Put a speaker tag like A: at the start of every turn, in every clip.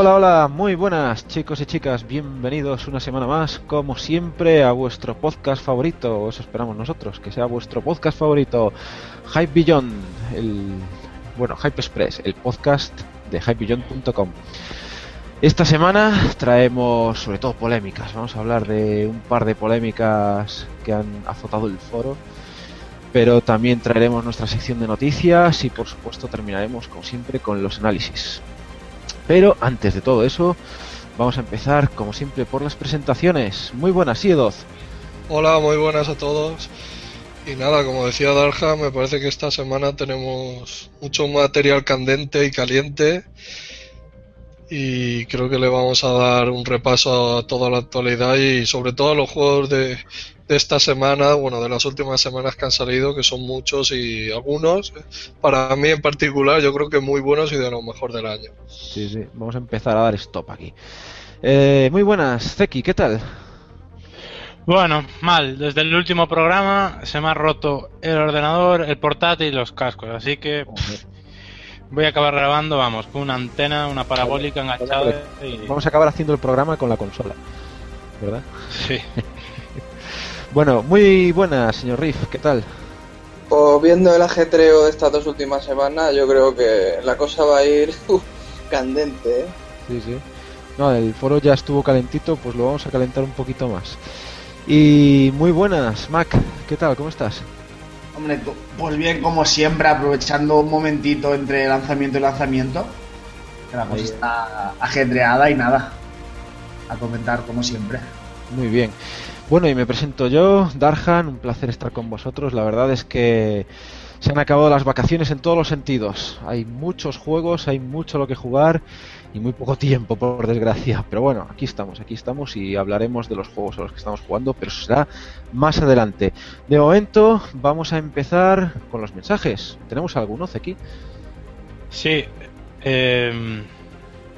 A: Hola, hola, muy buenas chicos y chicas, bienvenidos una semana más, como siempre, a vuestro podcast favorito, eso esperamos nosotros, que sea vuestro podcast favorito, Hype Beyond, el, bueno, Hype Express, el podcast de hypebeyond.com. Esta semana traemos sobre todo polémicas, vamos a hablar de un par de polémicas que han azotado el foro, pero también traeremos nuestra sección de noticias y por supuesto terminaremos como siempre con los análisis. Pero antes de todo eso, vamos a empezar como siempre por las presentaciones. Muy buenas, Siedoz.
B: Hola, muy buenas a todos. Y nada, como decía Darja, me parece que esta semana tenemos mucho material candente y caliente. Y creo que le vamos a dar un repaso a toda la actualidad y sobre todo a los juegos de, de esta semana, bueno, de las últimas semanas que han salido, que son muchos y algunos, para mí en particular, yo creo que muy buenos y de lo mejor del año.
A: Sí, sí, vamos a empezar a dar stop aquí. Eh, muy buenas, Zeki, ¿qué tal?
C: Bueno, mal. Desde el último programa se me ha roto el ordenador, el portátil y los cascos, así que pff, voy a acabar grabando, vamos, con una antena, una parabólica enganchada. Y...
A: Vamos a acabar haciendo el programa con la consola, ¿verdad?
C: Sí.
A: Bueno, muy buenas, señor Riff, ¿qué tal?
D: Pues viendo el ajetreo de estas dos últimas semanas, yo creo que la cosa va a ir uf, candente. ¿eh?
A: Sí, sí. No, el foro ya estuvo calentito, pues lo vamos a calentar un poquito más. Y muy buenas, Mac, ¿qué tal? ¿Cómo estás?
E: Hombre, pues bien, como siempre, aprovechando un momentito entre lanzamiento y lanzamiento. Que la cosa está ajetreada y nada. A comentar como siempre.
A: Muy bien. Bueno, y me presento yo, Darhan, un placer estar con vosotros. La verdad es que se han acabado las vacaciones en todos los sentidos. Hay muchos juegos, hay mucho lo que jugar y muy poco tiempo, por desgracia. Pero bueno, aquí estamos, aquí estamos y hablaremos de los juegos a los que estamos jugando, pero eso será más adelante. De momento, vamos a empezar con los mensajes. ¿Tenemos algunos aquí?
C: Sí, eh,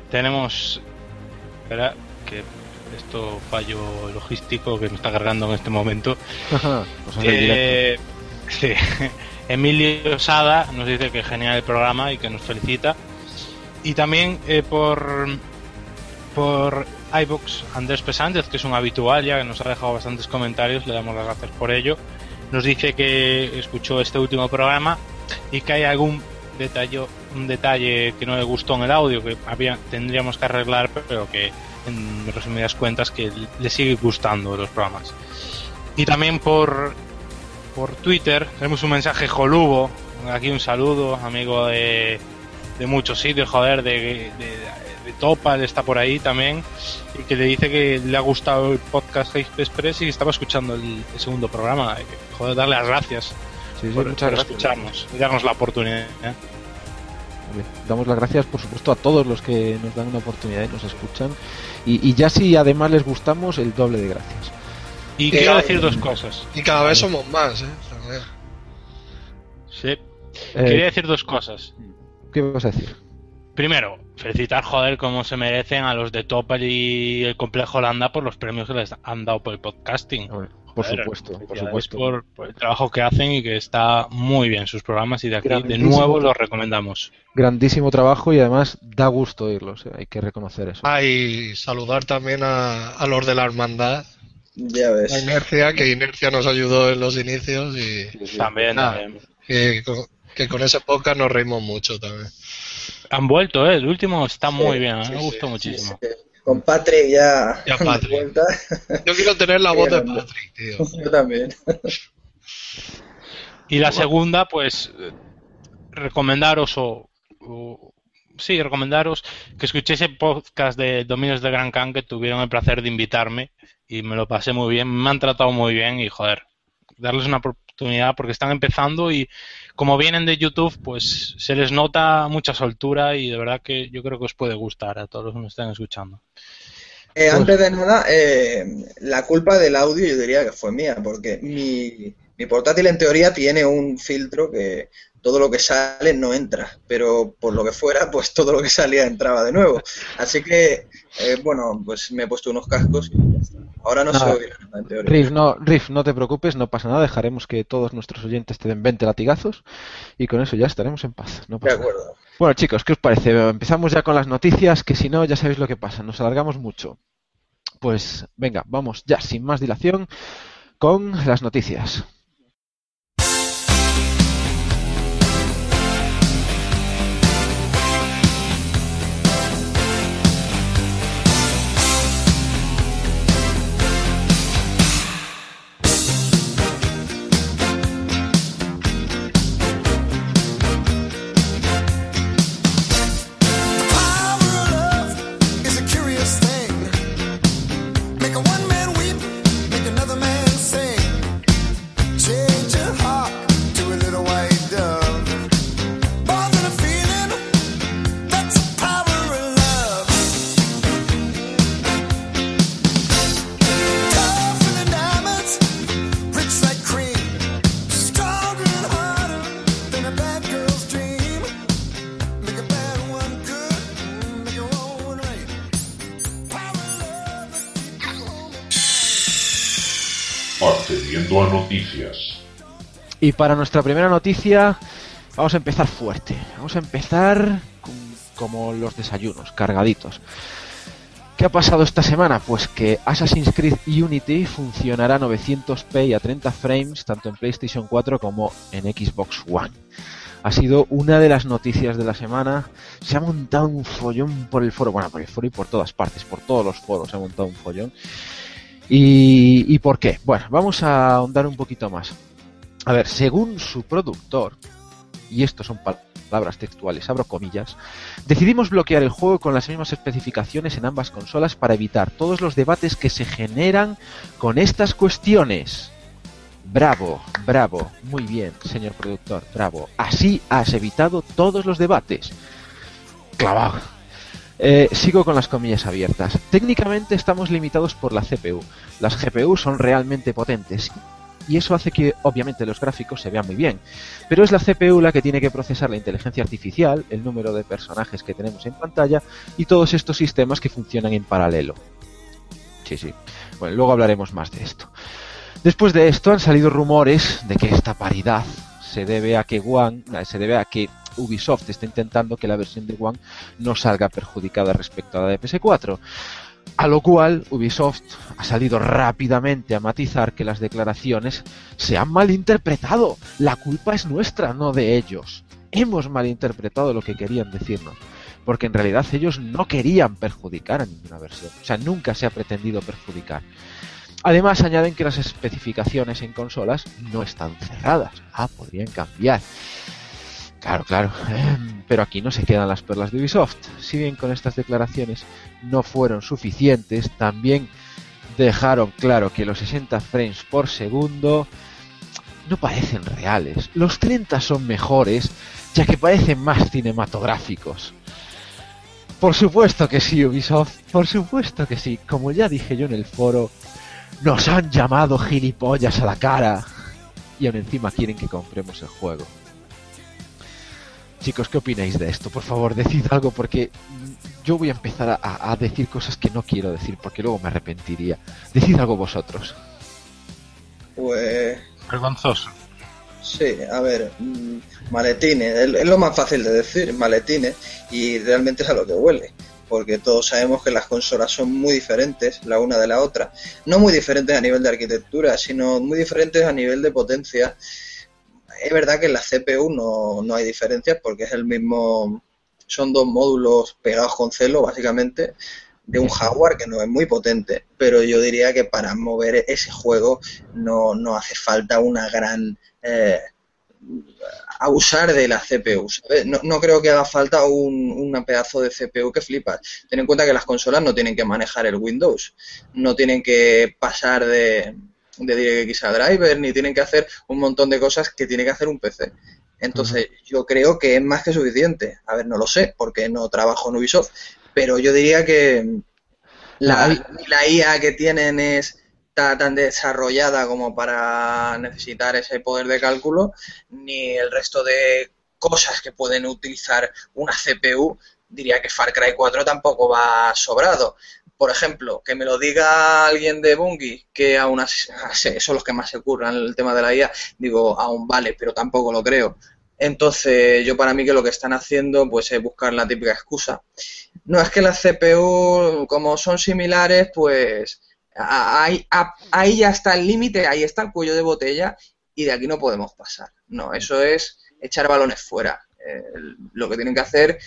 C: tenemos. Espera, que esto fallo logístico que me está cargando en este momento.
A: Directo.
C: Eh, sí. Emilio Sada nos dice que genial el programa y que nos felicita. Y también eh, por por iBox Andrés Pesández, que es un habitual ya, que nos ha dejado bastantes comentarios, le damos las gracias por ello. Nos dice que escuchó este último programa y que hay algún detalle, un detalle que no le gustó en el audio, que había, tendríamos que arreglar, pero que en resumidas cuentas que le sigue gustando los programas. Y también por, por Twitter tenemos un mensaje jolubo, aquí un saludo, amigo de, de muchos sitios, joder, de, de, de Topal está por ahí también, y que le dice que le ha gustado el podcast Hype Express y estaba escuchando el, el segundo programa. Que, Joder, darle las gracias
A: Sí, sí,
C: por,
A: muchas
C: por
A: gracias.
C: escucharnos y darnos la oportunidad. ¿eh?
A: Damos las gracias, por supuesto, a todos los que nos dan una oportunidad y nos escuchan. Y, y ya si además les gustamos, el doble de gracias.
C: Y
B: Y
C: quiero decir dos cosas.
B: Y cada vez somos más, ¿eh?
C: Sí.
A: Eh,
C: Quería decir dos cosas.
A: ¿Qué vas a decir?
C: Primero, felicitar, joder, como se merecen a los de Topal y el Complejo Holanda por los premios que les han dado por el podcasting.
A: Por supuesto, por supuesto.
C: Por, por el trabajo que hacen y que está muy bien sus programas y de aquí de nuevo los recomendamos.
A: Grandísimo trabajo y además da gusto oírlos, eh, hay que reconocer eso.
B: Ah, y saludar también a, a los de la hermandad,
D: Ya
B: la
D: ves.
B: Inercia, que Inercia nos ayudó en los inicios y
C: También,
B: Ah.
C: también.
B: que, con- que con ese podcast nos reímos mucho también.
C: Han vuelto, ¿eh? El último está muy bien, me
B: sí,
C: gustó
B: sí,
C: muchísimo.
D: Con Patrick ya,
B: Ya,
D: de
B: Patrick.
D: vuelta.
B: Yo quiero tener la voz de. Patrick, tío.
D: Yo también.
C: Y la segunda, pues, recomendaros o, o- Sí, recomendaros que escuchéis el podcast de Dominios de Gran Can que tuvieron el placer de invitarme y me lo pasé muy bien, me han tratado muy bien y joder, darles una oportunidad porque están empezando y como vienen de YouTube, pues se les nota mucha soltura y de verdad que yo creo que os puede gustar a todos los que me estén escuchando.
D: Eh, antes de nada, eh, la culpa del audio yo diría que fue mía, porque mi, mi portátil en teoría tiene un filtro que todo lo que sale no entra, pero por lo que fuera, pues todo lo que salía entraba de nuevo. Así que, eh, bueno, pues me he puesto unos cascos y ya está. Ahora no, se oye
A: en teoría. Riff no, Riff, no te preocupes, no pasa nada. Dejaremos que todos nuestros oyentes te den 20 latigazos y con eso ya estaremos en paz. No
D: de acuerdo.
A: Bueno, chicos, ¿qué os parece? Empezamos ya con las noticias, que si no, ya sabéis lo que pasa. Nos alargamos mucho. Pues venga, vamos ya, sin más dilación, con las noticias. Y para nuestra primera noticia, vamos a empezar fuerte. Vamos a empezar como los desayunos, cargaditos. ¿Qué ha pasado esta semana? Pues que Assassin's Creed Unity funcionará a 900p y a 30 frames tanto en PlayStation 4 como en Xbox One. Ha sido una de las noticias de la semana. Se ha montado un follón por el foro, bueno, por el foro y por todas partes, por todos los foros se ha montado un follón. ¿Y, y por qué? Bueno, vamos a ahondar un poquito más. A ver, según su productor, y esto son palabras textuales, abro comillas, decidimos bloquear el juego con las mismas especificaciones en ambas consolas para evitar todos los debates que se generan con estas cuestiones. Bravo, bravo, muy bien, señor productor, bravo. Así has evitado todos los debates. Clavado. Eh, sigo con las comillas abiertas. Técnicamente estamos limitados por la CPU. Las GPU son realmente potentes y eso hace que obviamente los gráficos se vean muy bien. Pero es la CPU la que tiene que procesar la inteligencia artificial, el número de personajes que tenemos en pantalla y todos estos sistemas que funcionan en paralelo. Sí, sí. Bueno, luego hablaremos más de esto. Después de esto han salido rumores de que esta paridad se debe a que One, se debe a que Ubisoft está intentando que la versión de One no salga perjudicada respecto a la de PS4. A lo cual Ubisoft ha salido rápidamente a matizar que las declaraciones se han malinterpretado. La culpa es nuestra, no de ellos. Hemos malinterpretado lo que querían decirnos. Porque en realidad ellos no querían perjudicar a ninguna versión. O sea, nunca se ha pretendido perjudicar. Además, añaden que las especificaciones en consolas no están cerradas. Ah, podrían cambiar. Claro, claro. Pero aquí no se quedan las perlas de Ubisoft. Si bien con estas declaraciones no fueron suficientes, también dejaron claro que los 60 frames por segundo no parecen reales. Los 30 son mejores, ya que parecen más cinematográficos. Por supuesto que sí, Ubisoft, por supuesto que sí. Como ya dije yo en el foro, nos han llamado gilipollas a la cara. Y aún encima quieren que compremos el juego. Chicos, ¿qué opináis de esto? Por favor, decid algo porque yo voy a empezar a, decir cosas que no quiero decir porque luego me arrepentiría. Decid algo vosotros.
D: Pues...
C: Vergonzoso.
D: Sí, a ver, mm, maletines, es lo más fácil de decir, maletines, y realmente es a lo que huele, porque todos sabemos que las consolas son muy diferentes la una de la otra, no muy diferentes a nivel de arquitectura, sino muy diferentes a nivel de potencia es verdad que en la CPU no, no hay diferencias porque es el mismo, son dos módulos pegados con celo básicamente de un hardware que no es muy potente, pero yo diría que para mover ese juego no, no hace falta una gran eh, abusar de la CPU. No, no, creo que haga falta un, un, pedazo de CPU que flipas. Ten en cuenta que las consolas no tienen que manejar el Windows, no tienen que pasar de, de DirectX a driver, ni tienen que hacer un montón de cosas que tiene que hacer un PC. Entonces, yo creo que es más que suficiente. A ver, no lo sé, porque no trabajo en Ubisoft, pero yo diría que la, la IA que tienen es tan desarrollada como para necesitar ese poder de cálculo, ni el resto de cosas que pueden utilizar una CPU, diría que Far Cry 4 tampoco va sobrado por ejemplo, que me lo diga alguien de Bungie, que aún así, son los que más se curran el tema de la IA, digo, aún vale, pero tampoco lo creo. Entonces, yo para mí que lo que están haciendo pues es buscar la típica excusa. No es que las CPU, como son similares, pues ahí, ahí ya está el límite, ahí está el cuello de botella y de aquí no podemos pasar. No, eso es echar balones fuera. Eh, lo que tienen que hacer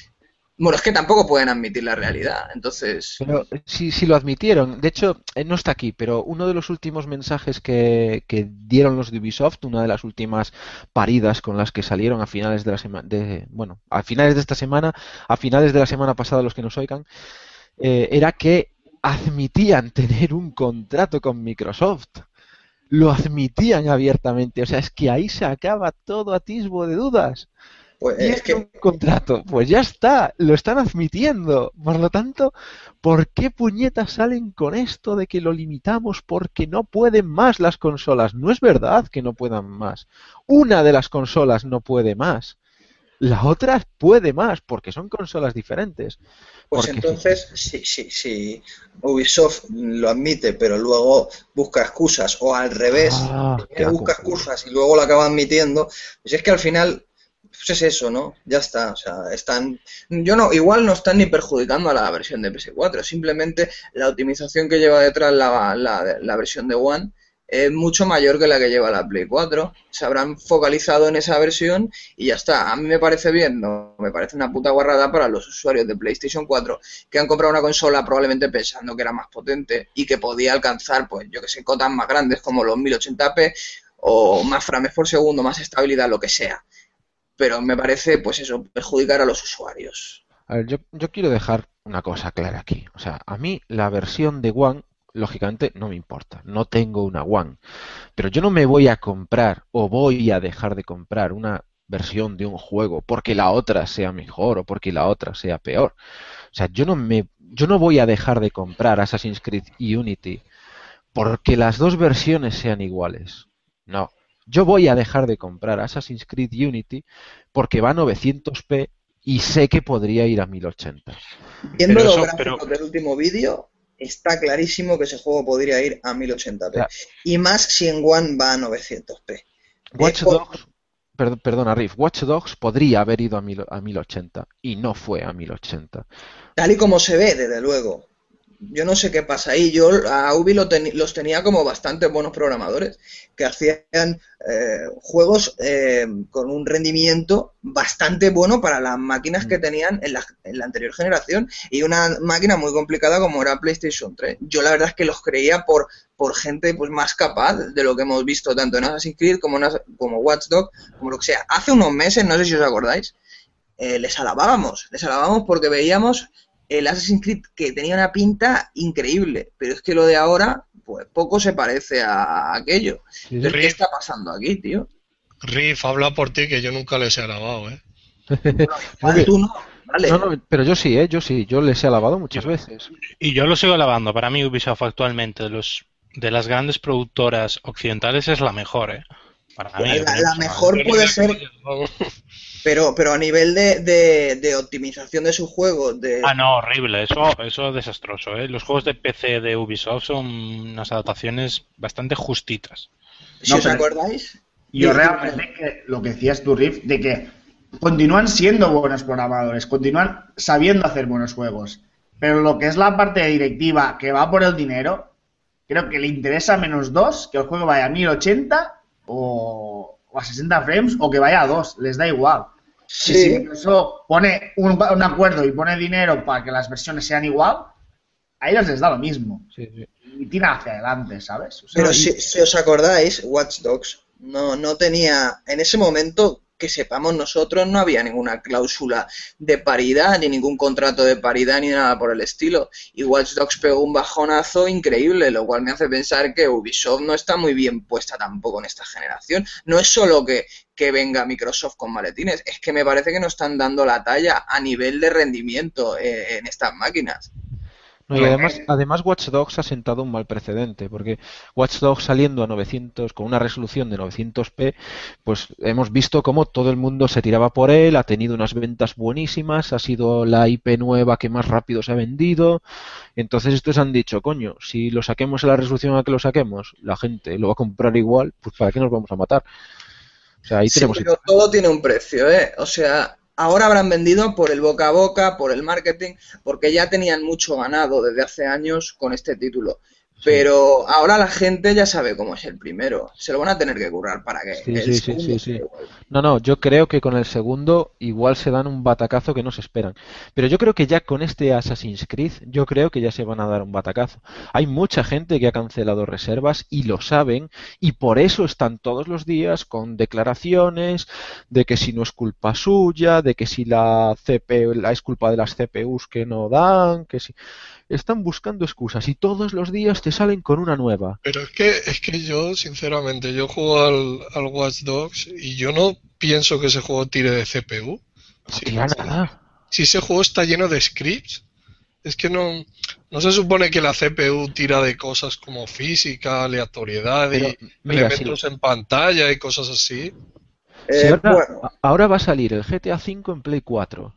D: bueno, es que tampoco pueden admitir la realidad, entonces...
A: Pero si, si lo admitieron, de hecho, eh, no está aquí, pero uno de los últimos mensajes que, dieron los de Ubisoft, una de las últimas paridas con las que salieron a finales de la semana, bueno, a finales de esta semana, a finales de la semana pasada los que nos oigan, eh, era que admitían tener un contrato con Microsoft. Lo admitían abiertamente, o sea, es que ahí se acaba todo atisbo de dudas.
D: Pues es que... un
A: contrato, pues ya está, lo están admitiendo. Por lo tanto, ¿por qué puñetas salen con esto de que lo limitamos porque no pueden más las consolas? No es verdad que no puedan más. Una de las consolas no puede más. La otra puede más porque son consolas diferentes.
D: Pues entonces, si, sí, sí, Ubisoft lo admite, pero luego busca excusas, o al revés, ah, busca excusas y luego lo acaba admitiendo, pues es que al final pues es eso, ¿no? Ya está, o sea, están, yo no, igual no están ni perjudicando a la versión de PS4, simplemente la optimización que lleva detrás la, la, la versión de One es mucho mayor que la que lleva la Play 4. Se habrán focalizado en esa versión y ya está. A mí me parece bien, no, me parece una puta guarrada para los usuarios de PlayStation 4 que han comprado una consola probablemente pensando que era más potente y que podía alcanzar, pues yo que sé, cotas más grandes como los 1080p o más frames por segundo, más estabilidad, lo que sea pero me parece, pues eso, perjudicar a los usuarios.
A: A ver, yo, yo quiero dejar una cosa clara aquí. O sea, a mí la versión de One, lógicamente, no me importa. No tengo una One. Pero yo no me voy a comprar o voy a dejar de comprar una versión de un juego porque la otra sea mejor o porque la otra sea peor. O sea, yo no me yo no voy a dejar de comprar Assassin's Creed Unity porque las dos versiones sean iguales. No, yo voy a dejar de comprar Assassin's Creed Unity porque va a 900p y sé que podría ir a 1080.
D: Viendo los gráficos del último vídeo, está clarísimo que ese juego podría ir a 1080p. Y más si en One va a 900p.
A: Watch Dogs, perdona, Riff, Watch Dogs podría haber ido a, a 1080 y no fue a 1080.
D: Tal y como se ve, desde luego yo no sé qué pasa ahí. Yo a Ubi los tenía como bastante buenos programadores que hacían eh, juegos eh, con un rendimiento bastante bueno para las máquinas que mm. tenían en la, en la, anterior generación y una máquina muy complicada como era PlayStation 3. Yo la verdad es que los creía por, por gente pues más capaz de lo que hemos visto tanto en Assassin's Creed como, en, como Watch Dogs, como lo que sea. Hace unos meses, no sé si os acordáis, eh, les alabábamos, les alabábamos porque veíamos el Assassin's Creed que tenía una pinta increíble, pero es que lo de ahora, pues poco se parece a aquello. ¿qué está pasando aquí, tío?
B: Riff, habla por ti, que yo nunca les he alabado, ¿eh?
A: tú no. Vale. pero yo sí, ¿eh? yo sí, yo les he alabado muchas veces.
C: Y yo lo sigo alabando. Para mí Ubisoft actualmente de los de las grandes productoras occidentales es la mejor, ¿eh?
D: Para mí, la mejor puede ser pero, pero a nivel de, de, optimización de su juego. De...
C: Ah, no, horrible. Eso, eso es desastroso. ¿eh? Los juegos de PC de Ubisoft son unas adaptaciones bastante justitas.
D: ¿Si os acordáis?
E: Yo realmente que lo que decías tú, Riff, de que continúan siendo buenos programadores, continúan sabiendo hacer buenos juegos. Pero lo que es la parte directiva que va por el dinero, creo que le interesa menos dos que el juego vaya a 1080 o, o a 60 frames o que vaya a dos, les da igual. Sí. Si incluso pone un, acuerdo y pone dinero para que las versiones sean igual, a ellos les da lo mismo. Y tira hacia adelante, ¿sabes?
D: Pero si, si, os acordáis, Watch Dogs no, no tenía, en ese momento que sepamos nosotros, no había ninguna cláusula de paridad, ni ningún contrato de paridad, ni nada por el estilo. Y Watch Dogs pegó un bajonazo increíble, lo cual me hace pensar que Ubisoft no está muy bien puesta tampoco en esta generación. No es solo que, venga Microsoft con maletines, es que me parece que no están dando la talla a nivel de rendimiento eh, en estas máquinas.
A: No, y además, además Watch Dogs ha sentado un mal precedente, porque Watch Dogs saliendo a 900, con una resolución de 900p, pues hemos visto cómo todo el mundo se tiraba por él, ha tenido unas ventas buenísimas, ha sido la IP nueva que más rápido se ha vendido. Entonces estos han dicho, coño, si lo saquemos a la resolución a que lo saquemos, la gente lo va a comprar igual, pues ¿para qué nos vamos a matar?
D: O sea, ahí tenemos... pero todo tiene un precio, ¿eh? O sea, ahora habrán vendido por el boca a boca, por el marketing, porque ya tenían mucho ganado desde hace años con este título. Pero ahora la gente ya sabe cómo es el primero. Se lo van a tener que currar para que.
A: Sí, sí, sí, sí, No, no, yo creo que con el segundo igual se dan un batacazo que no se esperan. Pero yo creo que ya con este Assassin's Creed, yo creo que ya se van a dar un batacazo. Hay mucha gente que ha cancelado reservas y lo saben, y por eso están todos los días con declaraciones de que si no es culpa suya, de que si la CPU, la es culpa de las CPUs que no dan, que si están buscando excusas y todos los días te salen con una nueva.
B: Pero es que, es que yo, sinceramente, yo juego al, al Watch Dogs y yo no pienso que ese juego tire de CPU.
A: No si, nada.
B: Si ese juego está lleno de scripts, es que no, no se supone que la CPU tira de cosas como física, aleatoriedad y elementos en pantalla y cosas así.
A: Eh, ahora, va a salir el GTA V en Play 4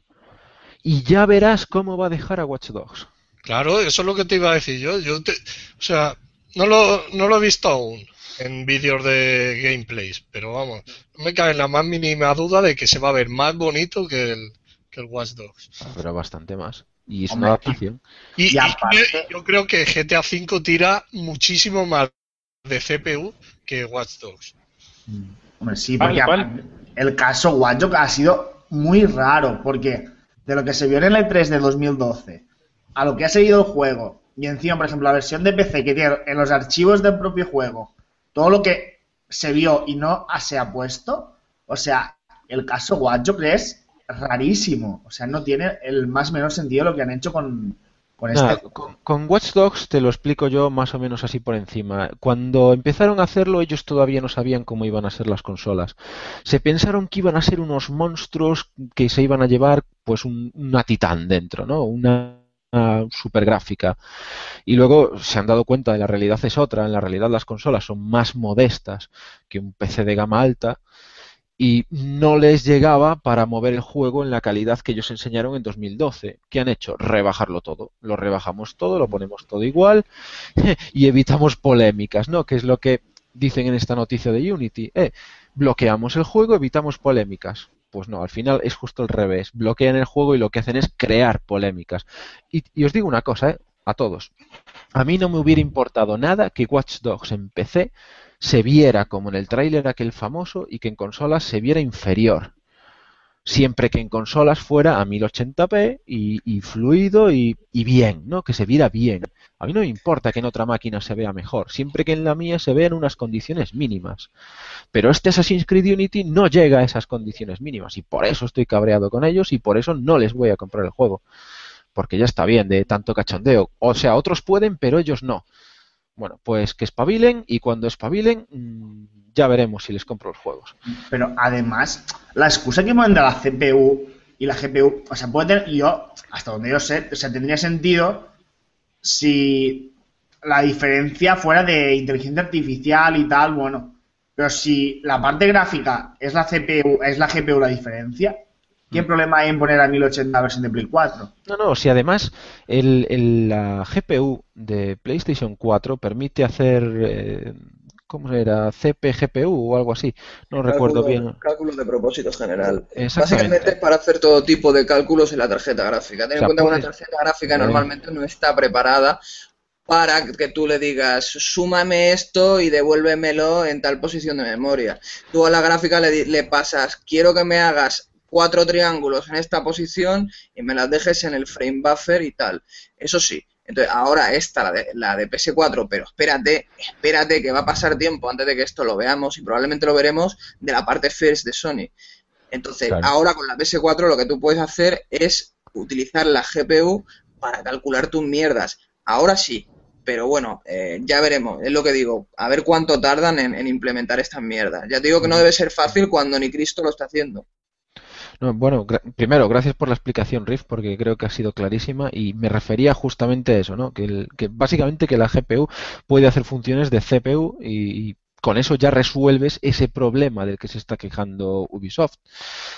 A: y ya verás cómo va a dejar a Watch Dogs.
B: Claro, eso es lo que te iba a decir yo. yo te, o sea, no lo, no lo he visto aún en vídeos de gameplays, pero vamos, no me cabe la más mínima duda de que se va a ver más bonito que el, que el Watch Dogs.
A: Pero bastante más. Y es una adaptación.
B: Y, yo creo que GTA V tira muchísimo más de CPU que Watch Dogs.
E: Mm. Hombre, sí, porque el caso Watch Dogs ha sido muy raro, porque de lo que se vio en el E3 de 2012 a lo que ha seguido el juego y encima, por ejemplo, la versión de PC que tiene en los archivos del propio juego, todo lo que se vio y no se ha puesto, o sea, el caso Watch que es rarísimo. O sea, no tiene el más menor sentido lo que han hecho con, con este.
A: Con, con, Watch Dogs te lo explico yo más o menos así por encima. Cuando empezaron a hacerlo, ellos todavía no sabían cómo iban a ser las consolas. Se pensaron que iban a ser unos monstruos que se iban a llevar, pues, un, una titán dentro, ¿no? Una super gráfica. Y luego se han dado cuenta de la realidad es otra, en la realidad las consolas son más modestas que un PC de gama alta y no les llegaba para mover el juego en la calidad que ellos enseñaron en 2012. ¿Qué han hecho? Rebajarlo todo. Lo rebajamos todo, lo ponemos todo igual y evitamos polémicas, ¿no? Que es lo que dicen en esta noticia de Unity. Eh, bloqueamos el juego, evitamos polémicas. Pues no, al final es justo al revés. Bloquean el juego y lo que hacen es crear polémicas. Y, os digo una cosa, ¿eh? a todos. A mí no me hubiera importado nada que Watch Dogs en PC se viera como en el tráiler aquel famoso y que en consolas se viera inferior siempre que en consolas fuera a 1080p y, fluido y, bien, ¿no? Que se viera bien. A mí no me importa que en otra máquina se vea mejor, siempre que en la mía se vean unas condiciones mínimas. Pero este Assassin's Creed Unity no llega a esas condiciones mínimas y por eso estoy cabreado con ellos y por eso no les voy a comprar el juego. Porque ya está bien de tanto cachondeo. O sea, otros pueden, pero ellos no. Bueno, pues que espabilen y cuando espabilen mm, ya veremos si les compro los juegos.
E: Pero además, la excusa que de la CPU y la GPU, o sea, puede tener, yo, hasta donde yo sé, o sea, tendría sentido si la diferencia fuera de inteligencia artificial y tal, bueno, pero si la parte gráfica es la CPU, es la GPU la diferencia, ¿qué mm. problema hay en poner a 1080 versión de Play 4?
A: No, no, si además el, la GPU de PlayStation 4 permite hacer eh, ¿cómo era? CPGPU o algo así, no recuerdo bien.
D: Cálculos de propósito general. Básicamente es para hacer todo tipo de cálculos en la tarjeta gráfica. Ten en cuenta que una tarjeta gráfica normalmente no está preparada para que tú le digas, súmame esto y devuélvemelo en tal posición de memoria. Tú a la gráfica le, le pasas, quiero que me hagas cuatro triángulos en esta posición y me las dejes en el frame buffer y tal. Eso sí, entonces, ahora esta, la de, la de PS4, pero espérate, espérate que va a pasar tiempo antes de que esto lo veamos y probablemente lo veremos de la parte first de Sony. Entonces, ahora con la PS4 lo que tú puedes hacer es utilizar la GPU para calcular tus mierdas. Ahora sí, pero bueno, eh, ya veremos, es lo que digo, a ver cuánto tardan en, en implementar estas mierdas. Ya te digo que no debe ser fácil cuando ni Cristo lo está haciendo.
A: No, bueno, primero, gracias por la explicación, Riff, porque creo que ha sido clarísima y me refería justamente a eso, ¿no? Que, que básicamente que la GPU puede hacer funciones de CPU y, con eso ya resuelves ese problema del que se está quejando Ubisoft,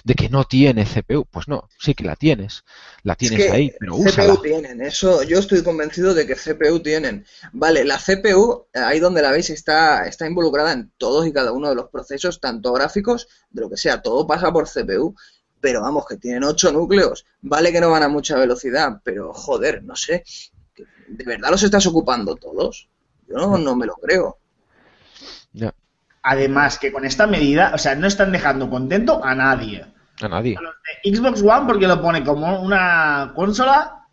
A: de que no tiene CPU. Pues no, sí que la tienes, la tienes ahí, pero
D: CPU tienen, eso yo estoy convencido de que CPU tienen. Vale, la CPU, ahí donde la veis, está, está involucrada en todos y cada uno de los procesos, tanto gráficos, de lo que sea, todo pasa por CPU. Pero vamos, que tienen ocho núcleos. Vale que no van a mucha velocidad, pero joder, no sé. ¿De verdad los estás ocupando todos? Yo no, no me lo creo.
E: Además, que con esta medida, o sea, no están dejando contento a nadie.
A: A nadie.
E: A los de Xbox One porque lo pone como una consola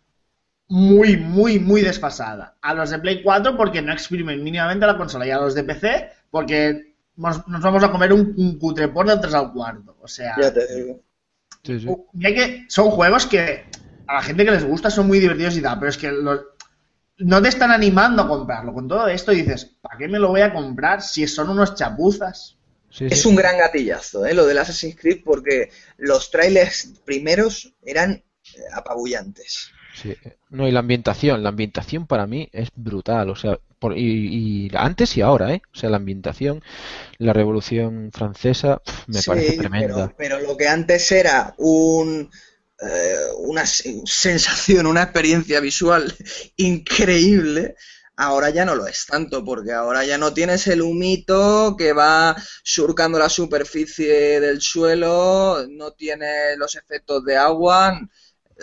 E: muy, muy, muy desfasada. A los de Play 4 porque no exprimen mínimamente la consola. Y a los de PC porque nos, vamos a comer un, cutre por de 3 al cuarto. O sea...
D: Ya te digo.
E: Que son juegos que a la gente que les gusta son muy divertidos y tal, pero es que los, no te están animando a comprarlo. Con todo esto dices, ¿para qué me lo voy a comprar si son unos chapuzas?
D: es un gran gatillazo, ¿eh? lo del Assassin's Creed, porque los trailers primeros eran eh, apabullantes.
A: Sí, no, y la ambientación, la ambientación para mí es brutal, o sea, y, antes y ahora, ¿eh? O sea, la ambientación, la Revolución Francesa, me parece tremenda.
D: pero lo que antes era un eh, una sensación, una experiencia visual increíble, ahora ya no lo es tanto, porque ahora ya no tienes el humito que va surcando la superficie del suelo, no tiene los efectos de agua,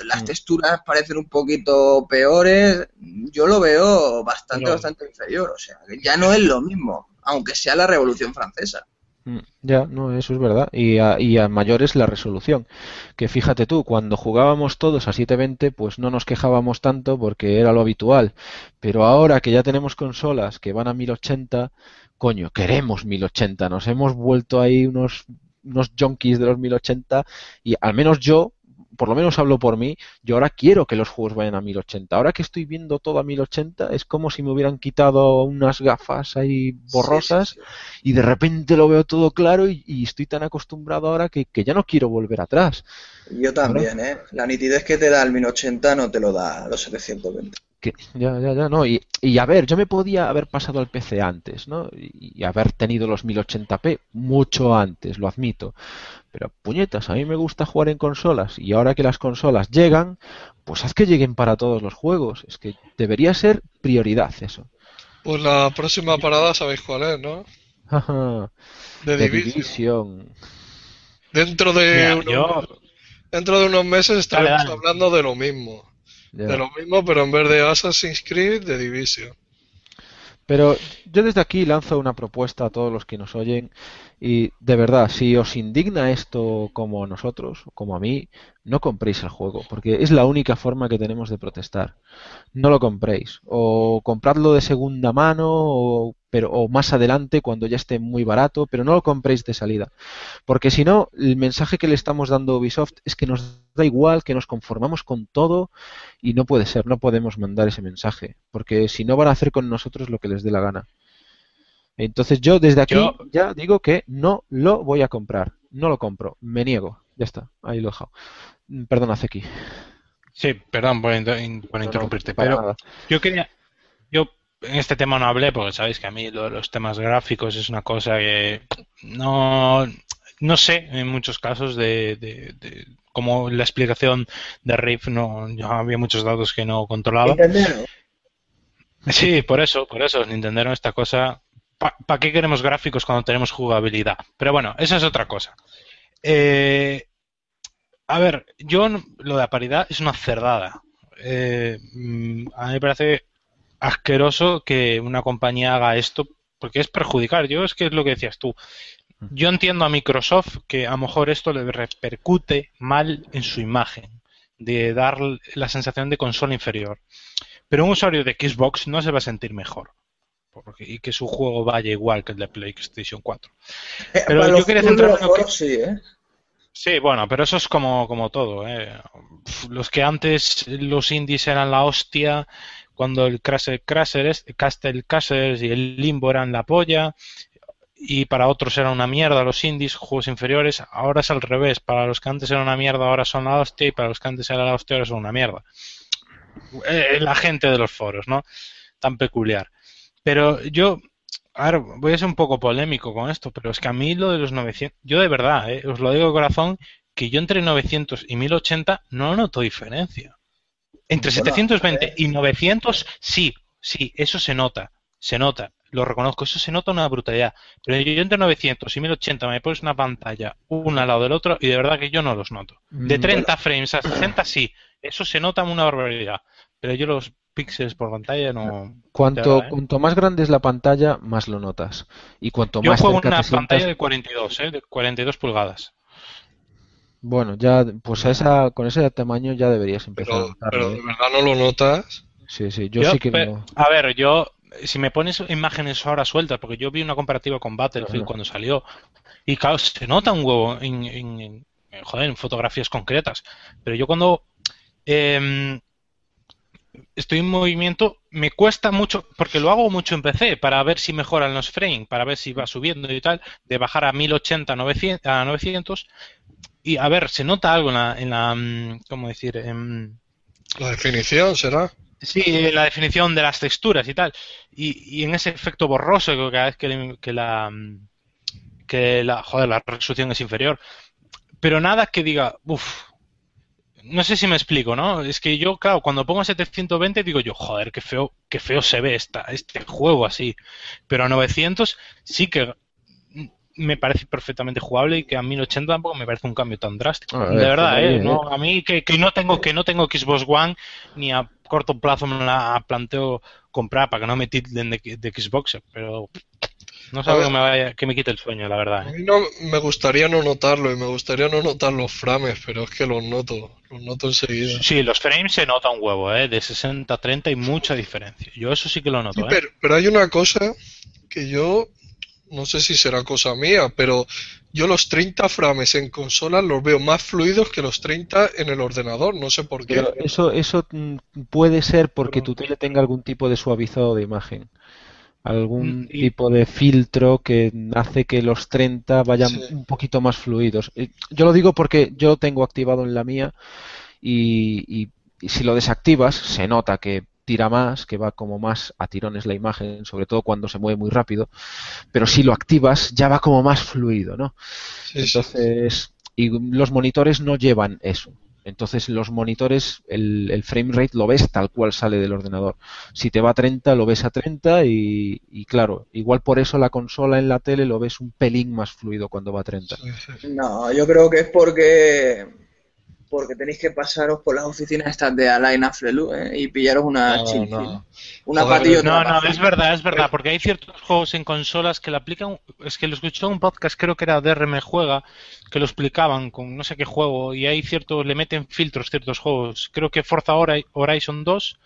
D: las mm. texturas parecen un poquito peores, yo lo veo bastante, bastante inferior, o sea, ya no es lo mismo, aunque sea la Revolución Francesa.
A: Mm, ya, no, eso es verdad. Y a, y a mayores la resolución. Que fíjate tú, cuando jugábamos todos a 720, pues no nos quejábamos tanto porque era lo habitual. Pero ahora que ya tenemos consolas que van a 1080, coño, queremos 1080. Nos hemos vuelto ahí unos, unos junkies de los 1080 y al menos yo por lo menos hablo por mí, yo ahora quiero que los juegos vayan a 1080. Ahora que estoy viendo todo a 1080, es como si me hubieran quitado unas gafas ahí borrosas y de repente lo veo todo claro y, estoy tan acostumbrado ahora que, ya no quiero volver atrás.
D: Yo también, ¿eh? La nitidez que te da el 1080 no te lo da los 720.
A: Ya, ya, ya, no. Y, y, a ver, yo me podía haber pasado al PC antes, ¿no? y haber tenido los 1080p mucho antes, lo admito. Pero puñetas, a mí me gusta jugar en consolas y ahora que las consolas llegan, pues haz que lleguen para todos los juegos. Es que debería ser prioridad eso.
B: Pues la próxima parada sabéis cuál es, ¿no?
A: de, Division.
B: Dentro de, unos, dentro de unos meses estaremos hablando de lo mismo. De lo mismo, pero en vez de Assassin's Creed, de Division.
A: Pero yo desde aquí lanzo una propuesta a todos los que nos oyen y de verdad, si os indigna esto como a nosotros, como a mí, no compréis el juego, porque es la única forma que tenemos de protestar. No lo compréis. O compradlo de segunda mano, o, pero, o más adelante cuando ya esté muy barato, pero no lo compréis de salida. Porque si no, el mensaje que le estamos dando a Ubisoft es que nos da igual, que nos conformamos con todo, y no puede ser, no podemos mandar ese mensaje, porque si no van a hacer con nosotros lo que les dé la gana. Entonces yo desde aquí ya digo que no lo voy a comprar. No lo compro. Me niego. Ya está. Ahí lo he dejado. Mm, perdona, Zeki.
C: Sí, perdón por, interrumpirte. pero yo quería... Yo en este tema no hablé porque sabéis que a mí los temas gráficos es una cosa que no... No sé, en muchos casos, de, de, como la explicación de Riff, no, había muchos datos que no controlaba. Sí, por eso, por eso, Nintendo esta cosa ¿Para qué queremos gráficos cuando tenemos jugabilidad? Pero bueno, esa es otra cosa. Eh, a ver, yo lo de la paridad es una cerdada. Eh, mm, a mí me parece asqueroso que una compañía haga esto porque es perjudicar. Yo es que es lo que decías tú. Yo entiendo a Microsoft que a lo mejor esto le repercute mal en su imagen, de dar la sensación de consola inferior. Pero un usuario de Xbox no se va a sentir mejor y que su juego vaya igual que el de PlayStation 4.
D: Eh, pero yo quería centrarme en sí, ¿eh?
C: Sí, bueno, pero eso es como, como todo. ¿eh? Los que antes los indies eran la hostia, cuando el Castle Crashers y el Limbo eran la polla, y para otros era una mierda los indies, juegos inferiores. Ahora es al revés. Para los que antes era una mierda, ahora son la hostia y para los que antes era la hostia, ahora son una mierda. Eh, la gente de los foros, ¿no? Tan peculiar. Pero yo, ahora voy a ser un poco polémico con esto, pero es que a mí lo de los 900, yo de verdad, eh, os lo digo de corazón, que yo entre 900 y 1080 no noto diferencia. Entre 720 y 900, sí, sí, eso se nota, se nota, lo reconozco, eso se nota una brutalidad. Pero yo entre 900 y 1080 me pones una pantalla uno al lado del otro y de verdad que yo no los noto. De 30 mm, frames a 60 sí, eso se nota una barbaridad. Pero yo los píxeles por pantalla no.
A: Cuanto, ¿eh? cuanto más grande es la pantalla, más lo notas. Y cuanto
C: yo
A: más
C: juego en una pantalla de 42, ¿eh? de 42 pulgadas.
A: Bueno, ya, pues a esa, con ese tamaño ya deberías empezar
B: pero, a notarlo. Pero ¿eh? de verdad no lo notas.
A: Sí, sí, yo, sí que lo...
C: A ver, yo, si me pones imágenes ahora sueltas, porque yo vi una comparativa con Battlefield cuando salió, y claro, se nota un huevo en, en, joder, en fotografías concretas. Pero yo cuando eh, estoy en movimiento, me cuesta mucho, porque lo hago mucho en PC, para ver si mejoran los frames, para ver si va subiendo y tal, de bajar a 1080 a 900, y a ver, se nota algo en la, en la mm, ¿cómo decir? En,
B: la definición será.
C: Sí, en la definición de las texturas y tal. Y, y en ese efecto borroso que cada vez que, que la mm, que la joder, la resolución es inferior. Pero nada que diga, uff, no sé si me explico, ¿no? Es que yo, claro, cuando pongo 720 digo yo, joder, qué feo, qué feo se ve esta, este juego así. Pero a 900 sí que me parece perfectamente jugable y que a 1080 tampoco me parece un cambio tan drástico. de verdad, ¿eh? No, a mí que, que, no tengo que no tengo Xbox One ni a corto plazo me la planteo comprar para que no me tilden de, de Xbox, pero no sé que me, vaya, que me quite el sueño, la verdad.
B: A ¿eh? mí no, me gustaría no notarlo y me gustaría no notar los frames, pero es que los noto, los noto enseguida.
C: Sí, los frames se nota un huevo, ¿eh? De 60 a 30 hay mucha diferencia. Yo eso sí que lo noto, ¿eh?
B: pero, pero hay una cosa que yo no sé si será cosa mía, pero yo los 30 frames en consola los veo más fluidos que los 30 en el ordenador, no sé por qué.
A: eso, eso mm, puede ser porque tu tele tenga algún tipo de suavizado de imagen. Algún mm, tipo de filtro que hace que los 30 vayan un poquito más fluidos. Yo lo digo porque yo tengo activado en la mía y si lo desactivas se nota que tira más, que va como más a tirones la imagen, sobre todo cuando se mueve muy rápido, pero si lo activas ya va como más fluido, ¿no? Entonces, y los monitores no llevan eso. Entonces los monitores, el, el, frame rate lo ves tal cual sale del ordenador. Si te va a 30, lo ves a 30 y, y, claro, igual por eso la consola en la tele lo ves un pelín más fluido cuando va a 30.
D: No, yo creo que es porque porque tenéis que pasaros por las oficinas estas de Alain Afflelu ¿eh? y pillaros una
C: no, no. una patilla No, no, es verdad, es verdad, porque hay ciertos juegos en consolas que le aplican, es que lo escuché en un podcast, creo que era DRM Juega, que lo explicaban con no sé qué juego y hay ciertos, le meten filtros ciertos juegos. Creo que Forza Horizon 2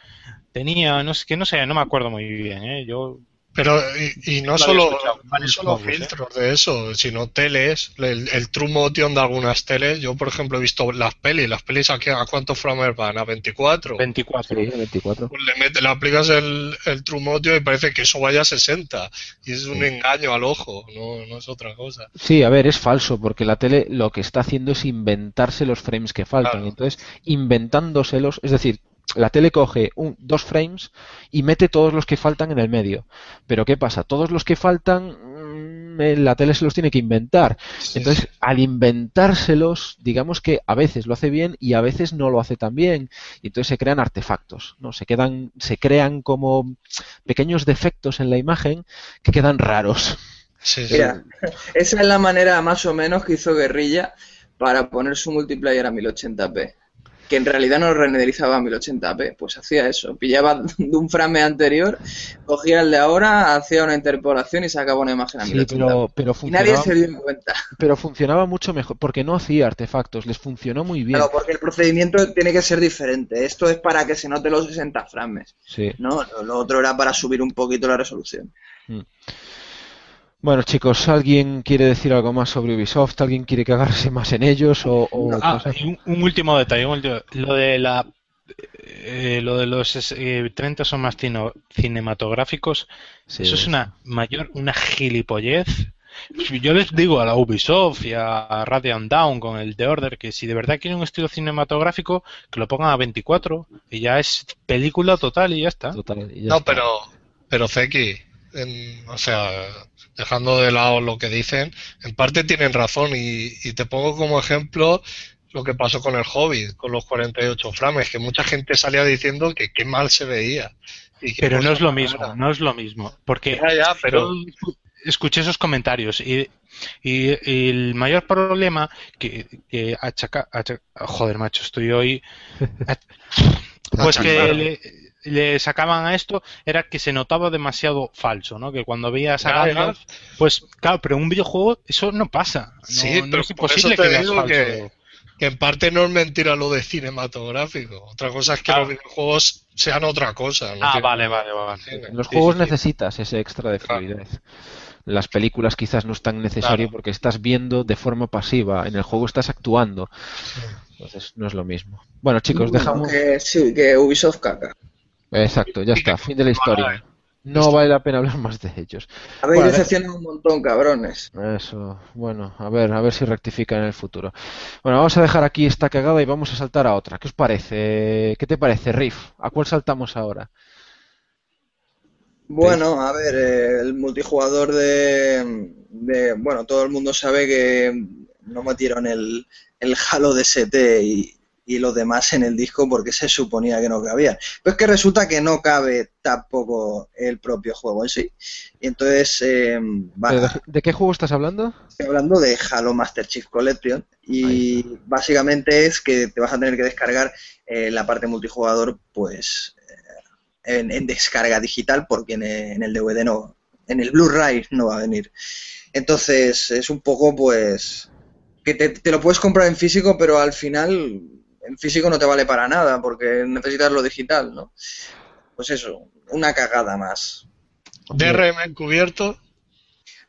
C: tenía, no sé, que no sé, no me acuerdo muy bien, ¿eh? Yo
B: pero, y, no solo, no solo ¿eh? filtros de eso, sino teles, el, el, True Motion de algunas teles. Yo, por ejemplo, he visto las pelis. ¿Las pelis a, a cuántos frames van? ¿A 24?
C: 24.
A: Sí, 24.
B: Pues le, metes, le aplicas el, el True Motion y parece que eso vaya a 60. Y es un sí. engaño al ojo, no, no es otra cosa.
A: Sí, a ver, es falso, porque la tele lo que está haciendo es inventarse los frames que faltan. Claro. Entonces, inventándoselos, es decir, la tele coge un, dos frames y mete todos los que faltan en el medio. Pero ¿qué pasa? Todos los que faltan, mm, la tele se los tiene que inventar. Sí, Entonces, sí. al inventárselos, digamos que a veces lo hace bien y a veces no lo hace tan bien. Y entonces se crean artefactos, ¿no? Se quedan, se crean como pequeños defectos en la imagen que quedan raros.
D: Sí, Mira, esa es la manera más o menos que hizo Guerrilla para poner su multiplayer a 1080p que en realidad no renderizaba a 1080p, pues hacía eso, pillaba de un frame anterior, cogía el de ahora, hacía una interpolación y sacaba una imagen a 1080p.
A: Sí, pero, pero
D: y nadie se dio cuenta.
A: Pero funcionaba mucho mejor, porque no hacía artefactos, les funcionó muy bien.
D: Claro, porque el procedimiento tiene que ser diferente. Esto es para que se note los 60 frames.
A: Sí.
D: ¿no? Lo otro era para subir un poquito la resolución.
A: Mm. Bueno, chicos, ¿alguien quiere decir algo más sobre Ubisoft? ¿Alguien quiere cagarse más en ellos? O, o
C: ah, un, un, último detalle, un último, lo de la eh, lo de los eh, 30 son más cino, cinematográficos, sí, eso es una mayor, una gilipollez. Yo les digo a la Ubisoft y a Radiant Down con el The Order que si de verdad quieren un estilo cinematográfico, que lo pongan a 24 y ya es película total y ya está.
A: Total, y ya
B: No,
A: está.
B: pero, pero Zeki, en- o sea, dejando de lado lo que dicen, en parte tienen razón y, y te pongo como ejemplo lo que pasó con el Hobbit, con los 48 frames, que mucha gente salía diciendo que qué mal se veía. y qué
C: Pero no
B: cosa
C: es lo mismo, no es lo mismo. Porque
B: Ya, ya, pero
C: yo escuché esos comentarios y, y- y el mayor problema que, que achaca, acha- joder macho estoy hoy pues que le, le sacaban a esto era que se notaba demasiado falso no que cuando veías a. Gandalf pues claro pero en un videojuego eso no pasa no,
B: Sí,
C: no
B: pero
C: es
B: por eso
C: imposible
B: te
C: que
B: digo
C: falso
B: que- que en parte no es mentira lo de cinematográfico. Otra cosa es que los videojuegos sean otra cosa. no
C: ah
B: tiene-
C: vale vale vale
A: En los
C: Sí,
A: juegos
C: sí, sí.
A: necesitas ese extra de
B: Claro.
A: fluidez. Las películas quizás no es tan necesario
B: Claro.
A: porque estás viendo de forma pasiva. En el juego estás actuando. Entonces no es lo mismo. Bueno, chicos, dejamos.
D: Que, sí, que Ubisoft caca.
A: Exacto, ya está. Fin de la historia. No vale la pena hablar más de ellos.
D: Habéis
A: Bueno,
D: decepcionado un montón, cabrones.
A: Eso, bueno, a ver, a ver si rectifican en el futuro. Bueno, vamos a dejar aquí esta cagada y vamos a saltar a otra. ¿Qué os parece? ¿Qué te parece, Riff? ¿A cuál saltamos ahora?
D: Bueno, a ver, eh, el multijugador de, de- Bueno, todo el mundo sabe que no metieron el, el Halo DST y, y los demás en el disco porque se suponía que no cabía. Pero es que resulta que no cabe tampoco el propio juego en sí. Y entonces, eh, va-
A: ¿Pero de, qué juego estás hablando?
D: Estoy hablando de Halo Master Chief Collection y básicamente es que te vas a tener que descargar eh, la parte multijugador pues eh, en, en descarga digital porque en, en el DVD no, en el Blu-ray no va a venir. Entonces es un poco pues que te, te lo puedes comprar en físico pero al final en físico no te vale para nada porque necesitas lo digital, ¿no? Pues eso, una cagada más.
B: DRM encubierto.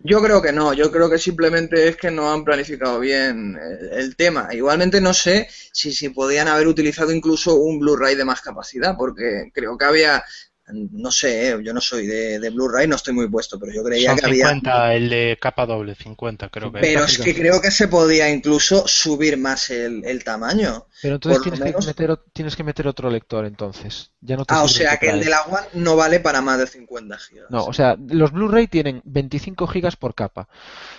D: Yo creo que no, yo creo que simplemente es que no han planificado bien el, el tema. Igualmente no sé si, si podían haber utilizado incluso un Blu-ray de más capacidad, porque creo que había, no sé, eh, yo no soy de, de Blu-ray, no estoy muy puesto, pero yo creía
C: son
D: que había...
C: 50 el de capa doble 50 creo que
D: Pero es que creo que se podía incluso subir más el, el tamaño.
A: Pero entonces tienes que, meter, o- tienes que meter otro lector, entonces. Ya no te
D: Ah, o sea que el de la One no vale para más de 50 gigas.
A: No, o sea, los Blu-ray tienen 25 gigas por capa.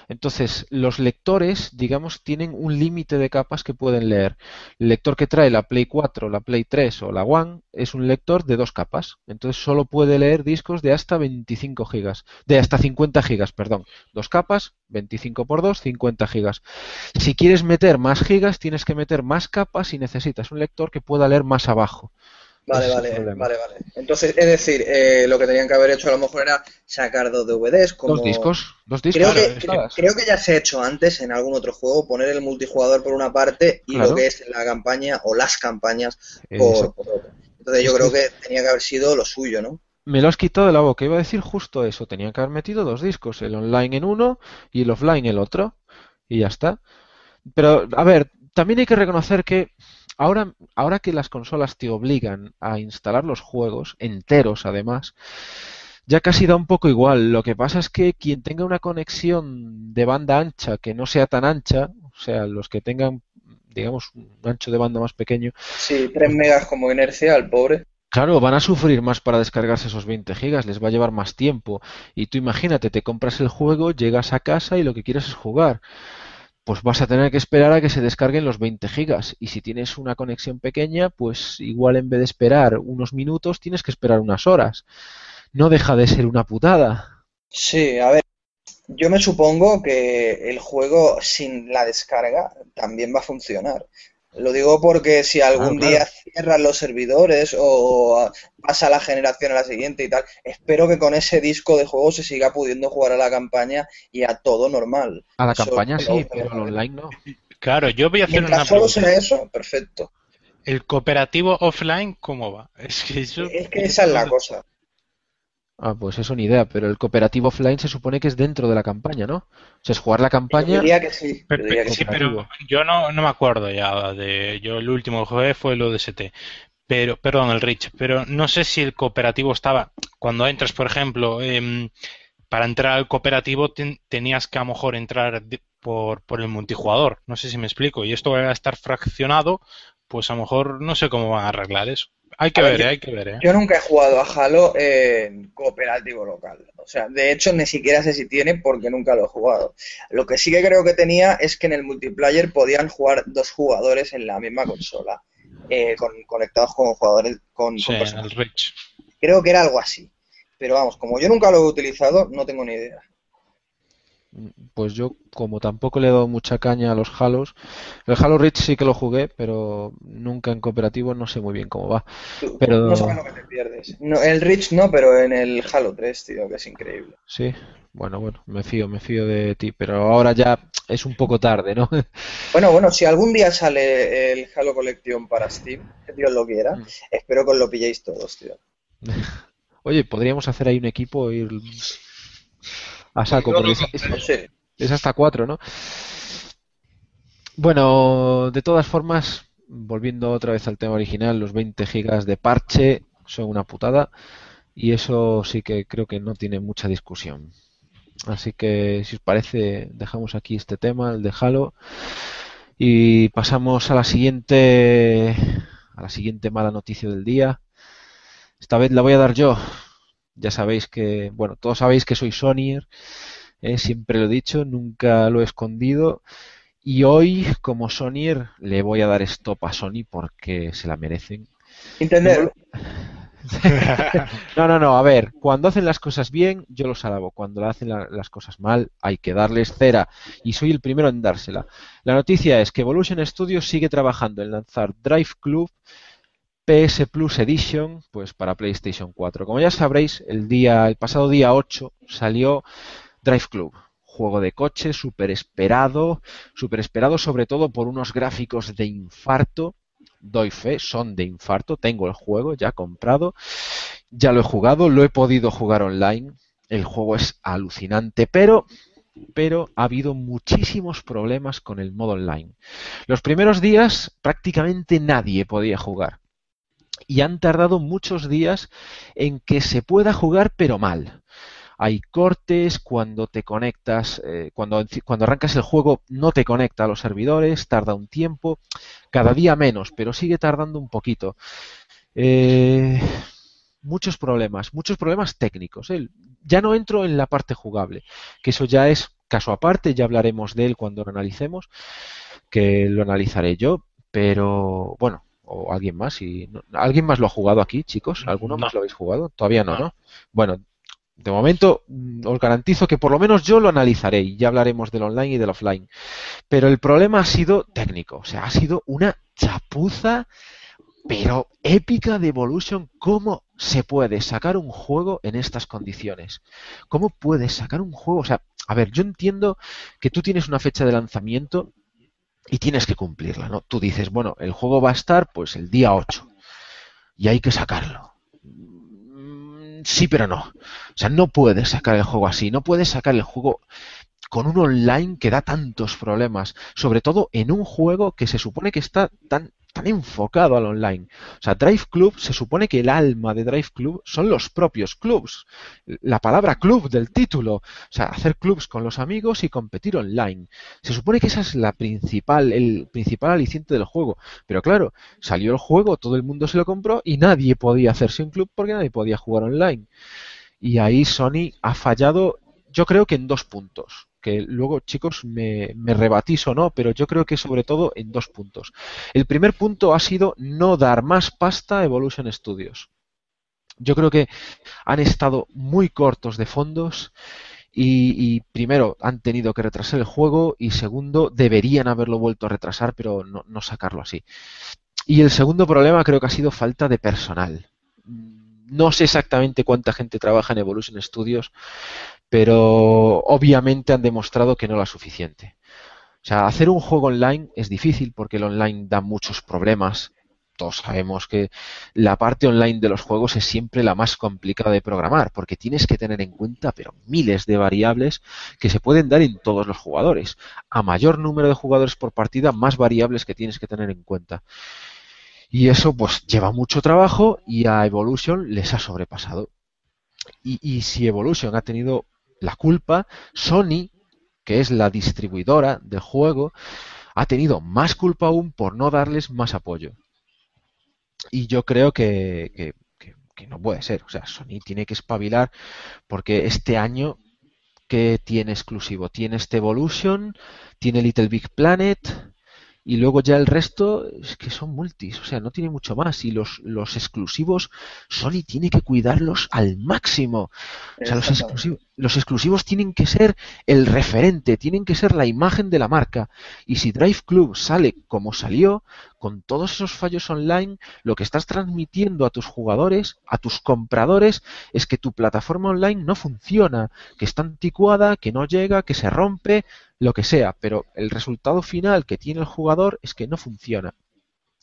A: Entonces, los lectores, digamos, tienen un límite de capas que pueden leer. El lector que trae la Play 4, la Play 3 o la One es un lector de dos capas. Entonces, solo puede leer discos de hasta 25 gigas. De hasta 50 gigas, perdón. Dos capas, 25 por 2, 50 gigas. Si quieres meter más gigas, tienes que meter más capas y necesitas un lector que pueda leer más abajo.
D: Vale,
A: Ese
D: vale, vale, vale. Entonces, es decir, eh, lo que tenían que haber hecho a lo mejor era sacar dos DVDs como...
A: Dos discos, dos discos.
D: Creo,
C: Claro,
D: que, creo que ya se ha hecho antes en algún otro juego, poner el multijugador por una parte y
A: Claro.
D: lo que es la campaña o las campañas por, por otra. Entonces yo creo
A: que-
D: que tenía que haber sido lo suyo, ¿no?
A: Me lo has quitado de la boca. Iba a decir justo eso. Tenían que haber metido dos discos, el online en uno y el offline en el otro. Y ya está. Pero, a ver, también hay que reconocer que ahora, ahora que las consolas te obligan a instalar los juegos, enteros además, ya casi da un poco igual. Lo que pasa es que quien tenga una conexión de banda ancha que no sea tan ancha, o sea, los que tengan, digamos, un ancho de banda más pequeño,
D: Sí, 3 megas como inercia al pobre.
A: Claro, van a sufrir más para descargarse esos 20 gigas, les va a llevar más tiempo. Y tú imagínate, te compras el juego, llegas a casa y lo que quieres es jugar. Pues vas a tener que esperar a que se descarguen los 20 gigas. Y si tienes una conexión pequeña, pues igual en vez de esperar unos minutos, tienes que esperar unas horas. No deja de ser una putada.
D: Sí, a ver, yo me supongo que el juego sin la descarga también va a funcionar. Lo digo porque si algún
A: Claro,
D: día cierran los servidores o pasa la generación a la siguiente y tal, espero que con ese disco de juego se siga pudiendo jugar a la campaña y a todo normal.
A: A la
D: Eso
A: campaña sí, pero al online no.
C: claro yo voy a hacer una
D: Mientras solo
C: pregunta
D: sea eso, perfecto.
C: el cooperativo offline cómo va es que eso
D: Es que esa es la cosa.
A: Ah, pues eso ni idea, pero el cooperativo offline se supone que es dentro de la campaña, ¿no? O sea, es jugar la
D: Yo
A: campaña.
D: diría que sí. yo
C: Pero-
D: diría que
C: sí,
D: sí.
C: pero yo no, no me acuerdo ya de yo el último que jugué fue el ODST. Pero, perdón, el Rich, pero no sé si el cooperativo estaba cuando entras, por ejemplo, em, para entrar al cooperativo tenías que a lo mejor entrar por, por el multijugador. No sé si me explico. Y esto va a estar fraccionado, pues a lo mejor no sé cómo van a arreglar eso. Hay que ver, hay que ver. ¿eh?
D: Yo nunca he jugado a Halo en cooperativo local. O sea, de hecho, ni siquiera sé si tiene porque nunca lo he jugado. Lo que sí que creo que tenía es que en el multiplayer podían jugar dos jugadores en la misma consola, eh, con, conectados con jugadores con,
C: sí, el Rich.
D: Creo que era algo así. Pero vamos, como yo nunca lo he utilizado, no tengo ni idea
A: pues yo como tampoco le he dado mucha caña a los Halos, el Halo Reach sí que lo jugué, pero nunca en cooperativo no sé muy bien cómo va. Pero...
D: No sabes lo que te pierdes. el Reach no, pero en el Halo 3, tío, que es increíble.
A: Sí, bueno, bueno, me fío, me fío de ti, pero ahora ya es un poco tarde, ¿no?
D: Bueno, bueno, si algún día sale el Halo Collection para Steam, que Dios lo quiera, mm. espero que os lo pilléis todos, tío.
A: Oye, podríamos hacer ahí un equipo y a saco, porque es, hasta cuatro, ¿no? Bueno, de todas formas, volviendo otra vez al tema original, los 20 gigas de parche son una putada y eso sí que creo que no tiene mucha discusión. Así que, si os parece, dejamos aquí este tema, el de Halo, y pasamos a la siguiente, a la siguiente mala noticia del día. Esta vez la voy a dar yo. Ya sabéis que, bueno, todos sabéis que soy Sonyer, eh, siempre lo he dicho, nunca lo he escondido. Y hoy, como Sonyer, le voy a dar stop a Sony porque se la merecen.
D: Entender.
A: no, no, no, a ver, cuando hacen las cosas bien, yo los alabo. Cuando hacen las cosas mal, hay que darles cera. Y soy el primero en dársela. La noticia es que Evolution Studios sigue trabajando en lanzar Drive Club PS Plus Edition, pues para PlayStation 4. Como ya sabréis, el día, el pasado día 8 salió Drive Club, juego de coche súper esperado, súper esperado sobre todo por unos gráficos de infarto. Doy fe, son de infarto. Tengo el juego ya comprado, ya lo he jugado, lo he podido jugar online. El juego es alucinante, pero pero ha habido muchísimos problemas con el modo online. Los primeros días prácticamente nadie podía jugar y han tardado muchos días en que se pueda jugar pero mal. Hay cortes cuando te conectas, eh, cuando, cuando arrancas el juego no te conecta a los servidores, tarda un tiempo, cada día menos, pero sigue tardando un poquito. Eh, muchos problemas, muchos problemas técnicos. ¿eh? Ya no entro en la parte jugable, que eso ya es caso aparte, ya hablaremos de él cuando lo analicemos, que lo analizaré yo, pero bueno, o alguien más. Y, ¿Alguien más lo ha jugado aquí, chicos? ¿Alguno más lo habéis jugado? Todavía no, no, Bueno, de momento mm, os garantizo que por lo menos yo lo analizaré y ya hablaremos del online y del offline. Pero el problema ha sido técnico, o sea, ha sido una chapuza, pero épica de Evolution. ¿Cómo se puede sacar un juego en estas condiciones? ¿Cómo puedes sacar un juego? O sea, a ver, yo entiendo que tú tienes una fecha de lanzamiento y tienes que cumplirla, ¿no? Tú dices, bueno, el juego va a estar pues el día 8 y hay que sacarlo. Mm, sí, pero no. O sea, no puedes sacar el juego así, no puedes sacar el juego con un online que da tantos problemas, sobre todo en un juego que se supone que está tan tan enfocado al online. O sea, Drive Club se supone que el alma de Drive Club son los propios clubs. La palabra club del título. O sea, hacer clubs con los amigos y competir online. Se supone que esa es la principal, el principal aliciente del juego. Pero claro, salió el juego, todo el mundo se lo compró y nadie podía hacerse un club porque nadie podía jugar online. Y ahí Sony ha fallado, yo creo que en dos puntos que luego, chicos, me, me, rebatís o no, pero yo creo que sobre todo en dos puntos. El primer punto ha sido no dar más pasta a Evolution Studios. Yo creo que han estado muy cortos de fondos y, primero han tenido que retrasar el juego y segundo deberían haberlo vuelto a retrasar pero no, no sacarlo así. Y el segundo problema creo que ha sido falta de personal. No sé exactamente cuánta gente trabaja en Evolution Studios, pero obviamente han demostrado que no la suficiente. O sea, hacer un juego online es difícil porque el online da muchos problemas. Todos sabemos que la parte online de los juegos es siempre la más complicada de programar porque tienes que tener en cuenta pero miles de variables que se pueden dar en todos los jugadores. A mayor número de jugadores por partida, más variables que tienes que tener en cuenta. Y eso pues lleva mucho trabajo y a Evolution les ha sobrepasado. Y, y si Evolution ha tenido la culpa, Sony, que es la distribuidora del juego, ha tenido más culpa aún por no darles más apoyo. Y yo creo que, que, no puede ser. O sea, Sony tiene que espabilar porque este año que tiene exclusivo? Tiene este Evolution, tiene Little Big Planet, y luego ya el resto es que son multis, o sea, no tiene mucho más. Y los, los exclusivos, Sony tiene que cuidarlos al máximo. O sea, los exclusivos, los exclusivos tienen que ser el referente, tienen que ser la imagen de la marca. Y si Drive Club sale como salió, con todos esos fallos online, lo que estás transmitiendo a tus jugadores, a tus compradores, es que tu plataforma online no funciona, que está anticuada, que no llega, que se rompe, lo que sea, pero el resultado final que tiene el jugador es que no funciona.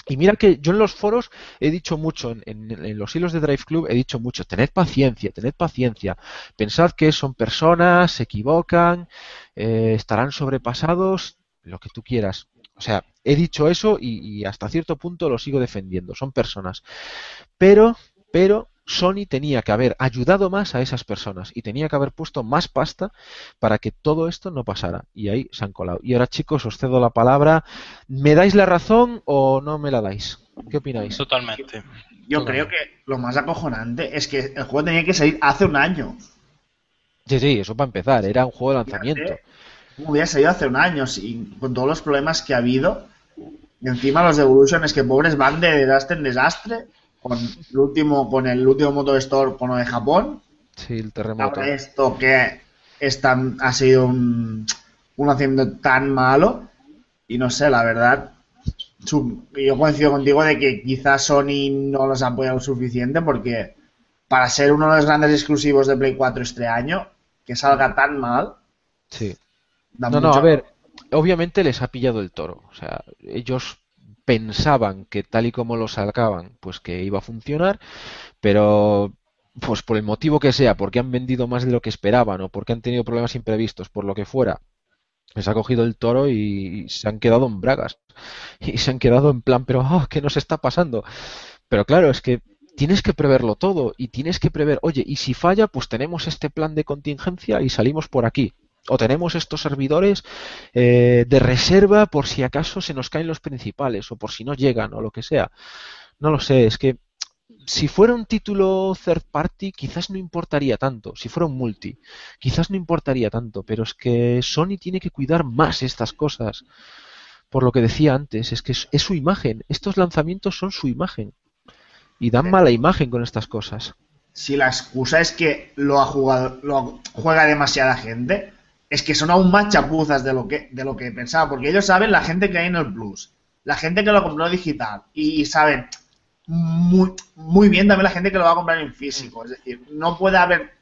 A: Y mira que yo en los foros he dicho mucho, en, los hilos de Drive Club he dicho mucho, tened paciencia, tened paciencia, pensad que son personas, se equivocan, eh, estarán sobrepasados, lo que tú quieras. O sea, he dicho eso y, y hasta cierto punto lo sigo defendiendo, son personas. Pero, pero Sony tenía que haber ayudado más a esas personas y tenía que haber puesto más pasta para que todo esto no pasara. Y ahí se han colado. Y ahora chicos, os cedo la palabra. ¿Me dais la razón o no me la dais? ¿Qué opináis?
C: Totalmente.
E: Yo creo que lo más acojonante es que el juego tenía que salir hace un año.
A: Sí, sí, eso para empezar. Era un juego de lanzamiento.
E: Hubiera salido hace un año, con todos los problemas que ha habido. Y encima los Evolution es que pobres van de desastre en desastre con el último, con el último Moto Store con lo de Japón.
A: Sí, el terremoto.
E: esto que es ha sido un, un lanzamiento tan malo. Y no sé, la verdad, yo coincido contigo de que quizás Sony no los ha apoyado suficiente porque para ser uno de los grandes exclusivos de Play 4 este año, que salga tan mal.
A: Sí. No, no, a ver, obviamente les ha pillado el toro. O sea, ellos pensaban que tal y como lo sacaban, pues que iba a funcionar, pero pues por el motivo que sea, porque han vendido más de lo que esperaban o porque han tenido problemas imprevistos, por lo que fuera, les ha cogido el toro y se han quedado en bragas. Y se han quedado en plan, pero oh, ¿qué nos está pasando? Pero claro, es que tienes que preverlo todo y tienes que prever, oye, y si falla, pues tenemos este plan de contingencia y salimos por aquí o tenemos estos servidores eh, de reserva por si acaso se nos caen los principales o por si no llegan o lo que sea. No lo sé, es que si fuera un título third party quizás no importaría tanto, si fuera un multi quizás no importaría tanto, pero es que Sony tiene que cuidar más estas cosas. Por lo que decía antes, es que es, su imagen, estos lanzamientos son su imagen y dan mala imagen con estas cosas.
E: Si la excusa es que lo ha jugado, lo juega demasiada gente, es que son aún más chapuzas de lo que, de lo que pensaba, porque ellos saben la gente que hay en el Plus, la gente que lo compró digital, y, saben muy, muy bien también la gente que lo va a comprar en físico. Es decir, no puede haber.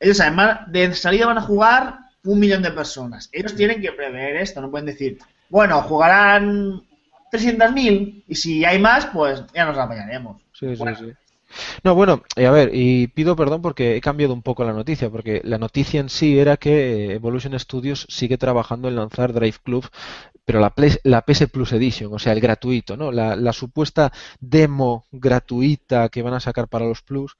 E: Ellos además de salida van a jugar un millón de personas. Ellos tienen que prever esto, no pueden decir, bueno, jugarán 300.000 y si hay más, pues ya nos apañaremos.
A: Sí, sí, sí. No, bueno, eh, a ver, y pido perdón porque he cambiado un poco la noticia, porque la noticia en sí era que Evolution Studios sigue trabajando en lanzar Drive Club, pero la, PS Plus Edition, o sea, el gratuito, ¿no? La, supuesta demo gratuita que van a sacar para los Plus,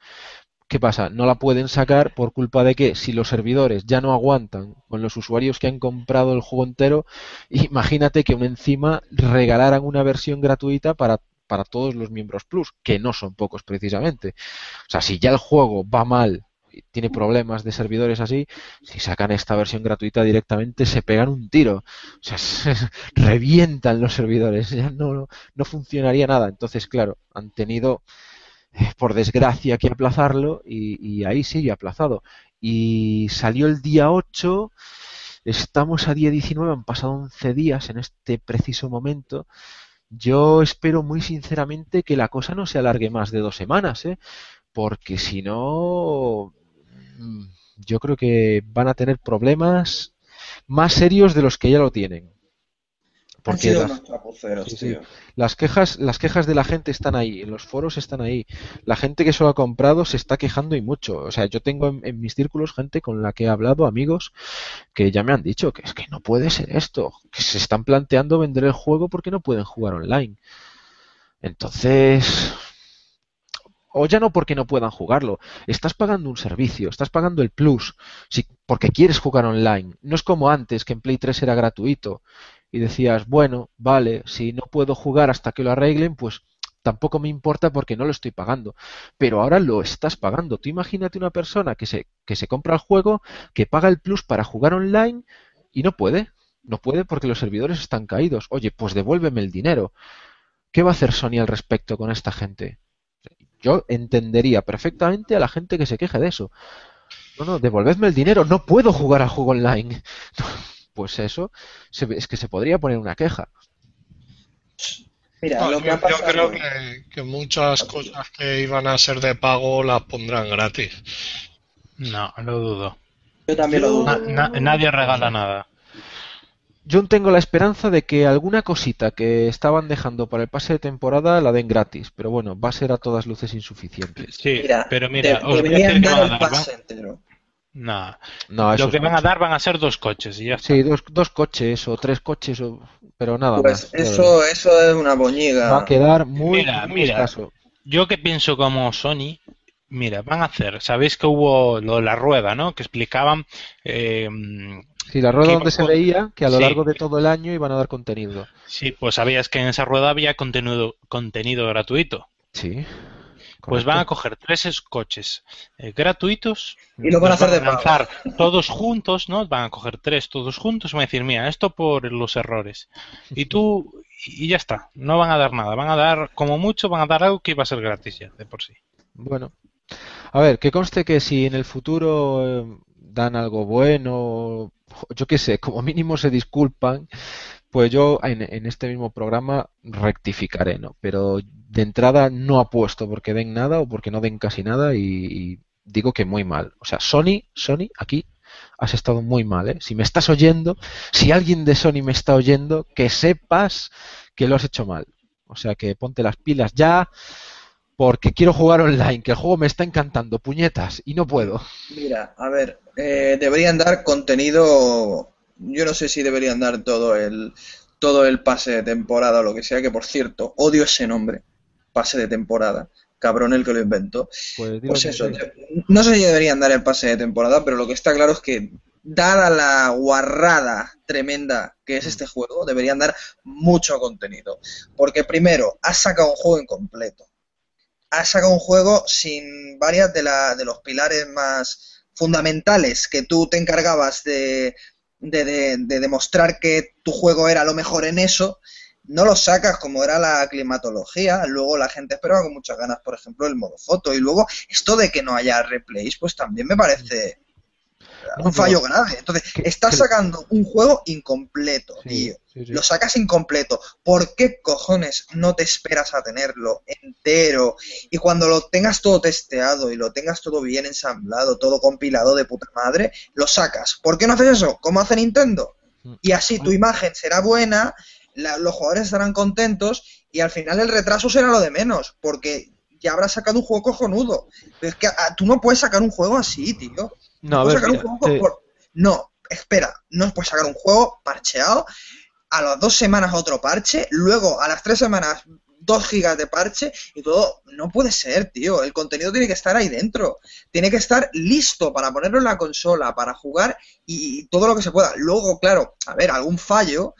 A: ¿Qué pasa? No la pueden sacar por culpa de que si los servidores ya no aguantan con los usuarios que han comprado el juego entero, imagínate que encima regalaran una versión gratuita para para todos los miembros Plus, que no son pocos precisamente. O sea, si ya el juego va mal tiene problemas de servidores así, si sacan esta versión gratuita directamente se pegan un tiro. O sea, revientan los servidores, ya no, no funcionaría nada. Entonces, claro, han tenido, eh, por desgracia, que aplazarlo y, y ahí sigue aplazado. Y salió el día 8. Estamos a día 19, han pasado 11 días en este preciso momento yo espero muy sinceramente que la cosa no se alargue más de dos semanas, ¿eh? porque si no, mm, yo creo que van a tener problemas más serios de los que ya lo tienen.
D: Porque
A: las, quejas, las quejas de la gente están ahí, en los foros están ahí. La gente que solo ha comprado se está quejando y mucho. O sea, yo tengo en, mis círculos gente con la que he hablado, amigos, que ya me han dicho que es que no puede ser esto, que se están planteando vender el juego porque no pueden jugar online. Entonces, o ya no porque no puedan jugarlo, estás pagando un servicio, estás pagando el plus. Si porque quieres jugar online. No es como antes, que en Play 3 era gratuito y decías, bueno, vale, si no puedo jugar hasta que lo arreglen, pues tampoco me importa porque no lo estoy pagando. Pero ahora lo estás pagando. Tú imagínate una persona que se, que se compra el juego, que paga el plus para jugar online y no puede. No puede porque los servidores están caídos. Oye, pues devuélveme el dinero. ¿Qué va a hacer Sony al respecto con esta gente? Yo entendería perfectamente a la gente que se queje de eso. No, no, devolvedme el dinero, no puedo jugar al juego online. Pues eso, es que se podría poner una queja.
B: Mira, lo que yo, creo que, muchas cosas que iban a ser de pago las pondrán gratis.
C: No, lo dudo.
D: Yo también lo dudo.
C: nadie regala nada.
A: Yo tengo la esperanza de que alguna cosita que estaban dejando para el pase de temporada la den gratis, pero bueno, va a ser a todas luces insuficiente.
C: Sí, pero mira, os voy a decir que van a dar, no. no lo que van a dar van a ser dos coches y ya
A: Sí, dos, dos coches o tres coches, o... pero nada
D: pues
A: más.
D: Eso, eso es una boñiga.
A: Va a quedar muy, mira,
C: Yo que pienso como Sony, mira, van a hacer, sabéis que hubo lo de la rueda, ¿no? Que explicaban eh,
A: Sí, la rueda donde se veía que a lo largo de todo el año iban a dar contenido.
C: Sí, pues sabías que en esa rueda había contenido, contenido gratuito.
A: Sí.
C: Pues van a coger tres coches eh, gratuitos
D: y lo van a hacer de
C: lanzar todos juntos, ¿no? Van a coger tres todos juntos y van a decir, mira, esto por los errores. Y tú, y ya está, no van a dar nada, van a dar, como mucho, van a dar algo que iba a ser gratis ya, de por sí.
A: Bueno, a ver, que conste que si en el futuro eh, dan algo bueno, yo qué sé, como mínimo se disculpan, pues yo en, este mismo programa rectificaré, ¿no? Pero de entrada no apuesto porque den nada o porque no den casi nada y, digo que muy mal. O sea, Sony, Sony, aquí has estado muy mal, ¿eh? Si me estás oyendo, si alguien de Sony me está oyendo, que sepas que lo has hecho mal. O sea, que ponte las pilas ya porque quiero jugar online, que el juego me está encantando, puñetas, y no puedo.
D: Mira, a ver, eh, deberían dar contenido, yo no sé si deberían dar todo el todo el pase de temporada o lo que sea, que por cierto, odio ese nombre, pase de temporada, cabrón el que lo inventó. Pues, pues eso, no sé si deberían dar el pase de temporada, pero lo que está claro es que dada la guarrada tremenda que es mm. este juego, deberían dar mucho contenido. Porque primero, has sacado un juego incompleto ha sacado un juego sin varias de, la, de los pilares más fundamentales que tú te encargabas de, de, demostrar que tu juego era lo mejor en eso, no lo sacas como era la climatología, luego la gente esperaba con muchas ganas, por ejemplo, el modo foto, y luego esto de que no haya replays, pues también me parece un fallo grave. Entonces, estás sacando un juego incompleto, tío. Lo sacas incompleto. ¿Por qué cojones no te esperas a tenerlo entero? Y cuando lo tengas todo testeado y lo tengas todo bien ensamblado, todo compilado de puta madre, lo sacas. ¿Por qué no haces eso? ¿Cómo hace Nintendo? Mm. Y así tu imagen será buena, los jugadores estarán contentos y al final el retraso será lo de menos, porque ya habrás sacado un juego cojonudo. Pero es que ah, tú no puedes sacar un juego así, tío. No, no, espera, no puedes sacar un juego parcheado, a las dos semanas otro parche, luego a las tres semanas dos gigas de parche y todo. No puede ser, tío. El contenido tiene que estar ahí dentro. Tiene que estar listo para ponerlo en la consola, para jugar y, todo lo que se pueda. Luego, claro, a ver, algún fallo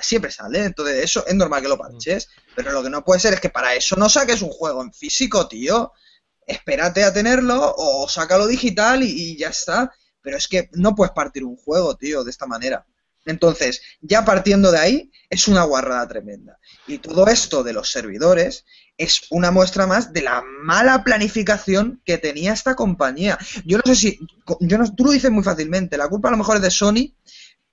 D: siempre sale. Entonces, eso es normal que lo parches. Pero lo que no puede ser es que para eso no saques un juego en físico, tío espérate a tenerlo o sácalo digital y, ya está. Pero es que no puedes partir un juego, tío, de esta manera. Entonces, ya partiendo de ahí, es una guarrada tremenda. Y todo esto de los servidores es una muestra más de la mala planificación que tenía esta compañía. Yo no sé si, yo no, tú lo dices muy fácilmente, la culpa a lo mejor es de Sony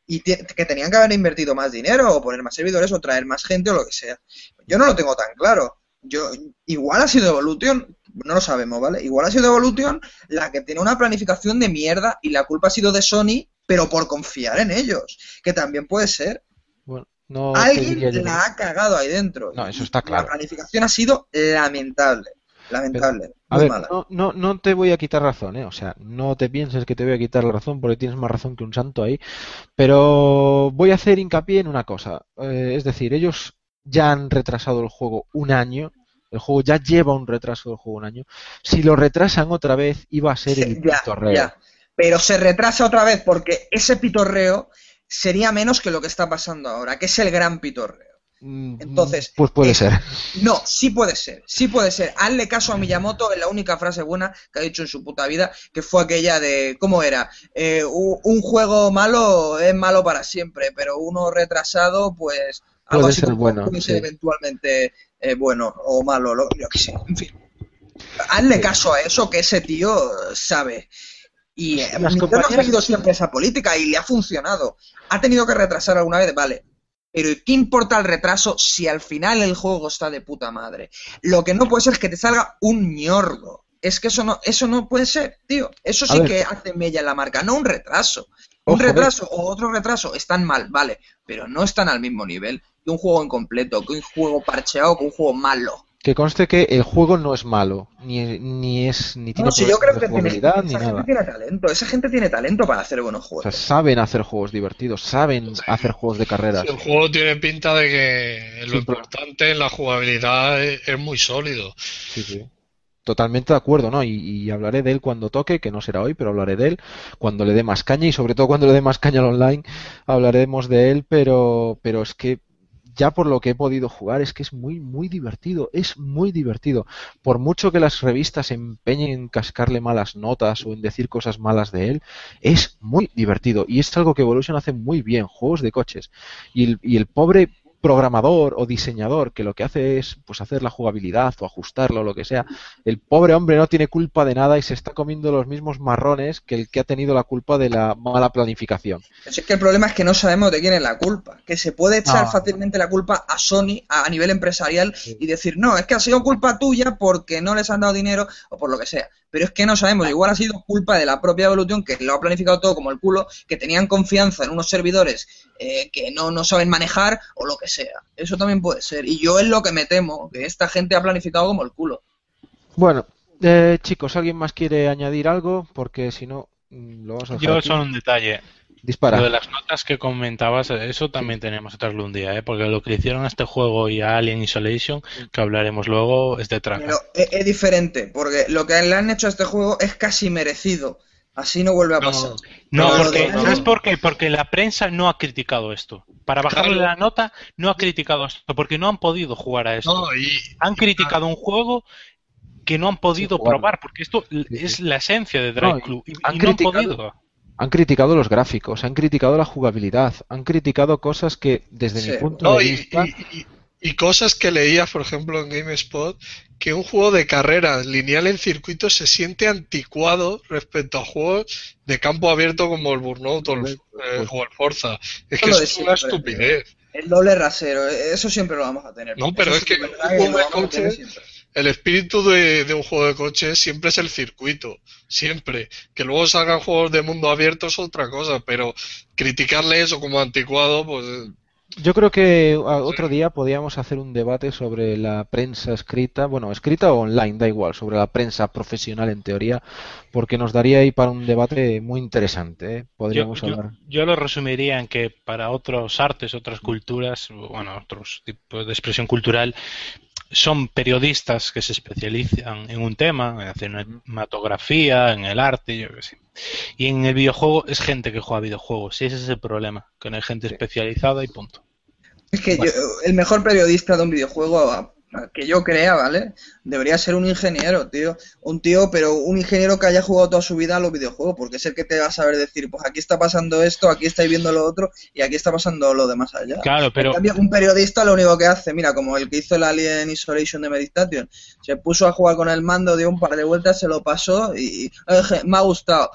D: y que tenían que haber invertido más dinero o poner más servidores o traer más gente o lo que sea. Yo no lo tengo tan claro. Yo, igual ha sido Evolution, no lo sabemos, ¿vale? Igual ha sido Evolution la que tiene una planificación de mierda y la culpa ha sido de Sony, pero por confiar en ellos, que también puede ser.
A: Bueno, no
D: Alguien la ha cagado ahí dentro.
A: No, eso está claro.
D: La planificación ha sido lamentable. Lamentable.
A: a ver, No, no, no, te voy a quitar razón, ¿eh? O sea, no te pienses que te voy a quitar la razón porque tienes más razón que un santo ahí. Pero voy a hacer hincapié en una cosa. Eh, es decir, ellos ya han retrasado el juego un año. El juego ya lleva un retraso del juego un año. Si lo retrasan otra vez, iba a ser el
D: ya, pero se retrasa otra vez porque ese pitorreo sería menos que lo que está pasando ahora, que es el gran pitorreo.
A: Mm,
D: Entonces,
A: Pues puede
D: eh,
A: ser.
D: No, sí puede ser, sí puede ser. Hazle caso a Miyamoto en la única frase buena que ha dicho en su puta vida, que fue aquella de, ¿cómo era? Eh, un juego malo es malo para siempre, pero uno retrasado, pues... algo
A: Puede
D: así
A: ser bueno,
D: Puede ser
A: sí.
D: eventualmente eh, bueno o malo, lo, yo qué sé, en fin. Hazle caso a eso que ese tío sabe. Y eh, ha
A: compañías-
D: seguido siempre esa política y le ha funcionado. Ha tenido que retrasar alguna vez, vale. Pero ¿qué importa el retraso si al final el juego está de puta madre? Lo que no puede ser es que te salga un ñordo. Es que eso no, eso no puede ser, tío. Eso sí que hace mella en la marca, no un retraso. Un
A: Ojo,
D: retraso o otro retraso están mal, vale, pero no están al mismo nivel que un juego incompleto, que un juego parcheado, que un juego malo.
A: Que conste que el juego no es malo, ni, ni es ni tiene
D: No, si yo creo
A: de
D: que tiene,
A: jugabilidad ni
D: esa gente
A: nada.
D: tiene talento, esa gente tiene talento para hacer buenos
A: O
D: juegos.
A: sea, saben hacer juegos divertidos, saben hacer juegos de carreras.
B: Sí, el juego tiene pinta de que lo
A: Sí,
B: importante en la jugabilidad es, es muy sólido.
A: Sí, sí. Totalmente de acuerdo, ¿no? Y, y hablaré de él cuando toque, que no será hoy, pero hablaré de él cuando le dé más caña y sobre todo cuando le dé más caña al online, hablaremos de él, pero, pero es que ya por lo que he podido jugar es que es muy, muy divertido, es muy divertido. Por mucho que las revistas se empeñen en cascarle malas notas o en decir cosas malas de él, es muy divertido y es algo que Evolution hace muy bien, juegos de coches. Y el, y el pobre programador o diseñador que lo que hace es pues hacer la jugabilidad o ajustarlo o lo que sea, el pobre hombre no tiene culpa de nada y se está comiendo los mismos marrones que el que ha tenido la culpa de la mala planificación.
D: Es que el problema es que no sabemos de quién es la culpa. Que se puede echar
E: No.
D: fácilmente la culpa a Sony a, a nivel empresarial y decir, no, es que ha sido culpa tuya porque no les han dado dinero o por lo que sea. Pero es que no sabemos, igual ha sido culpa de la propia Evolution que lo ha planificado todo como el culo, que tenían confianza en unos servidores eh, que no, no saben manejar o lo que sea. Eso también puede ser. Y yo es lo que me temo, que esta gente ha planificado como el culo.
A: Bueno, eh, chicos, ¿alguien más quiere añadir algo? Porque si no, mm, lo vamos a dejar
C: Yo
A: aquí.
C: solo un detalle.
A: Dispara.
C: Lo de las notas que comentabas, eso también tenemos que traerlo un día, ¿eh? porque lo que le hicieron a este juego y a Alien Isolation, que hablaremos luego, es de traca.
D: Pero es, es diferente, porque lo que le han hecho a este juego es casi merecido. Así no vuelve a
B: No,
D: pasar.
C: No, porque. ¿sabes por qué? Porque la prensa no ha criticado esto. Para bajarle
B: Claro.
C: la nota, no ha criticado esto, porque no han podido jugar a esto.
B: No, y,
C: Han criticado un juego que no han podido probar, porque esto
A: sí.
C: es la esencia de Drive
A: No,
C: Club. Y,
A: han
C: y no han
A: criticado-
C: podido.
A: Han criticado los gráficos, han criticado la jugabilidad, han criticado cosas que desde
D: Sí.
A: mi punto
B: no,
A: de
B: y,
A: vista...
B: y- y- y cosas que leías, por ejemplo, en GameSpot, que un juego de carreras lineal en circuito se siente anticuado respecto a juegos de campo abierto como el Burnout o el,
A: Pues-
B: eh, o el Forza. Es que es una
D: siempre,
B: estupidez.
D: El doble rasero, eso siempre lo vamos a tener.
B: No, pero
D: Eso
B: es que un juego de coches-
D: siempre.
B: El espíritu de, de un juego de coches siempre es el circuito, siempre. Que luego salgan juegos de mundo abierto es otra cosa, pero criticarle eso como anticuado, pues
A: Yo creo que a- otro día podíamos hacer un debate sobre la prensa escrita, bueno, escrita o online, da igual, sobre la prensa profesional en teoría, porque nos daría ahí para un debate muy interesante, ¿eh? Podríamos
C: yo-
A: hablar.
C: yo lo resumiría en que para otros artes, otras culturas, bueno, otros tipos de expresión cultural, son periodistas que se especializan en un tema, en cinematografía, en el arte, yo qué sé. Y en el videojuego es gente que juega videojuegos, y ese es el problema, que no hay gente especializada y punto.
D: Es que yo- el mejor periodista de un videojuego que yo crea, ¿vale? Debería ser un ingeniero, tío. Un tío, pero un ingeniero que haya jugado toda su vida a los videojuegos, porque es el que te va a saber decir, pues aquí está pasando esto, aquí estáis viendo lo otro, y aquí está pasando lo de más allá.
C: Claro, pero
D: En cambio, un periodista lo único que hace, mira, como el que hizo el Alien Isolation de Meditation, se puso a jugar con el mando, dio un par de vueltas, se lo pasó y, y, "Oye, me ha gustado.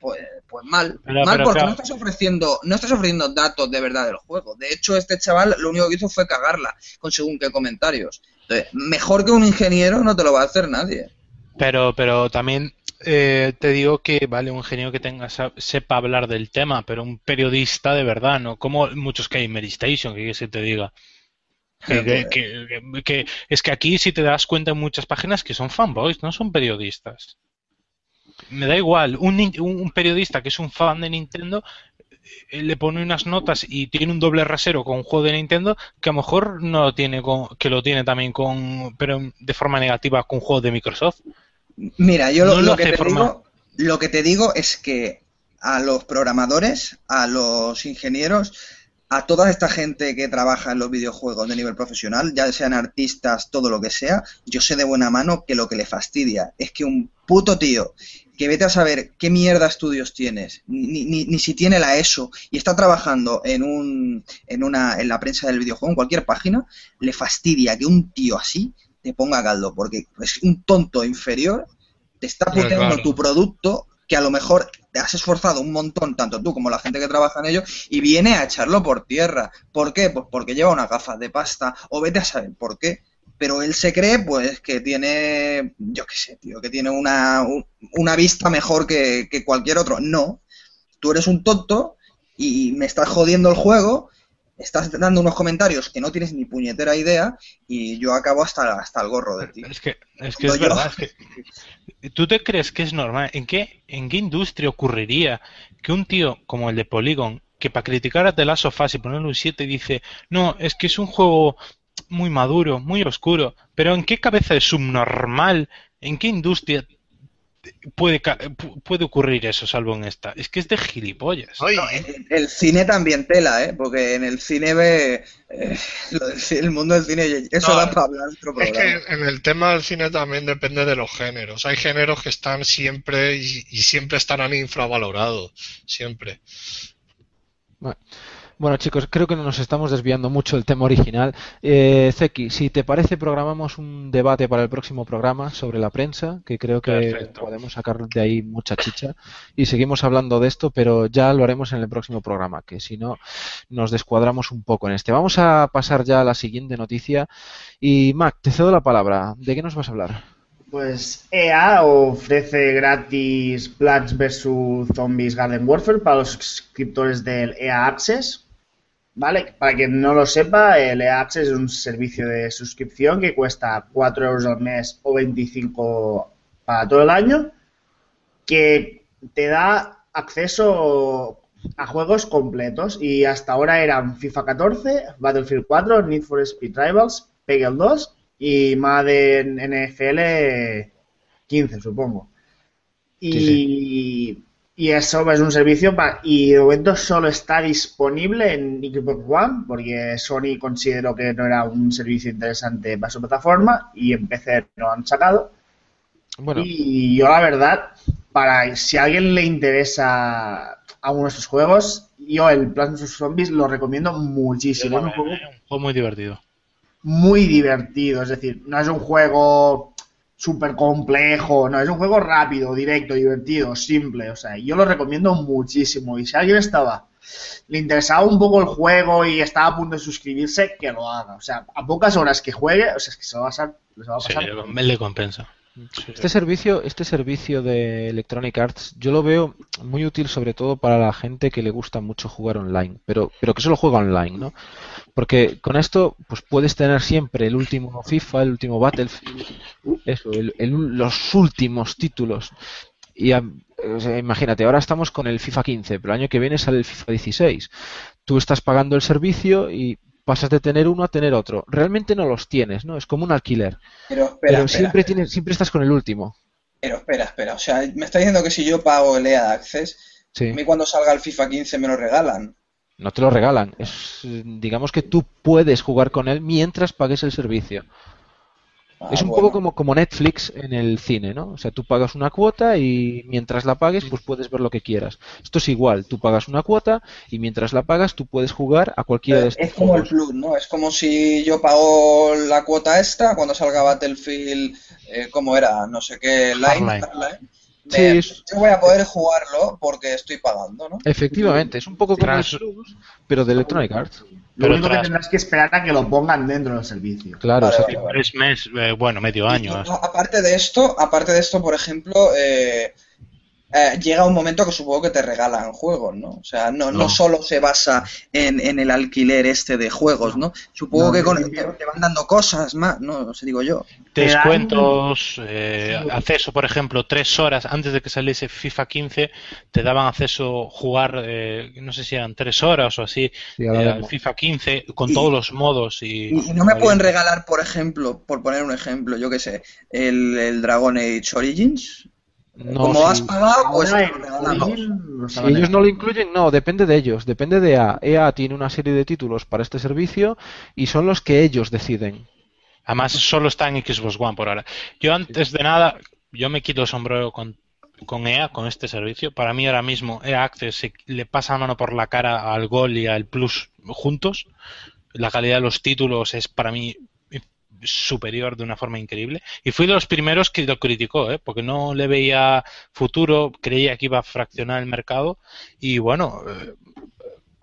D: Pues, pues mal,
C: Pero-
D: mal
C: pero
D: porque
C: claro.
D: no estás ofreciendo, no estás ofreciendo datos de verdad del juego. De hecho, este chaval lo único que hizo fue cagarla con según qué comentarios. Entonces, mejor que un ingeniero no te lo va a hacer nadie.
C: Pero, pero también eh, te digo que vale un ingeniero que tenga sepa hablar del tema, pero un periodista de verdad, no como muchos que hay en Medistation, que que te diga. Que, que- que- que- que- es que aquí si te das cuenta en muchas páginas que son fanboys, no son periodistas. Me da igual, un, un- periodista que es un fan de Nintendo eh, le pone unas notas y tiene un doble rasero con un juego de Nintendo que a lo mejor no lo tiene con, que lo tiene también con, pero de forma negativa con un juego de Microsoft.
D: Mira, yo lo,
C: No lo
D: lo que
C: hace
D: te
C: forma-
D: digo, Lo que te digo es que a los programadores, a los ingenieros, a toda esta gente que trabaja en los videojuegos de nivel profesional, ya sean artistas, todo lo que sea, yo sé de buena mano que lo que le fastidia es que un puto tío que vete a saber qué mierda estudios tienes, ni, ni, ni si tiene la ESO y está trabajando en un en una en la prensa del videojuego, en cualquier página, le fastidia que un tío así te ponga caldo, porque es un tonto inferior, te está puteando
B: claro.
D: tu producto que a lo mejor te has esforzado un montón, tanto tú como la gente que trabaja en ello, y viene a echarlo por tierra. ¿Por qué? Pues porque lleva unas gafas de pasta, o vete a saber por qué. Pero él se cree, pues, que tiene, yo qué sé, tío, que tiene una, un- una vista mejor que, que cualquier otro. No, tú eres un tonto y me estás jodiendo el juego, estás dando unos comentarios que no tienes ni puñetera idea y yo acabo hasta, hasta el gorro de ti.
C: Es que es, que es
D: yo-
C: verdad. Es que, ¿Tú te crees que es normal? ¿En qué, ¿En qué industria ocurriría que un tío como el de Polygon, que para criticar a The Last of Us y ponerle un 7 dice, no, es que es un juego muy maduro, muy oscuro, pero ¿en qué cabeza de subnormal, en qué industria puede, puede ocurrir eso, salvo en esta? Es que es de gilipollas.
D: El, el cine también tela, ¿eh? Porque en el cine ve eh, el mundo del cine, eso
B: No,
D: da para hablar otro
B: Es que en el tema del cine también depende de los géneros. Hay géneros que están siempre y, y siempre estarán infravalorados. Siempre.
A: Bueno, chicos, creo que nos estamos desviando mucho del tema original. Eh, Zeki, si te parece, programamos un debate para el próximo programa sobre la prensa, que creo que
C: Perfecto.
A: podemos sacar de ahí mucha chicha. Y seguimos hablando de esto, pero ya lo haremos en el próximo programa, que si no, nos descuadramos un poco en este. Vamos a pasar ya a la siguiente noticia. Y Mac, te cedo la palabra. ¿De qué nos vas a hablar?
E: Pues EA ofrece gratis Plants vs Zombies Garden Warfare para los suscriptores del EA Access. ¿Vale? Para quien no lo sepa, el EA Access es un servicio de suscripción que cuesta 4 euros al mes o 25 para todo el año, que te da acceso a juegos completos y hasta ahora eran FIFA 14, Battlefield 4, Need for Speed Rivals, Peggle 2 y Madden NFL 15, supongo. Y,
A: Sí,
E: y eso es un servicio pa- y de momento solo está disponible en Xbox One porque Sony consideró que no era un servicio interesante para su plataforma y en PC no han sacado.
A: Bueno,
E: Y yo la verdad, para si a alguien le interesa alguno de estos juegos, yo el Plants vs Zombies lo recomiendo muchísimo. Es un juego
C: Un juego muy divertido.
E: muy divertido, es decir, no es un juego súper complejo, no, es un juego rápido, directo, divertido, simple, o sea, yo lo recomiendo muchísimo y si a alguien estaba, le interesaba un poco el juego y estaba a punto de suscribirse, que lo haga, o sea, a pocas horas que juegue, o sea, es que se va a pasar, se va a
C: Sí,
E: pasar
C: le le compensa. Sí.
A: Este servicio, este servicio de Electronic Arts, yo lo veo muy útil sobre todo para la gente que le gusta mucho jugar online, pero, pero que solo juega online, ¿no? Porque con esto, pues puedes tener siempre el último FIFA, el último Battlefield, eso, el- el- los últimos títulos. Y a- o sea, imagínate, ahora estamos con el FIFA 15, pero el año que viene sale el FIFA 16. Tú estás pagando el servicio y pasas de tener uno a tener otro. Realmente no los tienes, ¿no? Es como un alquiler.
D: Pero espera,
A: Pero
D: espera,
A: siempre tienes, siempre estás con el último.
D: pero espera, espera. O sea, me está diciendo que si yo pago el EA Access,
A: Sí.
D: a mí cuando salga el FIFA 15 me lo regalan.
A: No te lo regalan. Es, digamos que tú puedes jugar con él mientras pagues el servicio.
D: Ah,
A: es un
D: bueno.
A: poco como, como Netflix en el cine, ¿no? O sea, tú pagas una cuota y mientras la pagues, pues puedes ver lo que quieras. Esto es igual, tú pagas una cuota y mientras la pagas, tú puedes jugar a cualquiera de estos
D: Es como el. Plus, ¿no? Es como si yo pago la cuota esta cuando salga Battlefield, eh, ¿cómo era? No sé qué, Line.
C: Hardline.
D: Hardline.
A: Sí, es-
D: Yo voy a poder jugarlo porque estoy pagando, ¿no?
A: Efectivamente, es un poco como el
C: Tras-
A: Plus, pero de Electronic Arts.
E: Lo
C: Pero
E: único que tendrás que esperar a que lo pongan dentro del servicio.
A: Claro,
D: Vale,
A: o sea,
D: vale, vale.
C: Tres meses, eh, bueno, medio año.
D: Y, a- aparte de esto, aparte de esto, por ejemplo, eh, eh, llega un momento que supongo que te regalan juegos, ¿no? O sea, no, no.
C: No.
D: solo se basa en, en el alquiler este de juegos, ¿no? Supongo
E: No,
D: que con, te, te van dando cosas más, ¿no? No sé, digo yo.
C: Descuentos, eh, acceso, por ejemplo, tres horas antes de que saliese FIFA 15, te daban acceso jugar, eh, no sé si eran tres horas o así,
A: Sí,
C: eh, al. FIFA 15 con
D: Y-
C: todos los modos y,
D: no me pueden regalar, por ejemplo, por poner un ejemplo, yo qué sé, el, el Dragon Age Origins.
A: No,
D: Como has pagado, pues
E: Ahora
A: Si ellos no lo incluyen, no, depende de ellos, depende de EA. EA tiene una serie de títulos para este servicio y son los que ellos deciden.
C: Además, solo está en Xbox One por ahora. Yo antes de nada, yo me quito el sombrero con, con EA, con este servicio. Para mí ahora mismo EA Access se- le pasa la mano por la cara al Gol y al Plus juntos. La calidad de los títulos es para mí superior de una forma increíble. Y fui de los primeros que lo criticó, ¿eh? porque no le veía futuro, creía que iba a fraccionar el mercado. Y bueno, eh,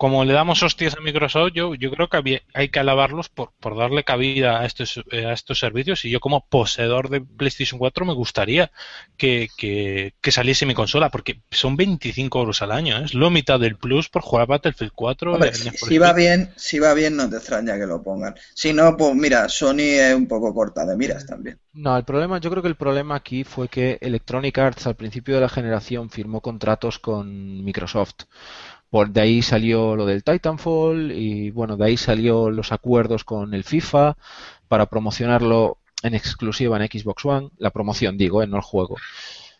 C: como le damos hostias a Microsoft, yo, yo creo que había- hay que alabarlos por, por darle cabida a estos, eh, a estos servicios. Y yo, como poseedor de PlayStation 4, me gustaría que, que, que saliese mi consola, porque son 25 euros al año. ¿eh? Es lo mitad del Plus por jugar a Battlefield 4.
D: Hombre,
C: en
D: si, si va bien, si va bien, no te extraña que lo pongan. Si no, pues mira, Sony es un poco corta de miras también.
A: No, el problema, yo creo que el problema aquí fue que Electronic Arts al principio de la generación firmó contratos con Microsoft. Por de ahí salió lo del Titanfall y bueno, de ahí salió los acuerdos con el FIFA para promocionarlo en exclusiva en Xbox One, la promoción digo, eh, no el juego.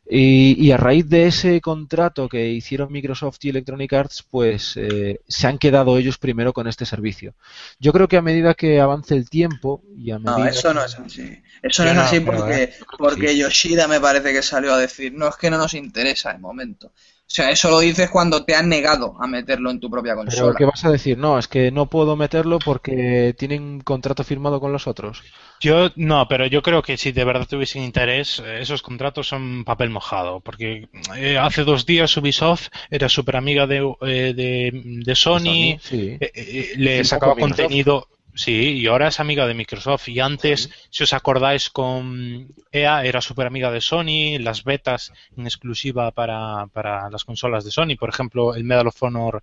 A: Y, y a raíz de ese contrato que hicieron Microsoft y Electronic Arts, pues eh, se han quedado ellos primero con este servicio. Yo creo que a medida que avance el tiempo y a
D: No,
A: medida
D: eso
A: que-
D: no es así. Eso no es
C: no,
D: así porque,
C: eh,
D: porque Yoshida me parece que salió a decir, no, es que no nos interesa de momento. O sea, eso lo dices cuando te han negado a meterlo en tu propia
A: Pero
D: consola.
A: ¿qué vas a decir? No, es que no puedo meterlo porque tienen un contrato firmado con los otros.
C: Yo no, pero yo creo que si de verdad tuviesen interés, eh, esos contratos son papel mojado, porque eh, hace dos días Ubisoft era súper amiga de, eh, de, de Sony,
A: Sí.
C: eh, eh, le
A: Firmó
C: sacaba contenido, sí, y ahora es amiga de Microsoft. Y antes, si os acordáis, con EA era súper amiga de Sony, las betas en exclusiva para, para las consolas de Sony, por ejemplo, el Medal of Honor,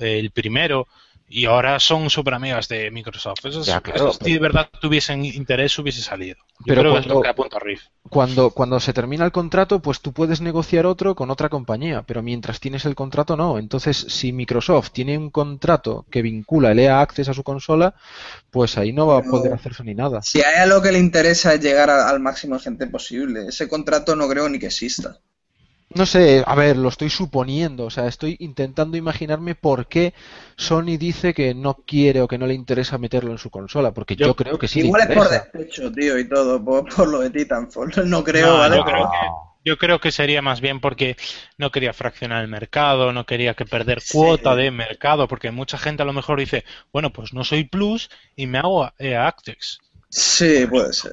C: el primero. Y ahora son súper amigas de Microsoft. Eso es-
A: Ya, claro,
C: eso, si de verdad tuviesen interés, hubiese salido. Yo
A: Pero
C: creo que es
A: cuando-
C: lo que apunta Riff.
A: Cuando, cuando se termina el contrato, pues tú puedes negociar otro con otra compañía, pero mientras tienes el contrato no. Entonces, si Microsoft tiene un contrato que vincula el EA Access a su consola, pues ahí no va a poder hacerse ni nada.
D: Si a él lo que le interesa es llegar a- al máximo de gente posible, ese contrato no creo ni que exista.
A: No sé, a ver, lo estoy suponiendo, o sea, estoy intentando imaginarme por qué Sony dice que no quiere o que no le interesa meterlo en su consola, porque yo,
C: Yo-
A: creo que sí le
D: Igual es por despecho, tío, y todo, por, por lo de Titanfall. No creo,
C: No,
D: ¿vale?
C: yo creo que- Yo creo que sería más bien porque no quería fraccionar el mercado, no quería que perder
D: Sí.
C: cuota de mercado, porque mucha gente a lo mejor dice, bueno, pues no soy Plus y me hago EA Access.
D: Sí, puede ser.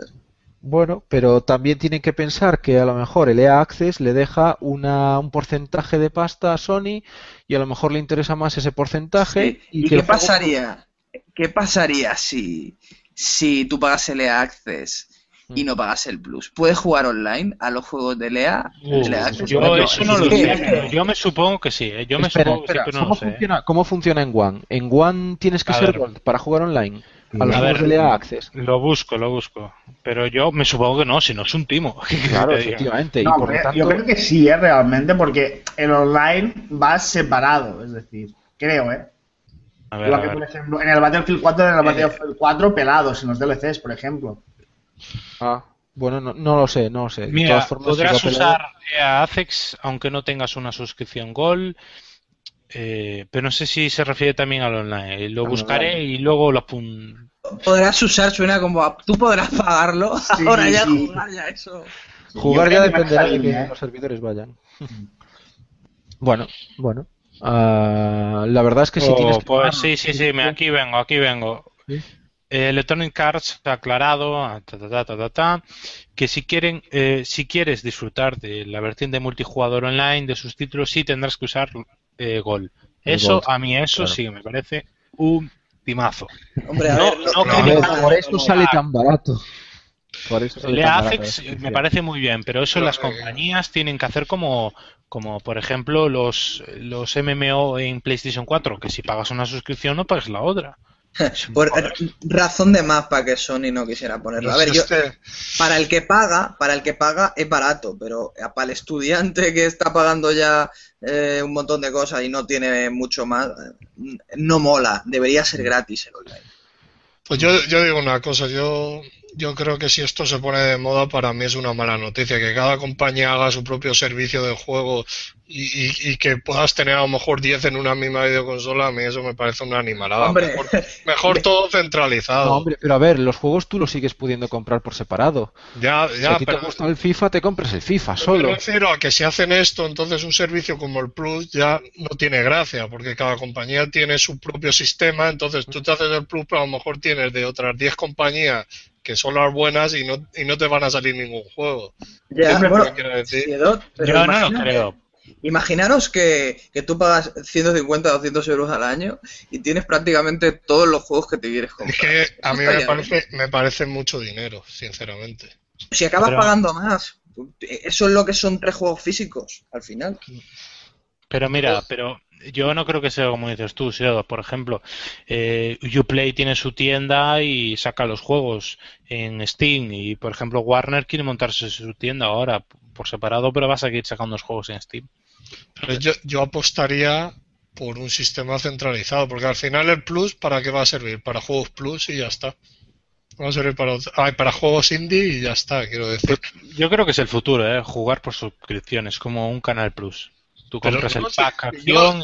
A: Bueno, pero también tienen que pensar que a lo mejor el EA Access le deja una, un porcentaje de pasta a Sony y a lo mejor le interesa más ese porcentaje.
D: Sí.
A: Y,
D: ¿Y,
A: que
D: qué
A: juego-
D: pasaría? ¿Qué pasaría si, si tú pagas el EA Access y no pagas el Plus? ¿Puedes jugar online a los juegos de EA?
C: Uh,
D: del EA Access?
C: yo eso no lo
A: que-
C: sé, pero yo me supongo que sí, ¿eh? yo me
A: Espera,
C: supongo que sí,
A: espera,
C: pero no
A: ¿cómo,
C: lo sé. ¿eh?
A: funciona, ¿Cómo funciona en One? En One tienes que
C: A
A: ser
C: ver.
A: Gold para jugar online a los
C: A
A: juegos
C: ver.
A: de EA Access.
C: Lo busco, lo busco. Pero yo me supongo que no, si no es un timo. ¿Qué quieres
A: Claro, efectivamente.
E: No,
A: y por lo
E: creo-
A: tanto,
E: Yo creo que sí, ¿eh? realmente, porque el online va separado, es decir, creo, ¿eh?
C: A ver,
E: Lo
C: a
E: que,
C: ver.
E: por ejemplo, en el Battlefield 4, en el Battlefield 4 pelados, en los DLCs, por ejemplo.
A: Ah, bueno, no, no lo sé, no lo sé. De
C: Mira,
A: todas formas,
C: podrás
A: si
C: usar EA Acex aunque no tengas una suscripción Gold, eh, pero no sé si se refiere también al online. Lo
A: Al
C: buscaré y luego lo apun...
D: Podrás usar, suena como a- tú podrás pagarlo.
E: Sí,
D: Ahora ya
E: sí.
D: jugar ya eso.
A: Jugar ya dependerá de que
E: ¿eh?
A: los servidores vayan. Bueno, bueno. Ah, la verdad es que si
C: Oh,
A: tienes que
C: pues
A: pagar-
C: sí, sí, sí, me- aquí vengo, aquí vengo.
A: Sí.
C: Eh, Electronic Arts ha aclarado ah, ta, ta, ta, ta, ta, ta, que si quieren, eh, si quieres disfrutar de la versión de multijugador online de sus títulos, sí tendrás que usar eh, Gold.
A: El
C: Eso, a mí eso
A: claro.
C: sí me parece un timazo.
D: Hombre, a
C: No,
D: ver,
C: no
A: ver, por eso
C: no,
A: sale
C: no,
A: tan barato. Por eso sale
C: El
A: tan barato
C: AFEX
A: la
C: me parece muy bien, pero eso
B: Pero,
C: las
B: eh,
C: compañías tienen que hacer como, como por ejemplo los, los MMO en PlayStation 4, que si pagas una suscripción no pagas la otra.
D: por razón de más para que Sony no quisiera ponerlo. A ver, yo,
B: Este-
D: para el que paga, para el que paga es barato, pero para el estudiante que está pagando ya eh, un montón de cosas y no tiene mucho más, no mola. Debería ser gratis el online.
B: Pues yo, yo digo una cosa, yo yo creo que si esto se pone de moda, para mí es una mala noticia. Que cada compañía haga su propio servicio de juego y, y, que puedas tener a lo mejor 10 en una misma videoconsola, a mí eso me parece una animalada. mejor, todo centralizado.
A: hombre, pero a ver, los juegos tú los sigues pudiendo comprar por separado.
B: Ya, ya.
A: Si a ti te gusta el FIFA, te compras el FIFA solo.
B: Me refiero a que si hacen esto, entonces un servicio como el Plus ya no tiene gracia, porque cada compañía tiene su propio sistema, entonces tú te haces el Plus, pero a lo mejor tienes de otras 10 compañías que son las buenas y no, y no te van a salir ningún juego.
D: Ya, bueno, decir? Yo
C: no lo creo.
D: Imaginaros que, que, tú pagas 150 o 200 euros al año y tienes prácticamente todos los juegos que te quieres comprar.
B: Es que a mí me parece, me parece mucho dinero, sinceramente.
D: Si acabas pagando más, eso es lo que son tres juegos físicos, al final.
C: Pero mira, pero yo no creo que sea como dices tú, Por ejemplo, eh, Uplay tiene su tienda y saca los juegos en Steam y, por ejemplo, Warner quiere montarse su tienda ahora por separado, pero va a seguir sacando los juegos en Steam.
B: yo, yo apostaría por un sistema centralizado, porque al final el Plus, ¿para qué va a servir? Para juegos Plus y ya está. Va a servir para, para juegos indie y ya está, quiero decir.
C: Yo creo que es el futuro, ¿eh? jugar por suscripciones, como un Canal Plus. Tú compras el pack acción.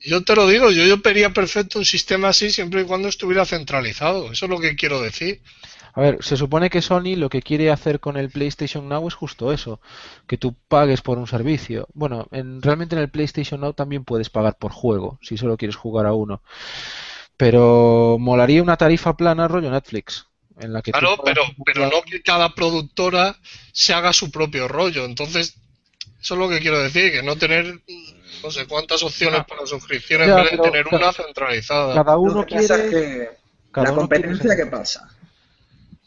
B: Yo, te lo digo, yo, yo pedía perfecto un sistema así siempre y cuando estuviera centralizado. Eso es lo que quiero decir.
A: A ver, se supone que Sony lo que quiere hacer con el PlayStation Now es justo eso, que tú pagues por un servicio. Bueno, en, realmente en el PlayStation Now también puedes pagar por juego, si solo quieres jugar a uno. Pero molaría una tarifa plana rollo Netflix. En la que
B: claro, pero, pero no que cada productora se haga su propio rollo. Entonces, eso es lo que quiero decir, que no tener no sé cuántas opciones para suscripciones en vez de tener una centralizada.
A: Cada uno quiere...
D: la competencia que pasa.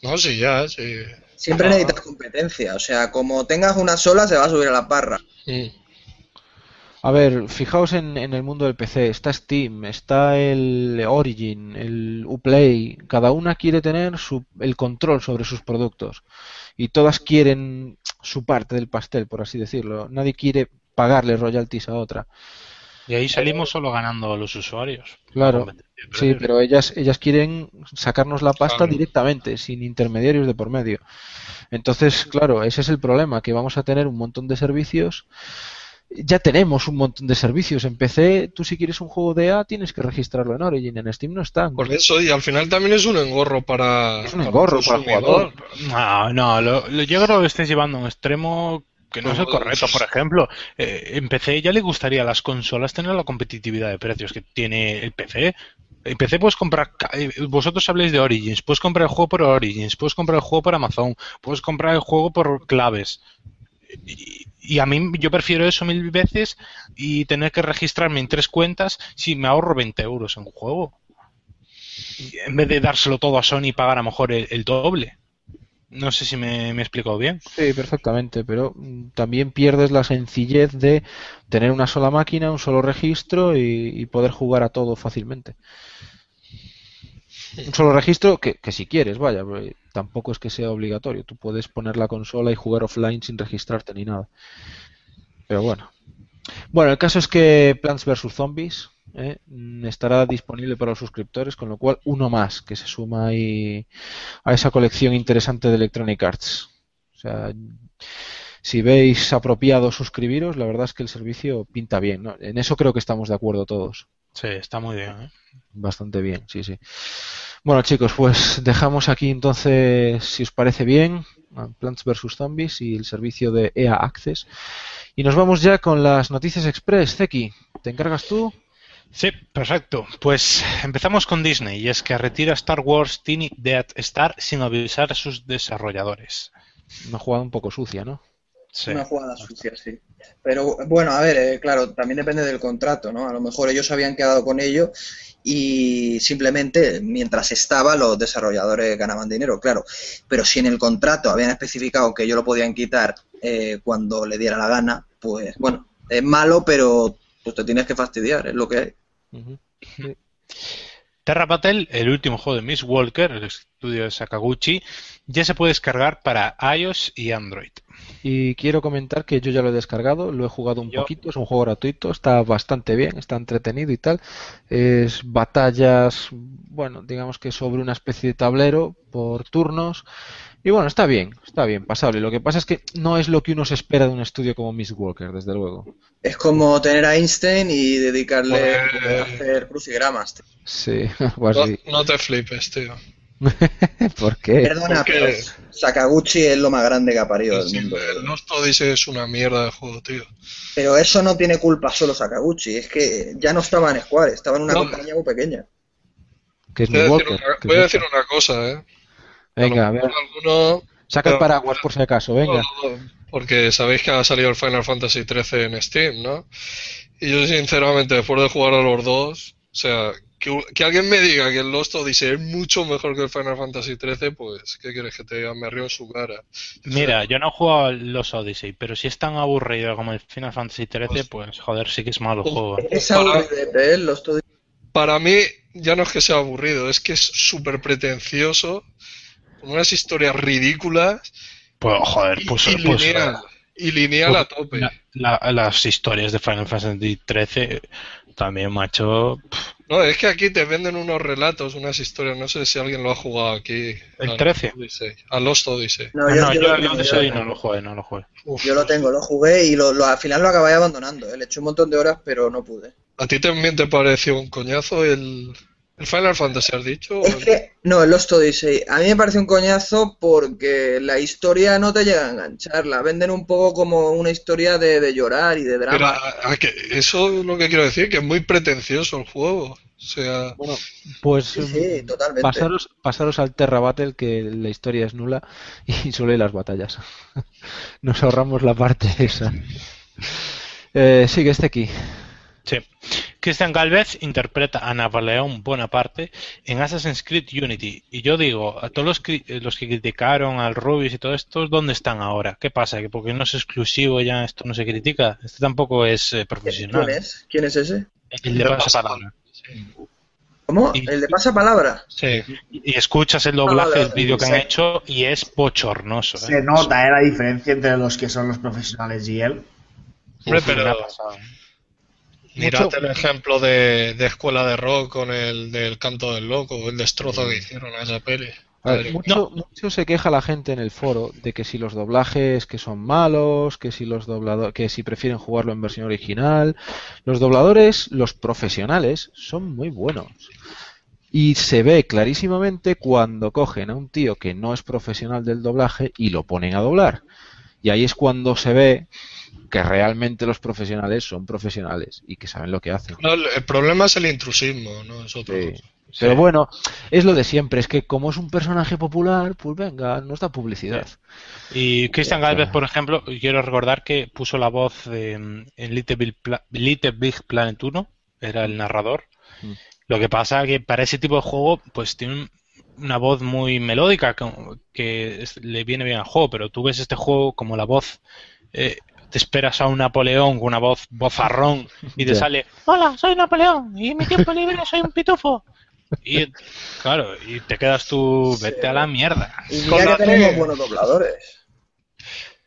B: No, sí, ya, sí.
D: Siempre necesitas competencia, o sea, como tengas una sola se va a subir a la parra.
A: A ver, fijaos en, en, el mundo del PC, está Steam, está el Origin, el Uplay, cada una quiere tener su, el control sobre sus productos y todas quieren su parte del pastel, por así decirlo. Nadie quiere pagarle royalties a otra.
C: Y ahí salimos solo ganando los usuarios.
A: Claro. Sí, pero ellas, ellas quieren sacarnos la pasta directamente, sin intermediarios de por medio. Entonces, claro, ese es el problema, que vamos a tener un montón de servicios. Ya tenemos un montón de servicios. En PC, tú si quieres un juego de A, tienes que registrarlo en Origin. En Steam no están.
B: Por eso, y al final también es un engorro para.
A: Es un engorro para, el jugador.
C: No, no, lo, yo creo que lo estés llevando a un extremo que no es el correcto. Por ejemplo, eh, en PC ya le gustaría a las consolas tener la competitividad de precios que tiene el PC. En PC puedes comprar, eh, vosotros habléis de Origins, puedes comprar el juego por Origins, puedes comprar el juego por Amazon, puedes comprar el juego por claves. Y, a mí yo prefiero eso mil veces y tener que registrarme en tres cuentas si me ahorro 20 euros en un juego. En vez de dárselo todo a Sony y pagar a lo mejor el doble. No sé si me, he explicado bien.
A: Sí, perfectamente, pero mm, también pierdes la sencillez de tener una sola máquina, un solo registro y, poder jugar a todo fácilmente. Un solo registro que, que si quieres, vaya, tampoco es que sea obligatorio. Tú puedes poner la consola y jugar offline sin registrarte ni nada. Pero bueno. Bueno, el caso es que Plants vs. Zombies ¿eh? estará disponible para los suscriptores, con lo cual uno más que se suma ahí a esa colección interesante de Electronic Arts. O sea, si veis apropiado suscribiros, la verdad es que el servicio pinta bien. En eso creo que estamos de acuerdo todos.
C: Sí, está muy bien. ¿eh?
A: Bastante bien, sí, sí. Bueno, chicos, pues dejamos aquí entonces, si os parece bien, Plants vs. Zombies y el servicio de EA Access. Y nos vamos ya con las noticias express. Zeki, ¿te encargas tú?
C: Sí, perfecto. Pues empezamos con Disney y es que retira Star Wars Tiny Death Star sin avisar a sus desarrolladores.
A: Una jugada un poco sucia, ¿no?
D: Sí. Una jugada sucia, sí. Pero bueno, a ver, eh, claro, también depende del contrato, ¿no? A lo mejor ellos habían quedado con ello y simplemente mientras estaba los desarrolladores ganaban dinero, claro. Pero si en el contrato habían especificado que ellos lo podían quitar eh, cuando le diera la gana, pues bueno, es malo, pero pues te tienes que fastidiar, es lo que hay.
C: Terra Battle, el último juego de Miss Walker, el estudio de Sakaguchi, ya se puede descargar para iOS y Android.
A: Y quiero comentar que yo ya lo he descargado, lo he jugado un
C: Yo-
A: poquito, es un juego gratuito, está bastante bien, está entretenido y tal. Es batallas, bueno, digamos que sobre una especie de tablero por turnos. Y bueno, está bien, está bien, pasable. Lo que pasa es que no es lo que uno se espera de un estudio como Miss Walker, desde luego.
D: Es como tener a Einstein y dedicarle
B: Pues-
D: a hacer crucigramas. tío.
A: Sí, algo
B: No,
A: así.
B: no te flipes, tío.
A: ¿Por qué?
D: Perdona,
B: ¿por qué?
D: pero Sakaguchi es lo más grande que ha parido del
B: Sí,
D: mundo.
B: el Lost Odyssey es una mierda de juego, tío.
D: Pero eso no tiene culpa solo Sakaguchi, es que ya no estaba en Square, estaba en una
B: No.
D: compañía muy pequeña.
A: Que es
B: Voy a
A: Miss
B: decir
A: Walker.
B: una,
A: ¿qué
B: voy a decir una cosa, ¿eh?
A: Venga, a ver,
B: alguno-
A: saca el paraguas por si acaso, venga.
B: Porque sabéis que ha salido el Final Fantasy XIII en Steam, ¿no? Y yo sinceramente, después de jugar a los dos, o sea, que, que alguien me diga que el Lost Odyssey es mucho mejor que el Final Fantasy XIII, pues, ¿qué quieres que te diga? Me río en su cara.
C: Mira, yo no he jugado a los Odyssey, pero si es tan aburrido como el Final Fantasy XIII,
B: Pues-
C: pues joder, sí que es malo el juego. ¿eh?
D: Es
B: Para-
D: aburridete, ¿eh?
B: Para mí, ya no es que sea aburrido, es que es súper pretencioso, con unas historias ridículas
C: Pues joder,
B: y,
C: pues,
B: y
C: pues,
B: lineal. Y lineal a tope.
C: la- la- las historias de Final Fantasy XIII también, macho. pff,
B: No, es que aquí te venden unos relatos, unas historias. No sé si alguien lo ha jugado aquí.
C: ¿El
B: a
C: 13?
B: Odyssey, a Lost Odyssey.
D: No,
C: No,
D: yo,
C: no,
D: yo
C: yo el Odyssey no lo jugué, no lo jugué.
B: Uf.
D: yo lo tengo, lo jugué y lo, lo- al final lo acabé abandonando. ¿eh? Le eché un montón de horas, pero no pude.
B: ¿A ti también te pareció un coñazo el, el Final Fantasy, has dicho?
D: Es que, no, el Lost Odyssey. A mí me parece un coñazo porque la historia no te llega a enganchar. La venden un poco como una historia de, de llorar y de
B: Pero
D: drama.
B: a- a que- eso es lo que quiero decir, que es muy pretencioso el juego. O sea,
A: Bueno, pues
D: Sí, sí,
A: mm,
D: totalmente.
A: pasaros, pasaros al Terra Battle que la historia es nula y solo hay las batallas. Nos ahorramos la parte esa. Eh, sigue este aquí.
C: Sí. Cristian Galvez interpreta a Napoleón Bonaparte en Assassin's Creed Unity. Y yo digo, a todos los, cri- eh, los que criticaron al Rubius y todo esto, ¿dónde están ahora? ¿Qué pasa? ¿Que porque no es exclusivo ya esto no se critica? Este tampoco es eh, profesional.
D: ¿Quién es? ¿Quién es ese?
C: El de pasapalabra.
D: ¿Cómo?
C: Y-
D: ¿El de pasapalabra?
B: sí.
C: Y escuchas el
D: Ah,
C: doblaje
D: vale,
C: del vídeo que han hecho y es bochornoso. ¿eh?
E: Se nota ¿eh? la diferencia entre los que son los profesionales y él.
B: Hombre, pero-
C: me ha pasado.
B: Mirad
A: Mucho-
B: el ejemplo de, de Escuela de Rock con el del Canto del Loco, el destrozo que hicieron a esa peli.
A: A ver,
B: Madre
A: mucho, mucho se queja la gente en el foro de que si los doblajes que son malos, que si los doblado- que si prefieren jugarlo en versión original. Los dobladores, los profesionales, son muy buenos. Y se ve clarísimamente cuando cogen a un tío que no es profesional del doblaje y lo ponen a doblar. Y ahí es cuando se ve que realmente los profesionales son profesionales y que saben lo que hacen.
B: No, el, problema es el intrusismo, no es otro.
A: Sí. Pero bueno, es lo de siempre, es que como es un personaje popular, pues venga, nos da publicidad.
C: Y Christian. Galvez, por ejemplo, quiero recordar que puso la voz de, en Little Big, Pla- Little Big Planet 1, era el narrador.
A: Mm.
C: Lo que pasa que para ese tipo de juego, pues tiene un- una voz muy melódica que, que es- le viene bien al juego, pero tú ves este juego como la voz, eh, te esperas a un Napoleón con una voz bozarrón y te sale, hola, soy Napoleón y en mi tiempo libre soy un pitufo. Y claro, y te quedas tú, vete a la mierda.
D: Y mira que tenemos buenos dobladores.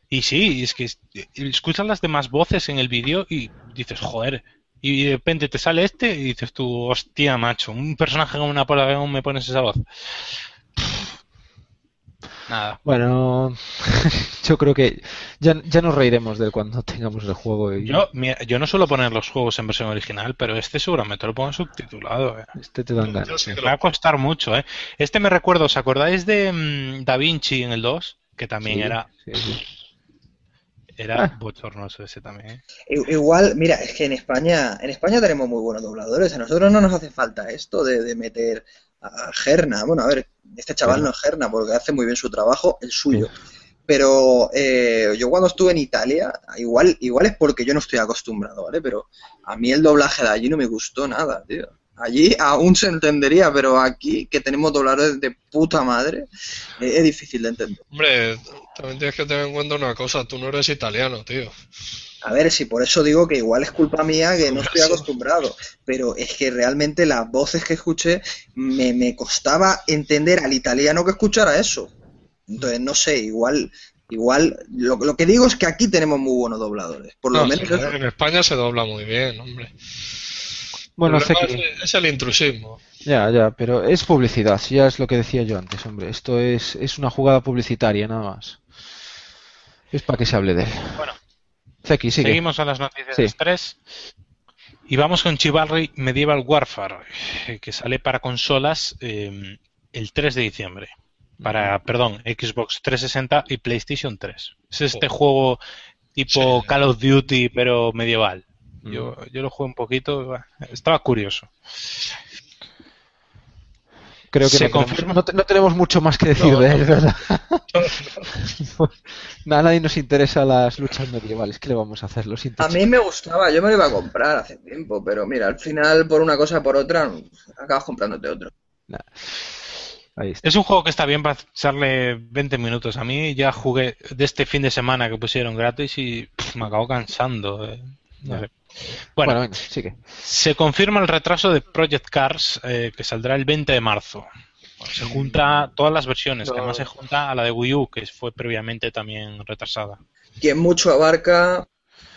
C: Y sí, es que es- escuchas las demás voces en el vídeo y dices, joder, y de repente te sale este y dices tú, hostia, macho, un personaje como Napoleón me pones esa voz. Nada.
A: Bueno, yo creo que ya, ya nos reiremos de cuando tengamos el juego. Y
C: Yo, mira, yo no suelo poner los juegos en versión original, pero este seguramente lo pongo subtitulado. eh.
A: Este te dan ganas.
B: sí que
C: Me va a costar mucho, ¿eh? Este me recuerdo, ¿os acordáis de mm, Da Vinci en el 2? Que también
A: Sí,
C: era,
A: sí, sí.
C: era
A: Ah.
C: bochornoso ese también, ¿eh?
D: Igual, mira, es que en España, en España tenemos muy buenos dobladores. A nosotros no nos hace falta esto de, de meter a Gerna. Bueno, a ver, este chaval no es Gerna porque hace muy bien su trabajo, el suyo. Pero eh, yo cuando estuve en Italia, igual, igual es porque yo no estoy acostumbrado, ¿vale? Pero a mí el doblaje de allí no me gustó nada, tío. Allí aún se entendería, pero aquí que tenemos dobladores de puta madre, eh, es difícil de entender.
B: Hombre, También tienes que tener en cuenta una cosa, tú no eres italiano, tío.
D: A ver, si por eso digo que igual es culpa mía que no estoy acostumbrado, pero es que realmente las voces que escuché me, me costaba entender al italiano que escuchara eso. Entonces, no sé, igual, igual, lo, lo que digo es que aquí tenemos muy buenos dobladores, por lo
B: No,
D: menos
B: sí,
D: eso.
B: en España se dobla muy bien, hombre.
A: Bueno,
B: es, es el intrusismo.
A: ya, ya, pero es publicidad, ya es lo que decía yo antes, hombre. Esto es, es una jugada publicitaria, nada más. Es para que se hable de él.
C: Bueno,
A: Zeki, sigue.
C: seguimos a las noticias
A: Sí.
C: estrés. Y vamos con Chivalry Medieval Warfare, eh, que sale para consolas eh, el 3 de diciembre. Para, perdón, Xbox 360 y PlayStation 3. Es este
B: Oh.
C: juego tipo
B: Sí.
C: Call of Duty, pero medieval. Yo, yo lo jugué un poquito, estaba curioso.
A: Creo que
C: Se
A: no, tenemos, no te- no tenemos mucho más que decir
B: No,
A: de
B: no.
A: él, ¿verdad? a nadie nos interesa las luchas medievales. ¿Qué le vamos a hacer? Lo siento.
D: A mí me gustaba, yo me lo iba a comprar hace tiempo, pero mira, al final por una cosa o por otra acabas comprándote otro.
A: Ahí está.
C: Es un juego que está bien para echarle 20 minutos. A mí ya jugué de este fin de semana que pusieron gratis y pff, me acabo cansando. eh. No
A: Ya.
C: sé.
A: Bueno,
C: Bueno,
A: venga, sigue.
C: se confirma el retraso de Project Cars eh, que saldrá el 20 de marzo. Se junta todas las versiones, que además se junta a la de Wii U, que fue previamente también retrasada.
D: Quien mucho abarca,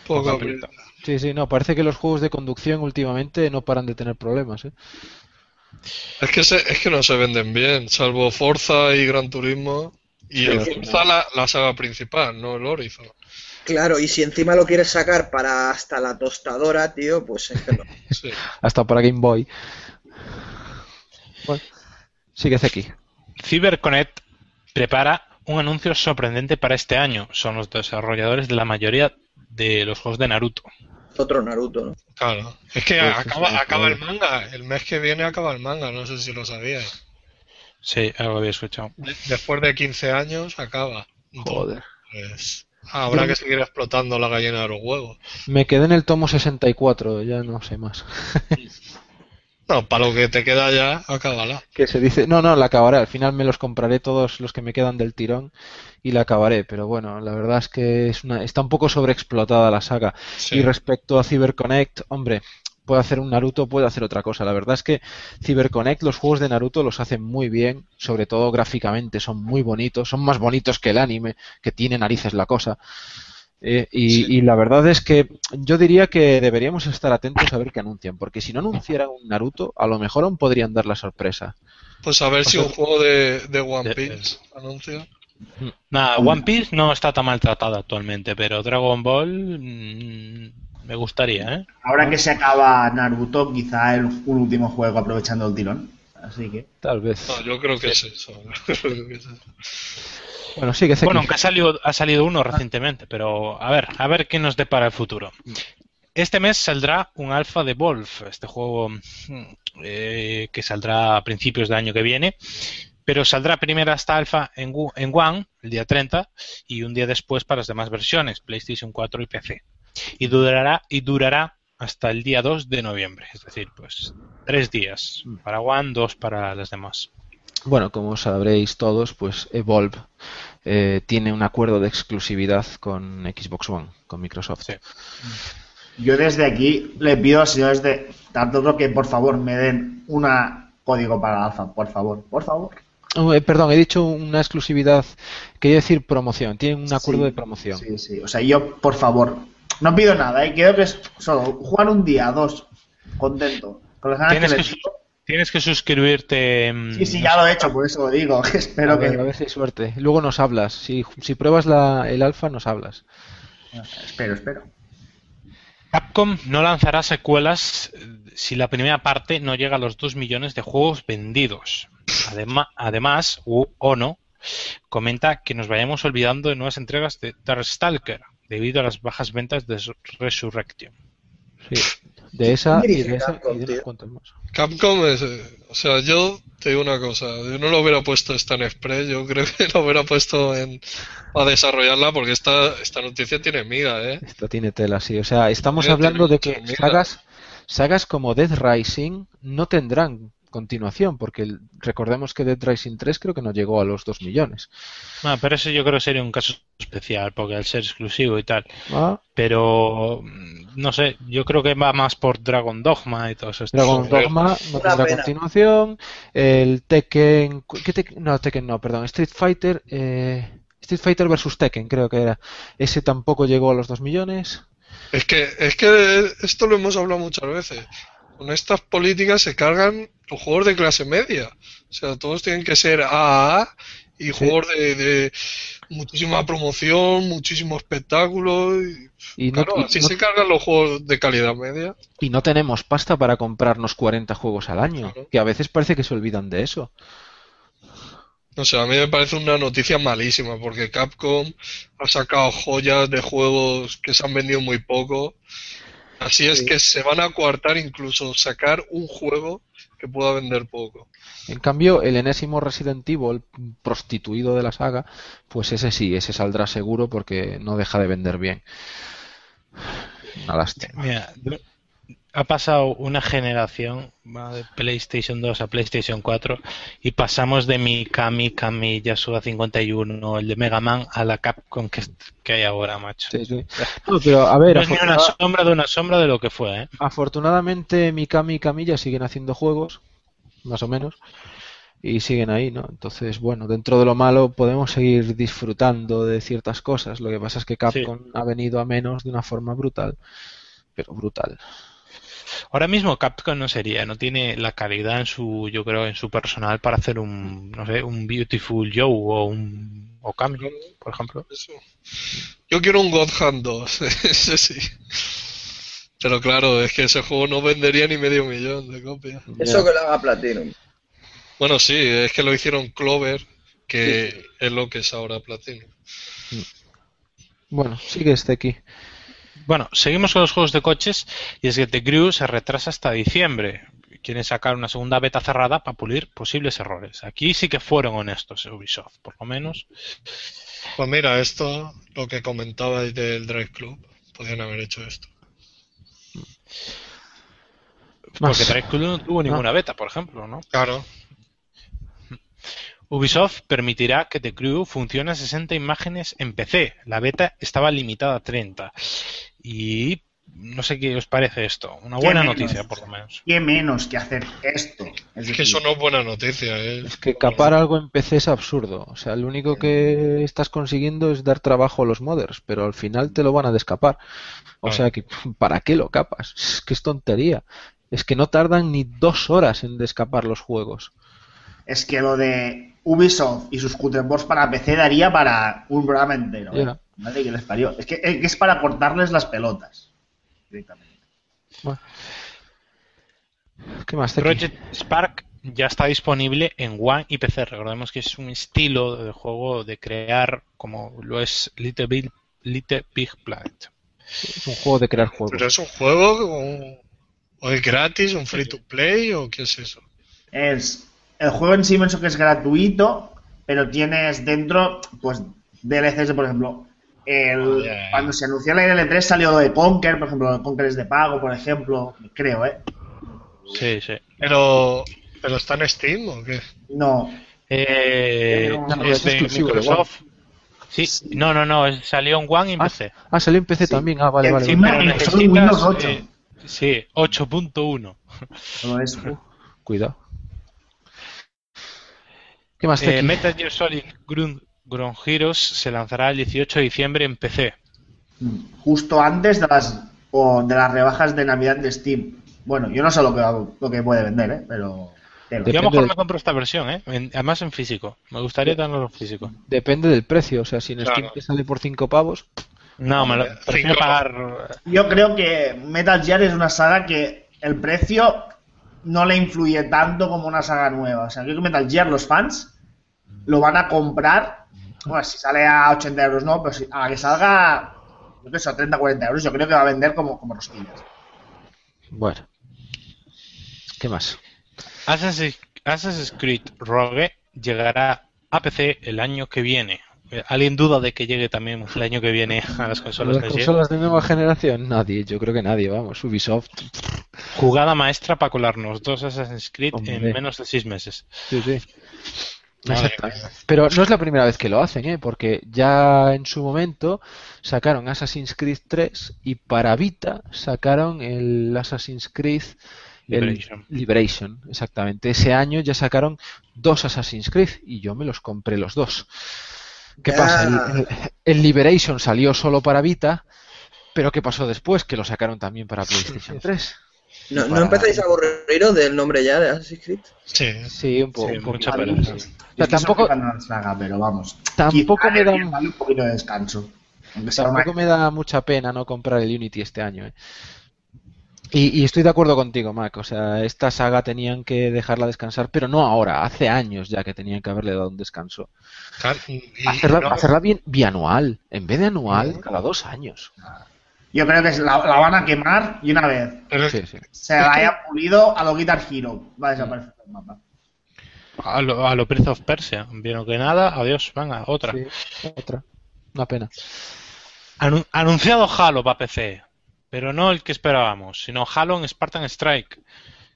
B: Poco
C: aprieta.
A: Sí, sí, no, parece que los juegos de conducción últimamente no paran de tener problemas, ¿eh?
B: Es que, se- es que no se venden bien, salvo Forza y Gran Turismo. Y el Forza la, la saga principal, no el Horizon.
D: Claro, y si encima lo quieres sacar para hasta la tostadora, tío, pues es que no.
B: Sí.
A: Hasta para Game Boy. Bueno, sigue Zeki.
C: CyberConnect prepara un anuncio sorprendente para este año. Son los desarrolladores de la mayoría de los juegos de Naruto.
D: Otro Naruto, ¿no?
B: Claro. Es que
A: Pues
B: acaba,
A: sí,
B: acaba el manga. El mes que viene acaba el manga. No sé si lo sabíais.
C: Sí, algo había escuchado.
B: Después de 15 años acaba.
A: Joder.
B: Entonces, habrá que seguir explotando la gallina de los huevos.
A: Me quedé en el tomo 64, ya no sé más.
B: No, para lo que te queda ya, acábala.
A: que se dice, no, no, la acabaré, al final me los compraré todos los que me quedan del tirón y la acabaré, pero bueno, la verdad es que es una, está un poco sobreexplotada la saga.
B: Sí.
A: Y respecto a CyberConnect, hombre, puede hacer un Naruto, puede hacer otra cosa. La verdad es que CyberConnect, los juegos de Naruto los hacen muy bien, sobre todo gráficamente, son muy bonitos, son más bonitos que el anime, que tiene narices la cosa. Eh, y,
B: Sí.
A: y la verdad es que yo diría que deberíamos estar atentos a ver qué anuncian, porque si no anunciaran un Naruto, a lo mejor aún podrían dar la sorpresa.
B: Pues a ver si un juego de, de One
C: De-
B: Piece anuncia.
C: Nada, One Piece no está tan maltratado actualmente, pero Dragon Ball mm, me gustaría, ¿eh?
E: Ahora que se acaba Naruto, quizá el, un último juego aprovechando el tirón. Así que.
A: Tal vez.
B: No, yo creo que es eso. Yo creo que eso.
A: Bueno.
C: Bueno, aunque ha salido, ha salido uno recientemente, pero a ver, a ver qué nos depara el futuro. Este mes saldrá un alfa de Wolf, este juego mm, eh, que saldrá a principios del año que viene, pero saldrá primero esta alfa en, en One, el día 30, y un día después para las demás versiones, PlayStation 4 y PC. Y durará, y durará hasta el día 2 de noviembre, es decir, pues tres días para One, dos para las demás.
A: Bueno, como sabréis todos, pues Evolve eh, tiene un acuerdo de exclusividad con Xbox One, con Microsoft.
C: Sí.
E: Yo desde aquí le pido a los señores de tanto que por favor me den un código para la alfa, por favor, por favor.
A: Oh, eh, perdón, he dicho una exclusividad, quería decir promoción, tienen un acuerdo
E: Sí,
A: de promoción.
E: Sí, sí. O sea, yo, por favor, no pido nada, ¿eh? quiero que es solo jugar un día, dos, contento. Con las ganas
C: Tienes
E: que
C: tienes suscribirte. mm,
E: Sí, sí, ya lo he hecho, por eso lo digo. Espero
A: a, ver,
E: que.
A: a ver si hay suerte. Luego nos hablas. Si, si pruebas la, el alfa, nos hablas.
E: Espero, espero.
C: Capcom no lanzará secuelas eh, si la primera parte no llega a los 2 millones de juegos vendidos. Adema- además, U- Ono comenta que nos vayamos olvidando de nuevas entregas de Darkstalker debido a las bajas ventas de Resurrection.
A: Sí. De esa y de esa
D: Capcom,
A: y de más.
B: Capcom es. eh, O sea, yo te digo una cosa. Yo no lo hubiera puesto esta en Express. Yo creo que lo hubiera puesto en. a desarrollarla porque esta, esta noticia tiene miga, ¿eh?
A: Esto tiene tela, sí. O sea, estamos
B: Tiene-
A: hablando
B: tiene
A: de que sagas, sagas como Death Rising no tendrán continuación, porque recordemos que Dead Rising 3 creo que no llegó a los 2 millones.
C: Ah, pero eso yo creo que sería un caso especial, porque al ser exclusivo y tal. Ah. Pero, mm, no sé, yo creo que va más por Dragon Dogma y todo eso.
A: Dragon Dogma no tendrá continuación. El Tekken... No, Tekken no, perdón. Street Fighter... Eh, Street Fighter vs Tekken creo que era. Ese tampoco llegó a los 2 millones.
B: Es que, es que esto lo hemos hablado muchas veces. Con estas políticas se cargan los juegos de clase media. O sea, todos tienen que ser AAA y juegos de, muchísima promoción, muchísimo espectáculo. Y, claro, así se cargan los juegos de calidad media.
A: Y no tenemos pasta para comprarnos 40 juegos al año, que a veces parece que se olvidan de eso.
B: No sé, a mí me parece una noticia malísima porque Capcom ha sacado joyas de juegos que se han vendido muy poco. Así es que se van a coartar incluso sacar un juego que pueda vender poco.
A: En cambio, el enésimo Resident Evil, prostituido de la saga, pues ese sí, ese saldrá seguro porque no deja de vender bien. Una lástima.
C: Mira, ha pasado una generación de PlayStation 2 a PlayStation 4 y pasamos de Mikami, Kami, Yasuda 51, el de Mega Man a la Capcom que, que hay ahora, macho.
A: Sí, sí. No, pero a ver,
C: no es ni una sombra de una sombra de lo que fue. ¿eh?
A: Afortunadamente Mikami y Camilla siguen haciendo juegos, más o menos, y siguen ahí, ¿no? Entonces, bueno, dentro de lo malo podemos seguir disfrutando de ciertas cosas. Lo que pasa es que Capcom ha venido a menos de una forma brutal, pero brutal.
C: Ahora mismo Capcom no sería, no tiene la calidad en su, yo creo, en su personal para hacer un, no sé, un Beautiful Joe o un Okami, por ejemplo.
B: Yo quiero un God Hand 2, ese sí. Pero claro, es que ese juego no vendería ni medio millón de copias.
D: Eso que lo haga Platinum.
B: Bueno, sí, es que lo hicieron Clover, que es lo que es ahora Platinum.
A: Bueno, sigue este aquí.
C: Bueno, seguimos con los juegos de coches y es que The Crew se retrasa hasta diciembre. Quieren sacar una segunda beta cerrada para pulir posibles errores. Aquí sí que fueron honestos Ubisoft, por lo menos.
B: Pues mira, esto, lo que comentabais del Drive Club, podrían haber hecho esto.
C: Porque Drive Club no tuvo ninguna beta, por ejemplo, ¿no?
B: Claro.
C: Ubisoft permitirá que The Crew funcione a 60 imágenes en PC. La beta estaba limitada a 30. Y no sé qué os parece esto. Una buena noticia, por lo menos.
E: ¿Qué menos que hacer esto?
B: Es, que eso no es buena noticia.
A: ¿eh? Es que capar algo en PC es absurdo. O sea, lo único que estás consiguiendo es dar trabajo a los modders, pero al final te lo van a descapar. O sea, que ¿para qué lo capas? Es que es tontería. Es que no tardan ni dos horas en descapar los juegos.
E: Es que lo de Ubisoft y sus Boards para PC daría para un programa entero. ¿eh? que les parió. Es que, es para cortarles las pelotas. Directamente.
C: ¿Qué más? Project Spark ya está disponible en One y PC. Recordemos que es un estilo de juego de crear como lo es Little Big, Little Big Planet.
A: Es un juego de crear juegos.
B: ¿Pero es un juego o es gratis, un free to play o qué es eso?
E: Es el juego en sí pienso que es gratuito, pero tienes dentro, pues, DLCs, por ejemplo, el, cuando se anunció la L3 salió lo de Conker, por ejemplo, Conker es de pago, por ejemplo, creo, ¿eh?
C: Sí, sí.
B: Pero, ¿pero está en Steam o qué?
E: No.
C: Eh, es, de Microsoft. Sí, no, no, no, salió en One y en PC.
A: Ah, salió en PC también, ah, vale, vale.
E: Windows 8. Eh,
C: sí,
E: 8.1.
A: Cuidado.
C: ¿Qué más eh, Metal Gear Solid Ground, Heroes se lanzará el 18 de diciembre en PC.
E: Justo antes de las, de las rebajas de Navidad de Steam. Bueno, yo no sé lo que, lo que puede vender, ¿eh? pero...
C: Yo a lo mejor me compro esta versión, ¿eh? además en físico. Me gustaría tenerlo en físico.
A: Depende del precio, o sea, si en Steam te sale por 5 pavos...
C: No, me lo prefiero pagar...
E: Yo creo que Metal Gear es una saga que el precio no le influye tanto como una saga nueva. O sea, creo que Metal Gear, los fans, lo van a comprar. Bueno, si sale a 80 euros, no, pero si, a que salga, yo que sé, a 30, 40 euros, yo creo que va a vender como, como rosquillas.
A: Bueno. ¿Qué más?
C: Assassin's Creed Rogue llegará a PC el año que viene. ¿Alguien duda de que llegue también el año que viene a las consolas,
A: ¿A las consolas de nueva generación? Nadie, yo creo que nadie, vamos. Ubisoft
C: Jugada maestra para colarnos dos Assassin's Creed
A: Hombre.
C: en menos de seis meses.
A: Sí, sí. Exactamente. Pero no es la primera vez que lo hacen, ¿eh? porque ya en su momento sacaron Assassin's Creed 3 y para Vita sacaron el Assassin's Creed el
C: Liberation.
A: Liberation, exactamente. Ese año ya sacaron dos Assassin's Creed y yo me los compré los dos. ¿Qué
D: Ya.
A: pasa? El, el- el Liberation salió solo para Vita, pero ¿qué pasó después? Que lo sacaron también para PlayStation 3.
D: ¿No,
A: Y
D: ¿No
A: para-
D: empezáis a aburriros del nombre ya de Assassin's Creed?
B: Sí.
A: Sí, un poco.
C: Sí,
A: un poco.
C: mucha
A: Sí.
C: pereza.
A: O sea, tampoco,
E: la saga, pero vamos.
A: tampoco me da
E: un poquito de descanso.
A: Tampoco me da mucha pena no comprar el Unity este año. ¿eh? Y, y estoy de acuerdo contigo, Mac. O sea, esta saga tenían que dejarla descansar, pero no ahora. Hace años ya que tenían que haberle dado un descanso.
B: Claro, y-
A: Hacerla,
B: no-
A: hacerla bien bianual, en vez de anual, cada dos años.
E: Yo creo que la, la van a quemar y una vez
B: pero-
A: Sí, sí.
E: se la haya pulido a lo Guitar Hero. Va a desaparecer del mapa.
C: A lo, a lo Prince of Persia. Vieron que nada, adiós, venga, otra.
A: Sí, otra. Una pena.
C: Anu- anunciado Halo para PC, pero no el que esperábamos, sino Halo en Spartan Strike,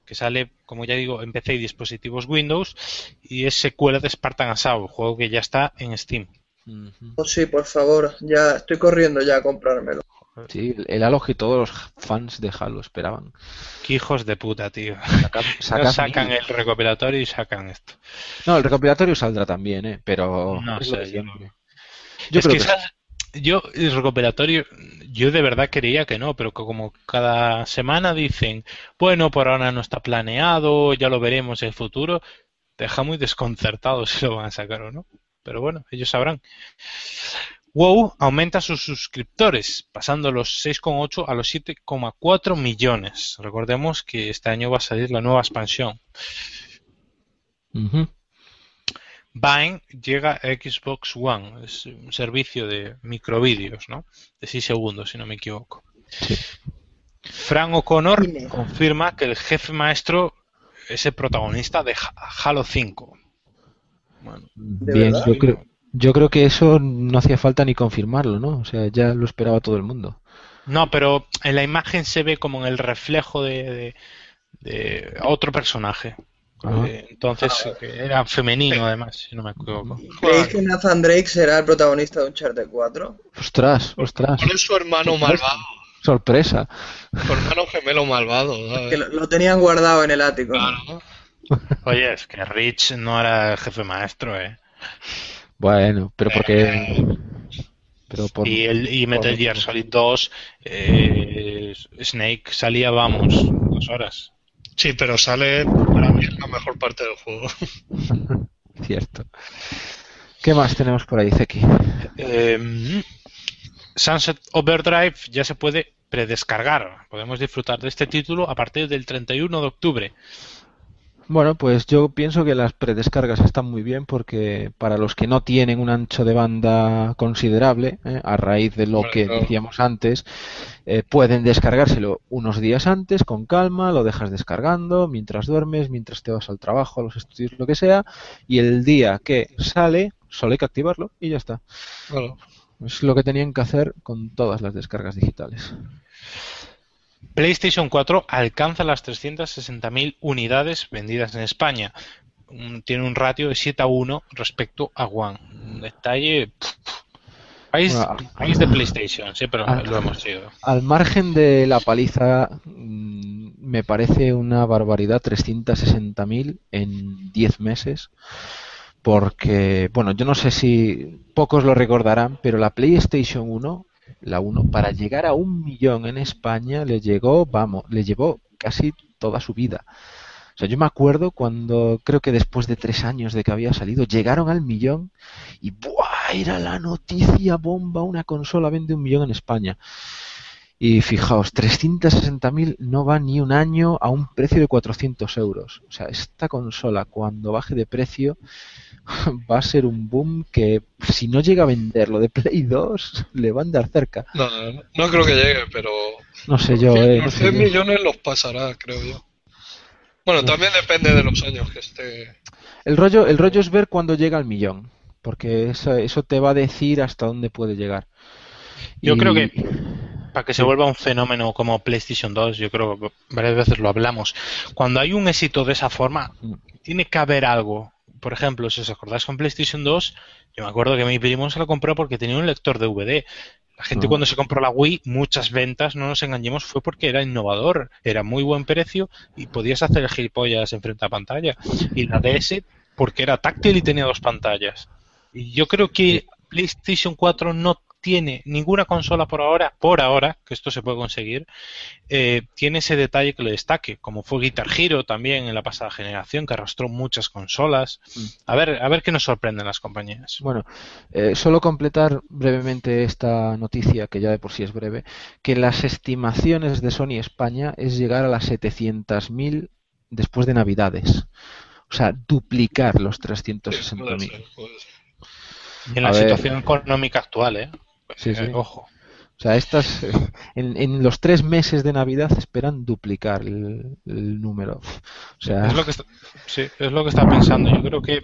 C: que sale, como ya digo, en PC y dispositivos Windows, y es secuela de Spartan Assault, juego que ya está en Steam.
D: Oh, sí, por favor, ya estoy corriendo ya a comprármelo.
A: Sí, el Halo que todos los fans de Halo esperaban.
C: Qué hijos de puta, tío.
A: Sacan,
C: No
A: sacan mil.
C: el recopilatorio y sacan esto.
A: No, el recopilatorio saldrá también, ¿eh? Pero
C: No
A: es
C: sé,
A: lo de
C: yo
A: siempre. Yo
C: es
A: creo
C: que,
A: que
C: ¿sabes? Yo el recopilatorio, yo de verdad creía que no, pero que como cada semana dicen, bueno, por ahora no está planeado, ya lo veremos en el futuro, deja muy desconcertado si lo van a sacar o no. Pero bueno, ellos sabrán. WoW aumenta sus suscriptores, pasando los 6,8 a los 7,4 millones. Recordemos que este año va a salir la nueva expansión. Vine llega a Xbox One, es un servicio de microvídeos, ¿no? De 6 segundos, si no me equivoco.
A: Sí.
C: Frank O'Connor confirma que el jefe maestro es el protagonista de Ha- Halo 5. Bueno,
D: ¿De
A: Bien, yo creo, yo creo que eso no hacía falta ni confirmarlo, ¿no? O sea, ya lo esperaba todo el mundo.
C: no, pero en la imagen se ve como en el reflejo de, de- de otro personaje. Eh, Entonces, que era femenino además, si no me equivoco.
D: ¿Creéis que Nathan Drake será el protagonista de Uncharted 4?
A: Ostras, ostras,
B: ¿Cuál es su hermano malvado?
A: sorpresa.
B: Su hermano gemelo malvado. ¿sabes?
D: Que lo, lo tenían guardado en el ático. ¿no?
B: Claro.
C: Oye, es que Rich no era el jefe maestro, ¿eh?
A: Bueno, pero porque... Pero por...
C: Y, el, y Metal Gear Solid 2, eh, Snake salía, vamos, dos horas.
B: Sí, pero sale es la mejor parte del juego.
A: Cierto. ¿Qué más tenemos por ahí, Zeki?
C: Eh, Sunset Overdrive ya se puede predescargar. Podemos disfrutar de este título a partir del 31 de octubre.
A: Bueno, pues yo pienso que las predescargas están muy bien porque para los que no tienen un ancho de banda considerable, ¿eh? a raíz de lo
B: Bueno,
A: que decíamos antes, eh, pueden descargárselo unos días antes con calma, lo dejas descargando mientras duermes, mientras te vas al trabajo, a los estudios, lo que sea, y el día que sale, solo hay que activarlo y ya está. Es lo que tenían que hacer con todas las descargas digitales.
C: PlayStation 4 alcanza las 360.000 unidades vendidas en España. Tiene un ratio de 7 a 1 respecto a One. Un detalle. País,
A: Bueno,
C: país de PlayStation, sí, pero
A: ah.
C: lo hemos sido.
A: Al margen de la paliza, mm, me parece una barbaridad 360.000 en 10 meses. Porque, bueno, yo no sé si pocos lo recordarán, pero la PlayStation 1, la 1, para llegar a un millón en España le llegó, vamos, le llevó casi toda su vida. O sea, yo me acuerdo cuando, creo que después de tres años de que había salido, llegaron al millón y ¡buah! Era la noticia bomba, una consola vende un millón en España. Y fijaos, 360.000 no va ni un año a un precio de 400 euros. O sea, esta consola cuando baje de precio va a ser un boom que si no llega a vender lo de Play 2 le van a dar cerca.
B: No, no, no creo que llegue, pero
A: No sé yo, eh, no
B: los
A: sé
B: 100
A: yo.
B: millones los pasará, creo yo. Bueno, también depende de los años que esté.
A: El rollo, el rollo es ver cuándo llega al millón, porque eso, eso te va a decir hasta dónde puede llegar.
C: Yo
A: Y-
C: creo que para que se vuelva un fenómeno como PlayStation 2, yo creo que varias veces lo hablamos. Cuando hay un éxito de esa forma, tiene que haber algo. Por ejemplo, si os acordáis con PlayStation 2, yo me acuerdo que mi primo se lo compró porque tenía un lector de DVD. La gente cuando se compró la Wii, muchas ventas, no nos engañemos, fue porque era innovador, era muy buen precio y podías hacer gilipollas enfrente a pantalla. Y la DS porque era táctil y tenía dos pantallas. Y yo creo que PlayStation 4 no tiene ninguna consola por ahora, por ahora, que esto se puede conseguir, eh, tiene ese detalle que lo destaque, como fue Guitar Hero también en la pasada generación, que arrastró muchas consolas. Mm. A ver, a ver qué nos sorprenden las compañías.
A: Bueno, eh, solo completar brevemente esta noticia, que ya de por sí es breve, que las estimaciones de Sony España es llegar a las 700.000 después de Navidades. O sea, duplicar los 360.000.
C: Y en la situación económica actual, ¿eh?
A: Sí, sí. Ojo. O sea, estas, en, los tres meses de Navidad esperan duplicar el, número. O sea...
C: Es lo, que está, sí, es lo que está pensando. Yo creo que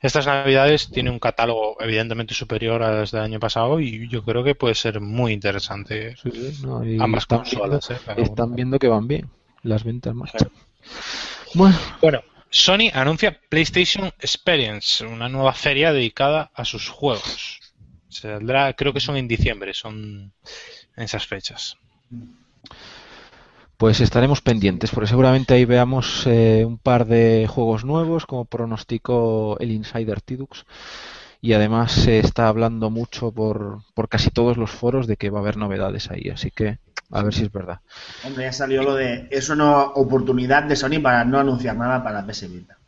C: estas Navidades tienen un catálogo evidentemente superior a las del año pasado y yo creo que puede ser muy interesante ambas consolas.
A: ¿eh? están viendo que van bien las ventas más.
C: Bueno. bueno, Sony anuncia PlayStation Experience, una nueva feria dedicada a sus juegos. Saldrá, creo que son en diciembre, son en esas fechas.
A: Pues estaremos pendientes, porque seguramente ahí veamos eh, un par de juegos nuevos, como pronosticó el Insider Tidux. Y además se está hablando mucho por, por casi todos los foros de que va a haber novedades ahí, así que a ver si es verdad.
E: Hombre, ya salió lo de. Es una oportunidad de Sony para no anunciar nada para PS Vita.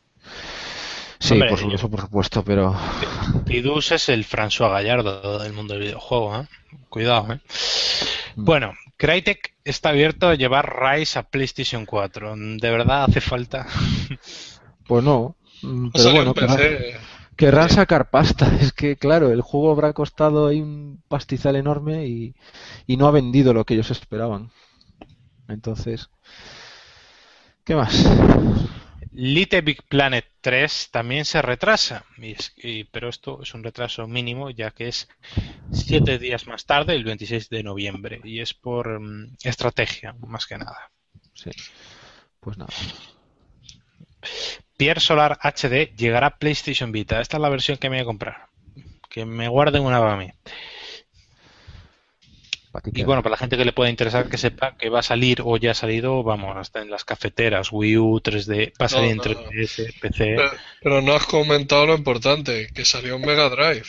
A: Sí, por supuesto, por supuesto, pero.
C: Pidus es el François Gallardo del mundo del videojuego, ¿eh? Cuidado, ¿eh? Mm. Bueno, Crytek está abierto a llevar Rise a PlayStation 4. ¿De verdad hace falta?
A: Pues no. Mm, pero bueno, querrán, sacar pasta. Es que, claro, el juego habrá costado ahí un pastizal enorme y, y no ha vendido lo que ellos esperaban. Entonces, ¿qué más?
C: Little Big Planet 3 también se retrasa, pero esto es un retraso mínimo ya que es siete días más tarde, el 26 de noviembre, y es por mm, estrategia, más que nada.
A: Sí, pues nada.
C: Pierre Solar HD llegará a PlayStation Vita. Esta es la versión que me voy a comprar. Que me guarden una para mí. Y bueno, para la gente que le pueda interesar, que sepa que va a salir o ya ha salido, vamos, hasta en las cafeteras, Wii U, 3D, va a salir en 3DS, PC.
B: Pero, no has comentado lo importante, que salió en Mega Drive.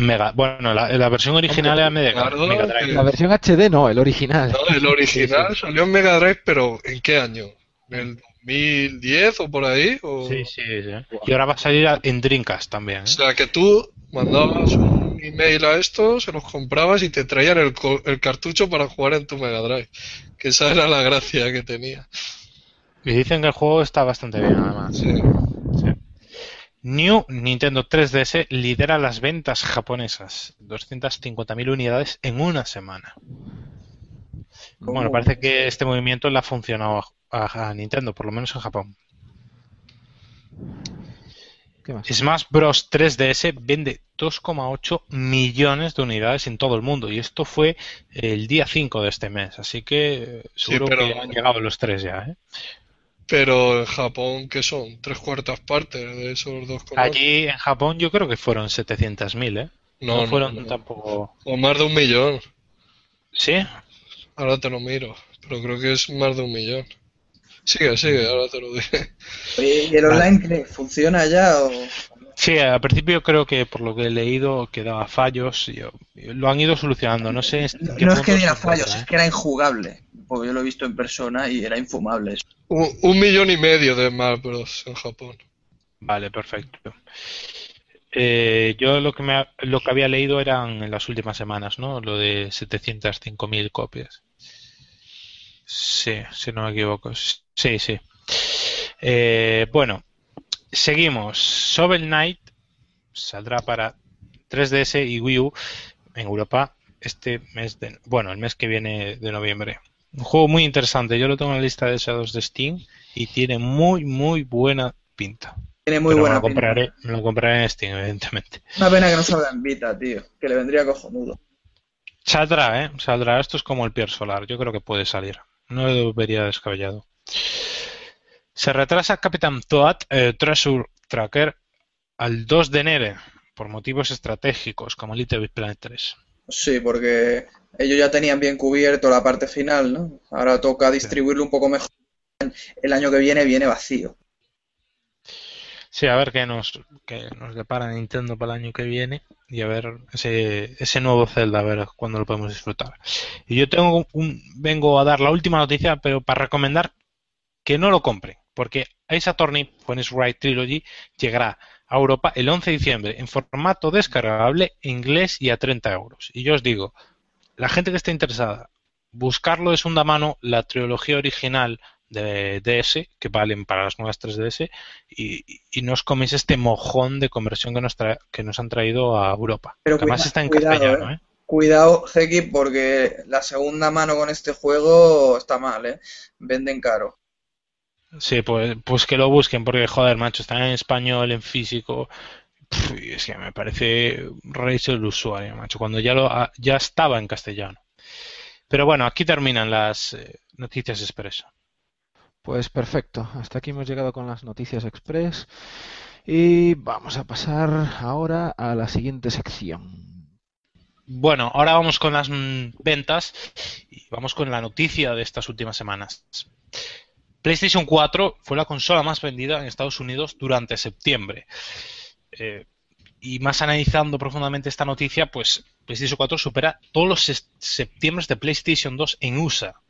C: Mega, bueno, la, versión original era Mega, Drive.
A: La versión HD no, el original.
B: No, el original salió en Mega Drive, pero ¿en qué año? ¿En el 2010 o por ahí?
C: Sí, sí, sí. Y ahora va a salir en Dreamcast también. ¿eh? O
B: sea, que tú mandabas un email a esto, se los comprabas y te traían el, el, cartucho para jugar en tu Mega Drive. Que esa era la gracia que tenía.
C: Y dicen que el juego está bastante bien, además. Sí. New Nintendo 3DS lidera las ventas japonesas. 250.000 unidades en una semana. Bueno, parece que este movimiento le ha funcionado a Nintendo, por lo menos en Japón. Smash Bros 3DS vende 2,8 millones de unidades en todo el mundo y esto fue el día 5 de este mes, así que seguro que han llegado los tres ya. ¿eh?
B: Pero en Japón, ¿qué son? ¿Tres cuartas partes de esos dos?
C: Allí en Japón yo creo que fueron 700.000, ¿eh? No, fueron tampoco...
B: O más de un millón.
C: ¿Sí?
B: Ahora te lo miro, pero creo que es más de un millón. Sigue, sigue, ahora te lo dije.
D: ¿Y el online funciona ya? O...
C: Sí, al principio creo que por lo que he leído quedaba fallos. Y lo han ido solucionando. No sé.
D: No, es que diera fallos, es ¿eh? que era injugable. Porque yo lo he visto en persona y era infumable.
B: Un, millón y medio de Smash Bros. en Japón.
C: Vale, perfecto. Eh, yo lo que, me, lo que había leído eran en las últimas semanas, ¿no? Lo de 705.000 copias. Sí, si no me equivoco. Sí, sí. Eh, bueno, seguimos. Shovel Knight saldrá para 3DS y Wii U en Europa este mes de, bueno, el mes que viene de noviembre. Un juego muy interesante. Yo lo tengo en la lista de deseados de Steam y tiene muy, muy buena pinta.
D: Tiene muy buena me lo
C: compraré, pinta. Me lo compraré en Steam, evidentemente.
D: Una pena que no salga en Vita, tío. Que le vendría cojonudo.
C: Saldrá, ¿eh? Saldrá. Esto es como el Pier Solar. Yo creo que puede salir. No lo vería descabellado. Se retrasa Capitán Toad eh, Treasure Tracker al 2 de enero por motivos estratégicos como Little Big Planet 3.
D: Sí, porque ellos ya tenían bien cubierto la parte final, ¿no? Ahora toca distribuirlo un poco mejor. El año que viene viene vacío.
C: Sí, a ver qué nos, qué nos depara Nintendo para el año que viene y a ver ese, ese nuevo Zelda, a ver cuándo lo podemos disfrutar. Y yo tengo un, vengo a dar la última noticia, pero para recomendar que no lo compren, porque Ace Attorney Phoenix Wright Trilogy llegará a Europa el 11 de diciembre en formato descargable, inglés y a 30 euros. Y yo os digo, la gente que esté interesada, buscarlo de segunda mano, la trilogía original de DS que valen para las nuevas 3DS y, y no os coméis este mojón de conversión que nos, que nos han traído a Europa.
D: Pero además está en castellano, ¿eh? ¿eh? Cuidado, Heki, porque la segunda mano con este juego está mal, ¿eh? Venden caro.
C: Sí, pues, pues que lo busquen, porque joder, macho, está en español, en físico. es que me parece reírse el usuario, macho, cuando ya, lo, ya estaba en castellano. Pero bueno, aquí terminan las eh, noticias expreso.
A: Pues perfecto, hasta aquí hemos llegado con las noticias express y vamos a pasar ahora a la siguiente sección.
C: Bueno, ahora vamos con las ventas y vamos con la noticia de estas últimas semanas. PlayStation 4 fue la consola más vendida en Estados Unidos durante septiembre. Eh, y más analizando profundamente esta noticia, pues PlayStation 4 supera todos los septiembre de PlayStation 2 en USA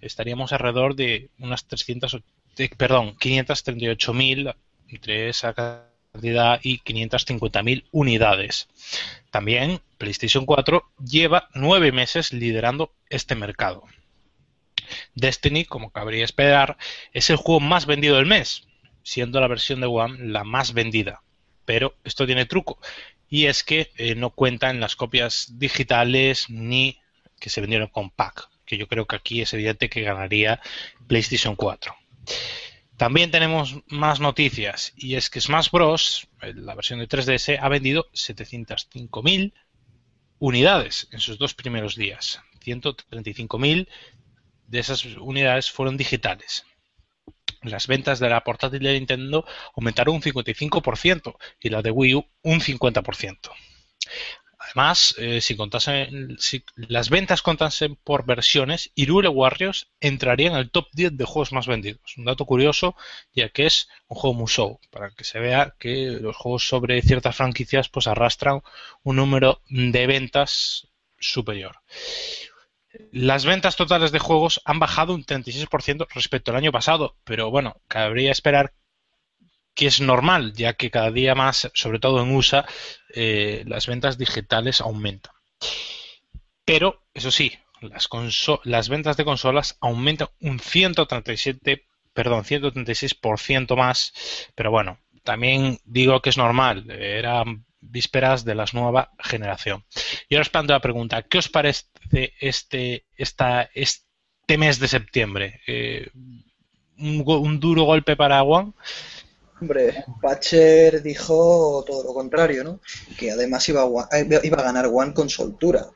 C: estaríamos alrededor de unas 300, perdón, 538.000 entre esa cantidad y 550.000 unidades. También PlayStation 4 lleva nueve meses liderando este mercado. Destiny, como cabría esperar, es el juego más vendido del mes, siendo la versión de One la más vendida. Pero esto tiene truco, y es que eh, no cuentan las copias digitales ni que se vendieron con pack que yo creo que aquí es evidente que ganaría PlayStation 4. También tenemos más noticias y es que Smash Bros, la versión de 3DS, ha vendido 705.000 unidades en sus dos primeros días. 135.000 de esas unidades fueron digitales. Las ventas de la portátil de Nintendo aumentaron un 55% y la de Wii U un 50%. Además, eh, si, contasen, si las ventas contasen por versiones, Irule Warriors entraría en el top 10 de juegos más vendidos. Un dato curioso, ya que es un juego Musou, para que se vea que los juegos sobre ciertas franquicias pues arrastran un número de ventas superior. Las ventas totales de juegos han bajado un 36% respecto al año pasado, pero bueno, cabría esperar que es normal, ya que cada día más, sobre todo en USA, eh, las ventas digitales aumentan. Pero, eso sí, las, ventas de consolas aumentan un 137, perdón, 136% más, pero bueno, también digo que es normal, eran vísperas de la nueva generación. Y ahora os planteo la pregunta, ¿qué os parece este, esta, este mes de septiembre? Eh, un, un, duro golpe para One?
D: Hombre, Patcher dijo todo lo contrario, ¿no? Que además iba a, iba a ganar One con soltura.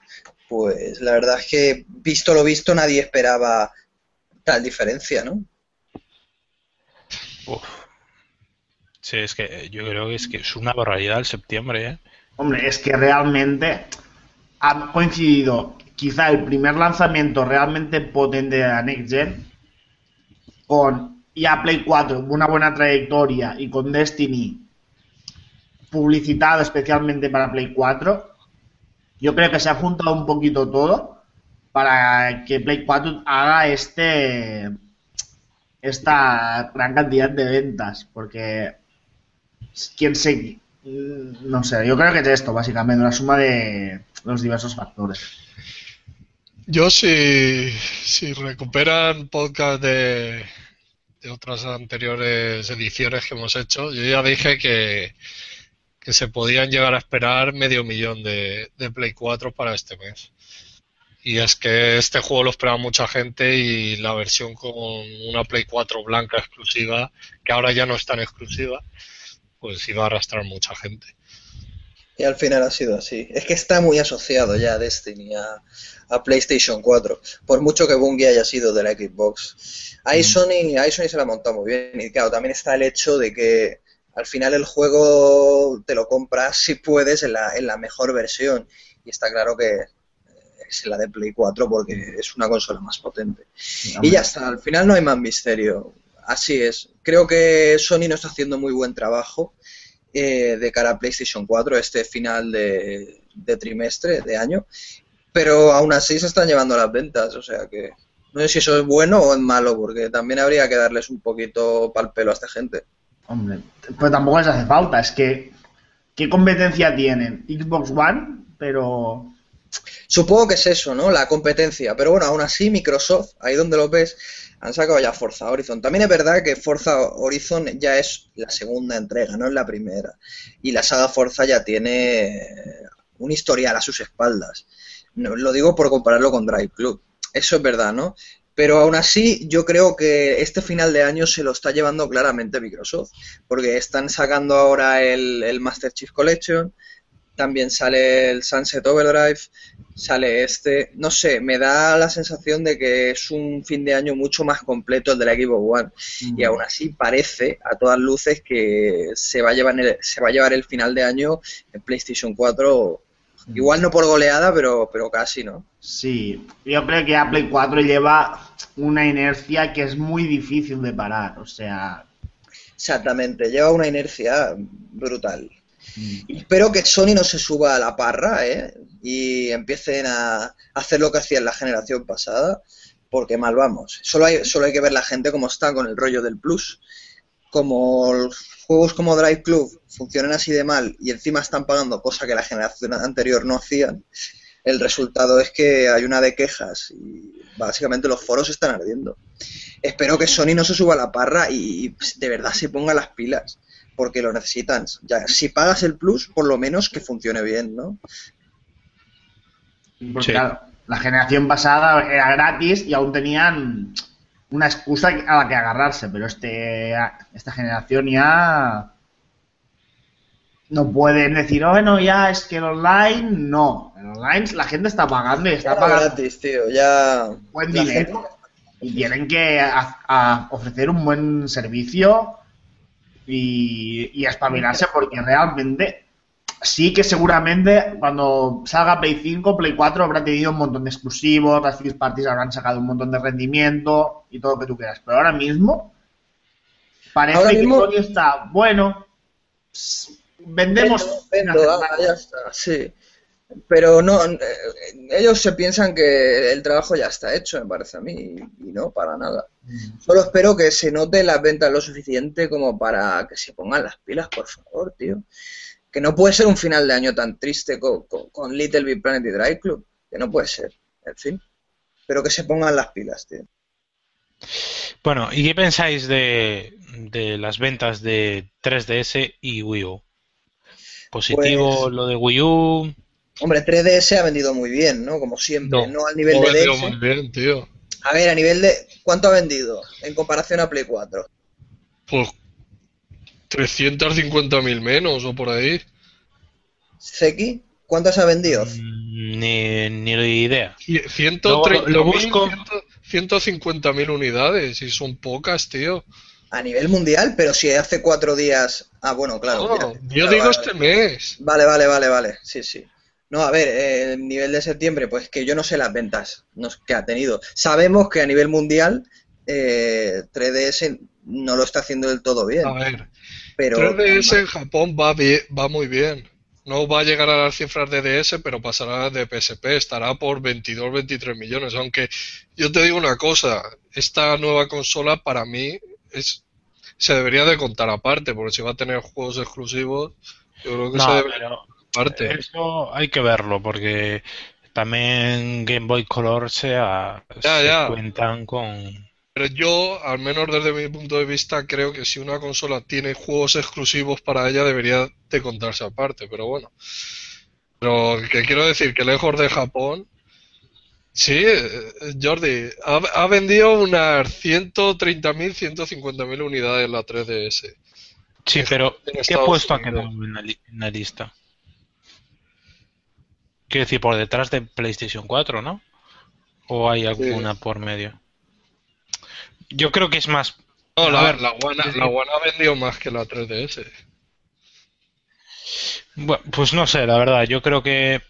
D: Pues la verdad es que, visto lo visto, nadie esperaba tal diferencia, ¿no?
C: Uf. Sí, es que yo creo que es que es una barbaridad el septiembre, ¿eh?
E: Hombre, es que realmente ha coincidido quizá el primer lanzamiento realmente potente de la Next Gen con y a Play 4 una buena trayectoria y con Destiny publicitado especialmente para Play 4, yo creo que se ha juntado un poquito todo para que Play 4 haga este esta gran cantidad de ventas, porque quien se no sé, yo creo que es esto básicamente, una suma de los diversos factores.
B: Yo si, si recuperan podcast de, de otras anteriores ediciones que hemos hecho, yo ya dije que, que se podían llegar a esperar medio millón de, de Play 4 para este mes. Y es que este juego lo esperaba mucha gente y la versión con una Play 4 blanca exclusiva, que ahora ya no es tan exclusiva, pues iba a arrastrar mucha gente.
D: Y al final ha sido así. Es que está muy asociado ya Destiny a, a PlayStation 4, por mucho que Bungie haya sido de la Xbox. Ahí, Sony, ahí Sony se la ha montado muy bien. Y claro, también está el hecho de que al final el juego te lo compras si puedes en la, en la mejor versión. Y está claro que es la de Play 4 porque es una consola más potente. Y ya está, al final no hay más misterio. Así es. Creo que Sony no está haciendo muy buen trabajo eh, de cara a PlayStation 4 este final de, trimestre, de año. Pero aún así se están llevando las ventas, o sea que no sé si eso es bueno o es malo, porque también habría que darles un poquito pal pelo a esta gente.
E: Hombre, pues tampoco les hace falta, es que ¿qué competencia tienen? Xbox One, pero
D: Supongo que es eso, ¿no? La competencia. Pero bueno, aún así, Microsoft, ahí donde lo ves, han sacado ya Forza Horizon. También es verdad que Forza Horizon ya es la segunda entrega, no es la primera. Y la saga Forza ya tiene un historial a sus espaldas. No, lo digo por compararlo con Drive Club. Eso es verdad, ¿no? Pero aún así, yo creo que este final de año se lo está llevando claramente Microsoft, porque están sacando ahora el, el Master Chief Collection, también sale el Sunset Overdrive, sale este, no sé, me da la sensación de que es un fin de año mucho más completo el de la Xbox One. Y aún así parece a todas luces que se va a llevar el, se va a llevar el final de año en PlayStation 4 igual no por goleada, pero pero casi, ¿no?
E: Sí, yo creo que a Play 4 lleva una inercia que es muy difícil de parar, o sea,
D: Exactamente, lleva una inercia brutal. Y espero que Sony no se suba a la parra ¿eh? y empiecen a hacer lo que hacía en la generación pasada, porque mal vamos. Solo hay, solo hay que ver la gente cómo está con el rollo del Plus. Como los juegos como Drive Club funcionan así de mal y encima están pagando cosa que la generación anterior no hacían, el resultado es que hay una de quejas y básicamente los foros están ardiendo. Espero que Sony no se suba a la parra y de verdad se ponga las pilas porque lo necesitan. Ya, si pagas el plus, por lo menos que funcione bien, ¿no?
E: porque
C: Sí.
E: claro, la generación pasada era gratis y aún tenían una excusa a la que agarrarse, pero este esta generación ya no pueden decir, oh, bueno, ya es que el online no. El online la gente está pagando y está
D: Era
E: pagando
D: gratis, tío, ya...
E: buen dinero
D: gente-
E: y tienen que a- a ofrecer un buen servicio y, y espabilarse porque realmente sí que seguramente cuando salga Play 5, Play 4 habrá tenido un montón de exclusivos, las first parties habrán sacado un montón de rendimiento y todo lo que tú quieras. Pero ahora mismo parece
D: Ahora
E: que
D: mismo-
E: Sony está, bueno, vendemos...
D: Vendo, ah,
E: nada.
D: ya está, sí. Pero no, eh, ellos se piensan que el trabajo ya está hecho, me parece a mí, y no, para nada. Solo espero que se note las ventas lo suficiente como para que se pongan las pilas, por favor, tío. Que no puede ser un final de año tan triste con, con- con Little Big Planet y Drive Club. Que no puede ser, en fin. Pero que se pongan las pilas, tío.
C: Bueno, ¿y qué pensáis de, de las ventas de 3DS y Wii U? ¿Positivo
D: Pues-
C: lo de Wii U?
D: Hombre, 3DS ha vendido muy bien, ¿no? Como siempre, no,
B: No,
D: al nivel
B: no
D: de DS.
B: muy bien, tío.
D: A ver, a nivel de... ¿Cuánto ha vendido en comparación a Play 4?
B: Pues 350.000 menos o por ahí.
D: Seki, ¿cuántos ha vendido?
C: Mm, Ni, ni idea.
B: Y 130.000,
C: Lo- lo busco.
B: 150.000 unidades y son pocas, tío.
D: A nivel mundial, pero si hace cuatro días... Ah, bueno, claro.
B: No,
D: ya.
B: yo
D: Claro,
B: digo
D: vale,
B: este mes.
D: Vale, vale, vale, vale. Sí, sí. No, a ver, eh, el nivel de septiembre, pues que yo no sé las ventas que ha tenido. Sabemos que a nivel mundial eh, 3DS no lo está haciendo del todo bien,
B: A ver,
D: pero
B: 3DS en Japón va, bien- va muy bien. No va a llegar a las cifras de DS, pero pasará de PSP, estará por 22, 23 millones. Aunque yo te digo una cosa, esta nueva consola para mí es se debería de contar aparte, porque si va a tener juegos exclusivos, yo creo que se
C: No,
B: debería
C: pero eso hay que verlo porque también Game Boy Color se, ha-
B: Ya,
C: se
B: ya.
C: cuentan con...
B: Pero yo, al menos desde mi punto de vista, creo que si una consola tiene juegos exclusivos para ella, debería de contarse aparte, pero bueno. Pero que quiero decir que lejos de Japón, sí, eh, Jordi, ha, ha vendido unas 130.000, 150.000 unidades la 3DS.
C: Sí, pero
B: en
C: ¿qué puesto ha
B: Unidos.
C: quedado en la, li- en la lista? Quiero decir, por detrás de PlayStation 4, ¿no? ¿O hay alguna por medio? Yo creo que es más.
B: No,
C: A
B: la,
C: ver,
B: la, One, la One ha vendido más que la 3DS.
C: Bueno, pues no sé, la verdad. Yo creo que.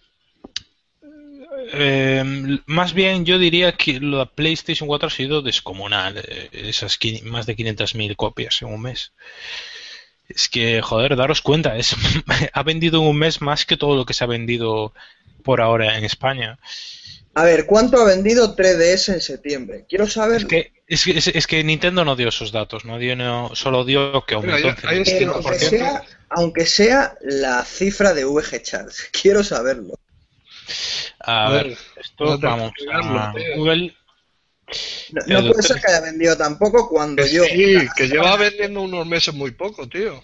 C: eh, más bien, yo diría que la PlayStation 4 ha sido descomunal. eh, esas más de 500.000 copias en un mes. Es que, joder, daros cuenta, es, ha vendido en un mes más que todo lo que se ha vendido por ahora en España.
D: A ver, ¿cuánto ha vendido 3DS en septiembre? Quiero saber.
C: Es que, es, que- es- es que Nintendo no dio esos datos, no dio, no, solo dio que aumentó
B: ya-
C: en
B: ahí es que no,
D: aunque, sea, aunque sea la cifra de VG Charts. Quiero saberlo.
C: A
B: A
C: ver,
B: ver,
C: esto
B: no
C: vamos a. Google.
D: No, no puede ser que haya vendido tampoco cuando
B: Que
D: yo.
B: sí, que lleva vendiendo unos meses muy poco, tío.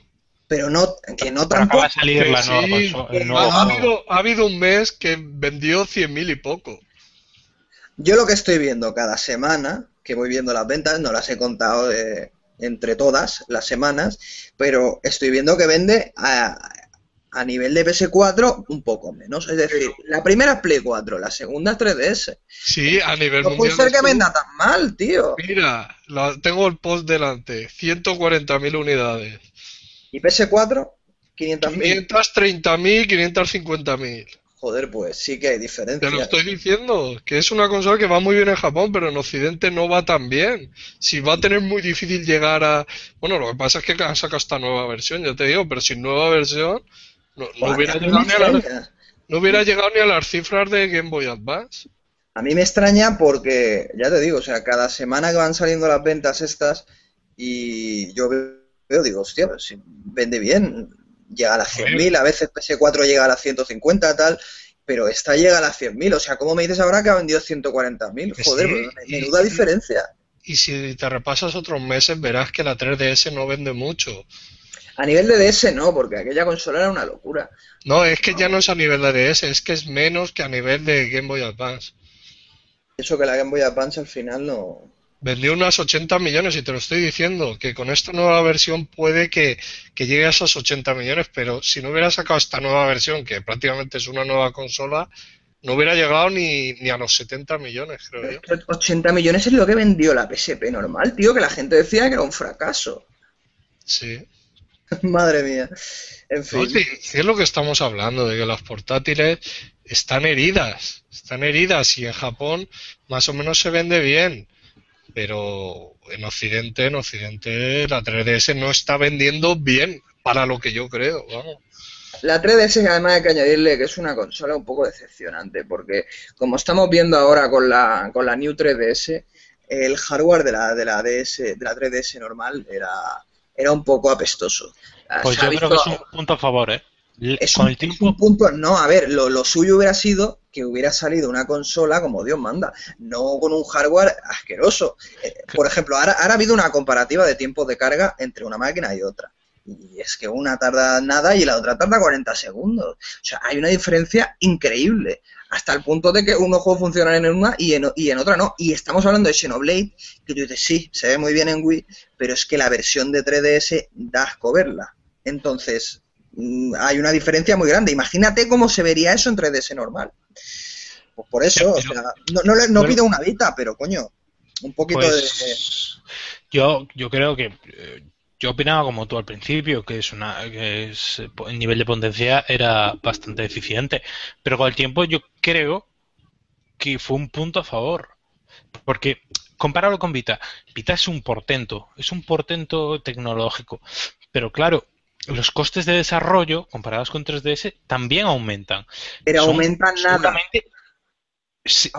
D: Pero no, que no
C: Pero
D: tampoco.
C: acaba de salir la
B: sí,
C: nueva consola- el
D: que
C: nuevo
B: Ha, habido, ha habido un mes que vendió 100.000 y poco.
D: Yo lo que estoy viendo cada semana, que voy viendo las ventas, no las he contado de- entre todas las semanas, pero estoy viendo que vende a, a nivel de PS4 un poco menos. Es decir, la primera es Play 4, la segunda es 3DS.
B: Sí, a nivel
D: No puede
B: mundial.
D: ser que venda tan mal, tío.
B: Mira, la- tengo el post delante. 140.000 unidades.
D: ¿Y PS4? 500.000.
B: 530.000, 550.000.
D: Joder, pues sí que hay diferencia.
B: Te lo estoy diciendo, que es una consola que va muy bien en Japón, pero en Occidente no va tan bien. Si va a tener muy difícil llegar a... Bueno, lo que pasa es que han sacado esta nueva versión, ya te digo, pero sin nueva versión no, no hubiera llegado ni a no hubiera llegado ni a las cifras de Game Boy Advance.
D: A mí me extraña porque, ya te digo, o sea, cada semana que van saliendo las ventas estas y yo veo, digo, hostia, pues si vende bien, llega a las 100.000, a veces PS4 llega a las 150, tal, pero esta llega a las 100.000, o sea, ¿cómo me dices ahora que ha vendido 140.000?
B: Que
D: Joder,
B: sí,
D: pues, menuda
B: y-
D: diferencia.
B: Y si te repasas otros meses, verás que la 3DS no vende mucho.
D: A nivel de DS no, porque aquella consola era una locura.
B: No, es que ya no es a nivel de DS, es que es menos que a nivel de Game Boy Advance.
D: Eso que la Game Boy Advance al final no...
B: Vendió unas 80 millones y te lo estoy diciendo, que con esta nueva versión puede que, que llegue a esos 80 millones, pero si no hubiera sacado esta nueva versión, que prácticamente es una nueva consola, no hubiera llegado ni, ni a los 70 millones, creo yo.
D: 80 millones es lo que vendió la PSP normal, tío, que la gente decía que era un fracaso.
B: Sí.
D: Madre mía. En fin.
B: Sí, sí es lo que estamos hablando, de que las portátiles están heridas, están heridas y en Japón más o menos se vende bien, pero en Occidente, en Occidente la 3DS no está vendiendo bien, para lo que yo creo, vamos.
D: La 3DS además hay que añadirle que es una consola un poco decepcionante, porque como estamos viendo ahora con la, con la New 3DS, el hardware de la, de la DS, de la 3DS normal era, era un poco apestoso.
C: Pues yo creo que es un punto a favor, ¿eh?
D: Es
C: Con
D: un,
C: el tiempo,
D: un punto, no, a ver, lo, lo suyo hubiera sido que hubiera salido una consola como Dios manda, no con un hardware asqueroso. Eh, por ejemplo, ahora, ahora ha habido una comparativa de tiempos de carga entre una máquina y otra. Y es que una tarda nada y la otra tarda 40 segundos. O sea, hay una diferencia increíble. Hasta el punto de que unos juegos funcionan en una y en, y en otra no. Y estamos hablando de Xenoblade, que tú dices, sí, se ve muy bien en Wii, pero es que la versión de 3DS da asco verla. Entonces, hay una diferencia muy grande. Imagínate cómo se vería eso en 3DS normal. Pues por eso,
C: pero-
D: o sea, no, no, no
C: Bueno.
D: pido una Vita, pero coño, un poquito de...
C: pues yo, yo creo que eh, yo opinaba como tú al principio, que es una que es, el nivel de potencia era bastante eficiente, pero con el tiempo yo creo que fue un punto a favor, porque compararlo con Vita, Vita es un portento, es un portento tecnológico, pero claro, los costes de desarrollo comparados con 3DS también aumentan.
D: Pero
C: Son
D: aumentan nada.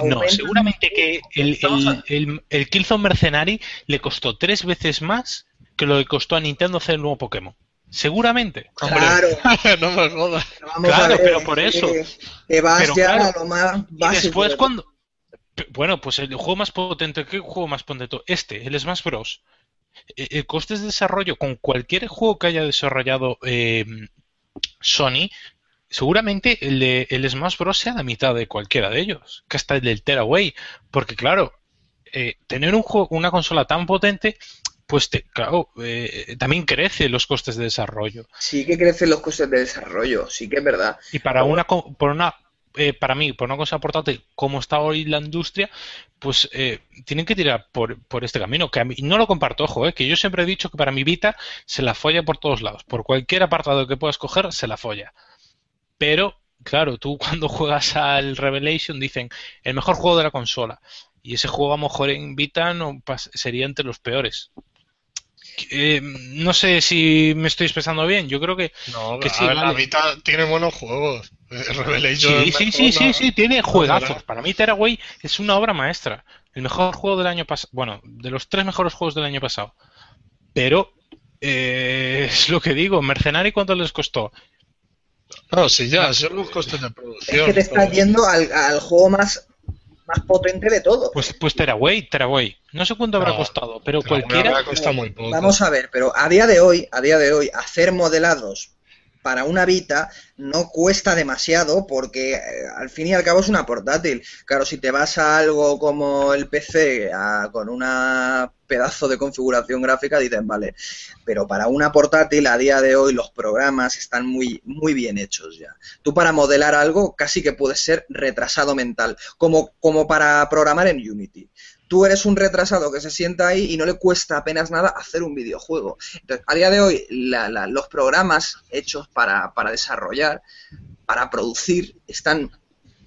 C: no, seguramente que el, el, el, el Killzone Mercenary le costó tres veces más que lo que costó a Nintendo hacer el nuevo Pokémon. Seguramente.
B: Hombre,
D: Claro.
B: no me jodas.
D: Vamos
C: Claro,
D: ver,
C: pero por eso.
D: Que vas
C: Pero
D: ya
C: claro,
D: a lo más
C: Y
D: básico.
C: después
D: de-
C: cuando... Bueno, pues el juego más potente, ¿qué juego más potente? Este, el Smash Bros. Eh, El coste de desarrollo con cualquier juego que haya desarrollado eh, Sony, seguramente el, de- el Smash Bros. sea la mitad de cualquiera de ellos, que hasta el del Tearaway. Porque claro, eh, tener un juego, una consola tan potente, pues te- claro, eh, también crece los costes de desarrollo.
D: Sí que crecen los costes de desarrollo, sí que es verdad.
C: Y para una, por una eh, para mí, por una cosa portátil, como está hoy la industria, pues eh, tienen que tirar por, por, este camino. Que a mí, no lo comparto, ojo, eh, que yo siempre he dicho que para mi Vita se la folla por todos lados. Por cualquier apartado que puedas coger, se la folla. Pero, claro, tú cuando juegas al Revelation dicen el mejor juego de la consola. Y ese juego a lo mejor en Vita no sería entre los peores. Eh, no sé si me estoy expresando bien. Yo creo que,
B: no,
C: que
B: sí, ver, la Vita tiene buenos juegos. Revelation
C: sí, sí, sí, sí, sí, tiene juegazos. Para mí, Teraway es una obra maestra. El mejor juego del año pasado. Bueno, de los tres mejores juegos del año pasado. Pero eh, es lo que digo. Mercenari, ¿cuánto les costó?
B: No, sí, ya, son los costes de producción.
D: Es que te estás yendo al, al juego más más potente de todo.
C: Pues, pues Teraway, Teraway. No sé cuánto habrá costado, pero cualquiera.
B: Muy poco.
D: Vamos a ver, pero a día de hoy, a día de hoy, hacer modelados para una Vita no cuesta demasiado porque eh, al fin y al cabo es una portátil. Claro, si te vas a algo como el PC con una pedazo de configuración gráfica, dicen, vale, pero para una portátil a día de hoy los programas están muy, muy bien hechos ya. Tú para modelar algo casi que puedes ser retrasado mental, como, como para programar en Unity tú eres un retrasado que se sienta ahí y no le cuesta apenas nada hacer un videojuego. Entonces, a día de hoy, los programas hechos para, desarrollar, para producir, están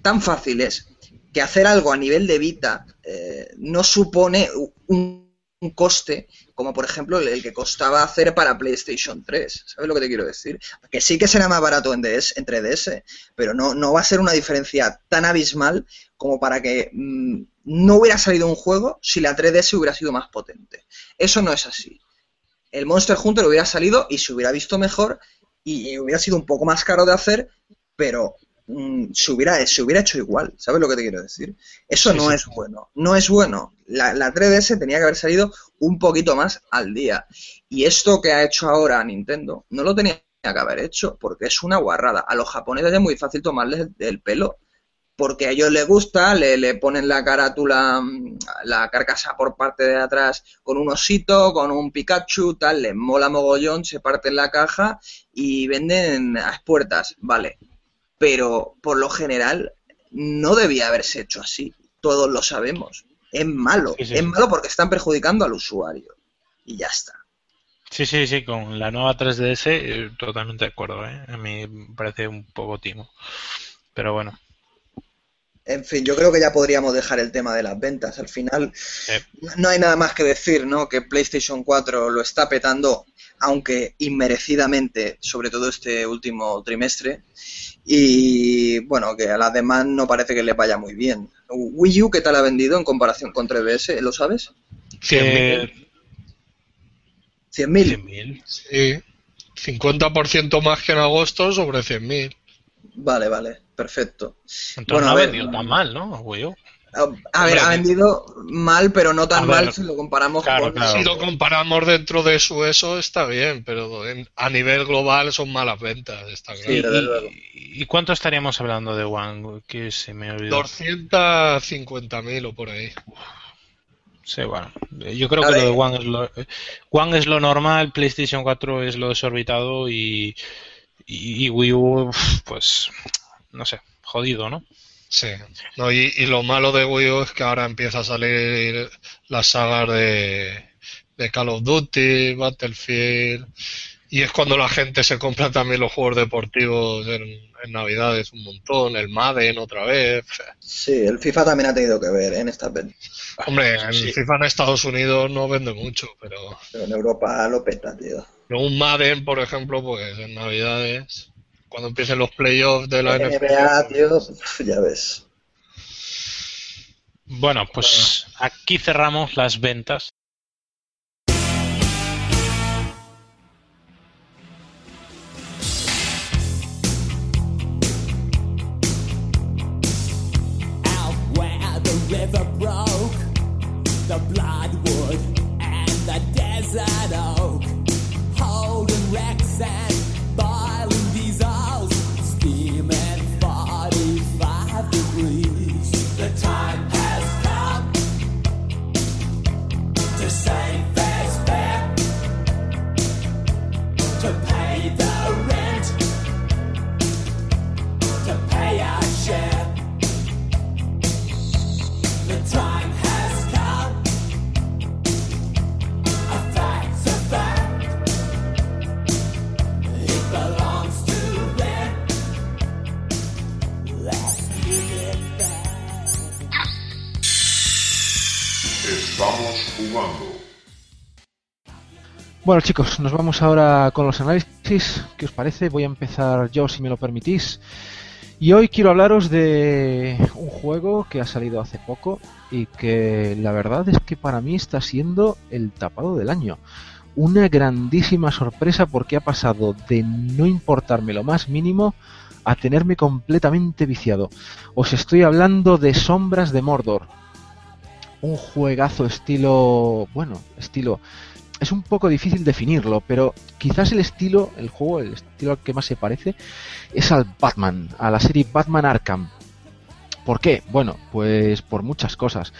D: tan fáciles que hacer algo a nivel de Vita eh, no supone un, coste como por ejemplo el que costaba hacer para PlayStation 3. ¿Sabes lo que te quiero decir? Que sí que será más barato en DS, entre DS, pero no, no va a ser una diferencia tan abismal como para que mm, no hubiera salido un juego si la 3DS hubiera sido más potente. Eso no es así. El Monster Hunter hubiera salido y se hubiera visto mejor y hubiera sido un poco más caro de hacer, pero mm, se, hubiera, se hubiera hecho igual. ¿Sabes lo que te quiero decir? Eso no es bueno. No es bueno. La, la 3DS tenía que haber salido un poquito más al día. Y esto que ha hecho ahora Nintendo no lo tenía que haber hecho porque es una guarrada. A los japoneses es muy fácil tomarles el pelo porque a ellos les gusta, le, le, ponen la carátula, mm, la carcasa por parte de atrás con un osito, con un Pikachu, tal, les mola mogollón, se parten la caja y venden a puertas, vale. Pero por lo general no debía haberse hecho así, todos lo sabemos. Es malo, es malo porque están perjudicando al usuario. Y ya está.
C: Sí, sí, sí, con la nueva 3DS eh, totalmente de acuerdo, ¿eh? A mí me parece un poco timo. Pero bueno,
D: en fin, yo creo que ya podríamos dejar el tema de las ventas. Al final, no hay nada más que decir, ¿no? Que PlayStation 4 lo está petando, aunque inmerecidamente, sobre todo este último trimestre. Y bueno, que a las demás no parece que le vaya muy bien. Wii U, ¿qué tal ha vendido en comparación con 3DS? ¿Lo sabes?
B: 100.000.
D: 100.000.
B: Sí. 50% más que en agosto sobre 100.000.
D: Vale, vale, perfecto.
C: Entonces bueno, no ha vendido tan mal, ¿no? Wii
D: A ver, ha vendido mal, pero no tan mal si lo comparamos con...
B: Si lo comparamos dentro de su eso, está bien, pero a nivel global son malas ventas, está claro.
C: ¿Y, cuánto estaríamos hablando de One? Que se me olvidó.
B: 250.000 o por ahí.
C: Sí, bueno. Yo creo que lo de One es lo, One es lo normal, PlayStation 4 es lo desorbitado y y, Wii U, pues, no sé, jodido, ¿no?
B: Sí, no, y, lo malo de Wii U es que ahora empieza a salir las sagas de, de Call of Duty, Battlefield, y es cuando la gente se compra también los juegos deportivos en, Navidades un montón, el Madden otra vez.
D: Sí, el FIFA también ha tenido que ver en esta.
B: Hombre, el FIFA en Estados Unidos no vende mucho, pero...
D: Pero en Europa lo peta, tío
B: un Madden, por ejemplo, pues en Navidades, cuando empiecen los playoffs de la
D: NBA, tío, ya ves.
C: Bueno, pues aquí cerramos las ventas. river
A: Bueno chicos, nos vamos ahora con los análisis. ¿Qué os parece? Voy a empezar yo si me lo permitís. Y hoy quiero hablaros de un juego que ha salido hace poco y que la verdad es que para mí está siendo el tapado del año. Una grandísima sorpresa porque ha pasado de no importarme lo más mínimo a tenerme completamente viciado. Os estoy hablando de Sombras de Mordor. Un juegazo estilo, bueno, estilo es un poco difícil definirlo, pero quizás el estilo, el juego, el estilo al que más se parece es al Batman, a la serie Batman Arkham. ¿Por qué? Bueno, pues por muchas cosas.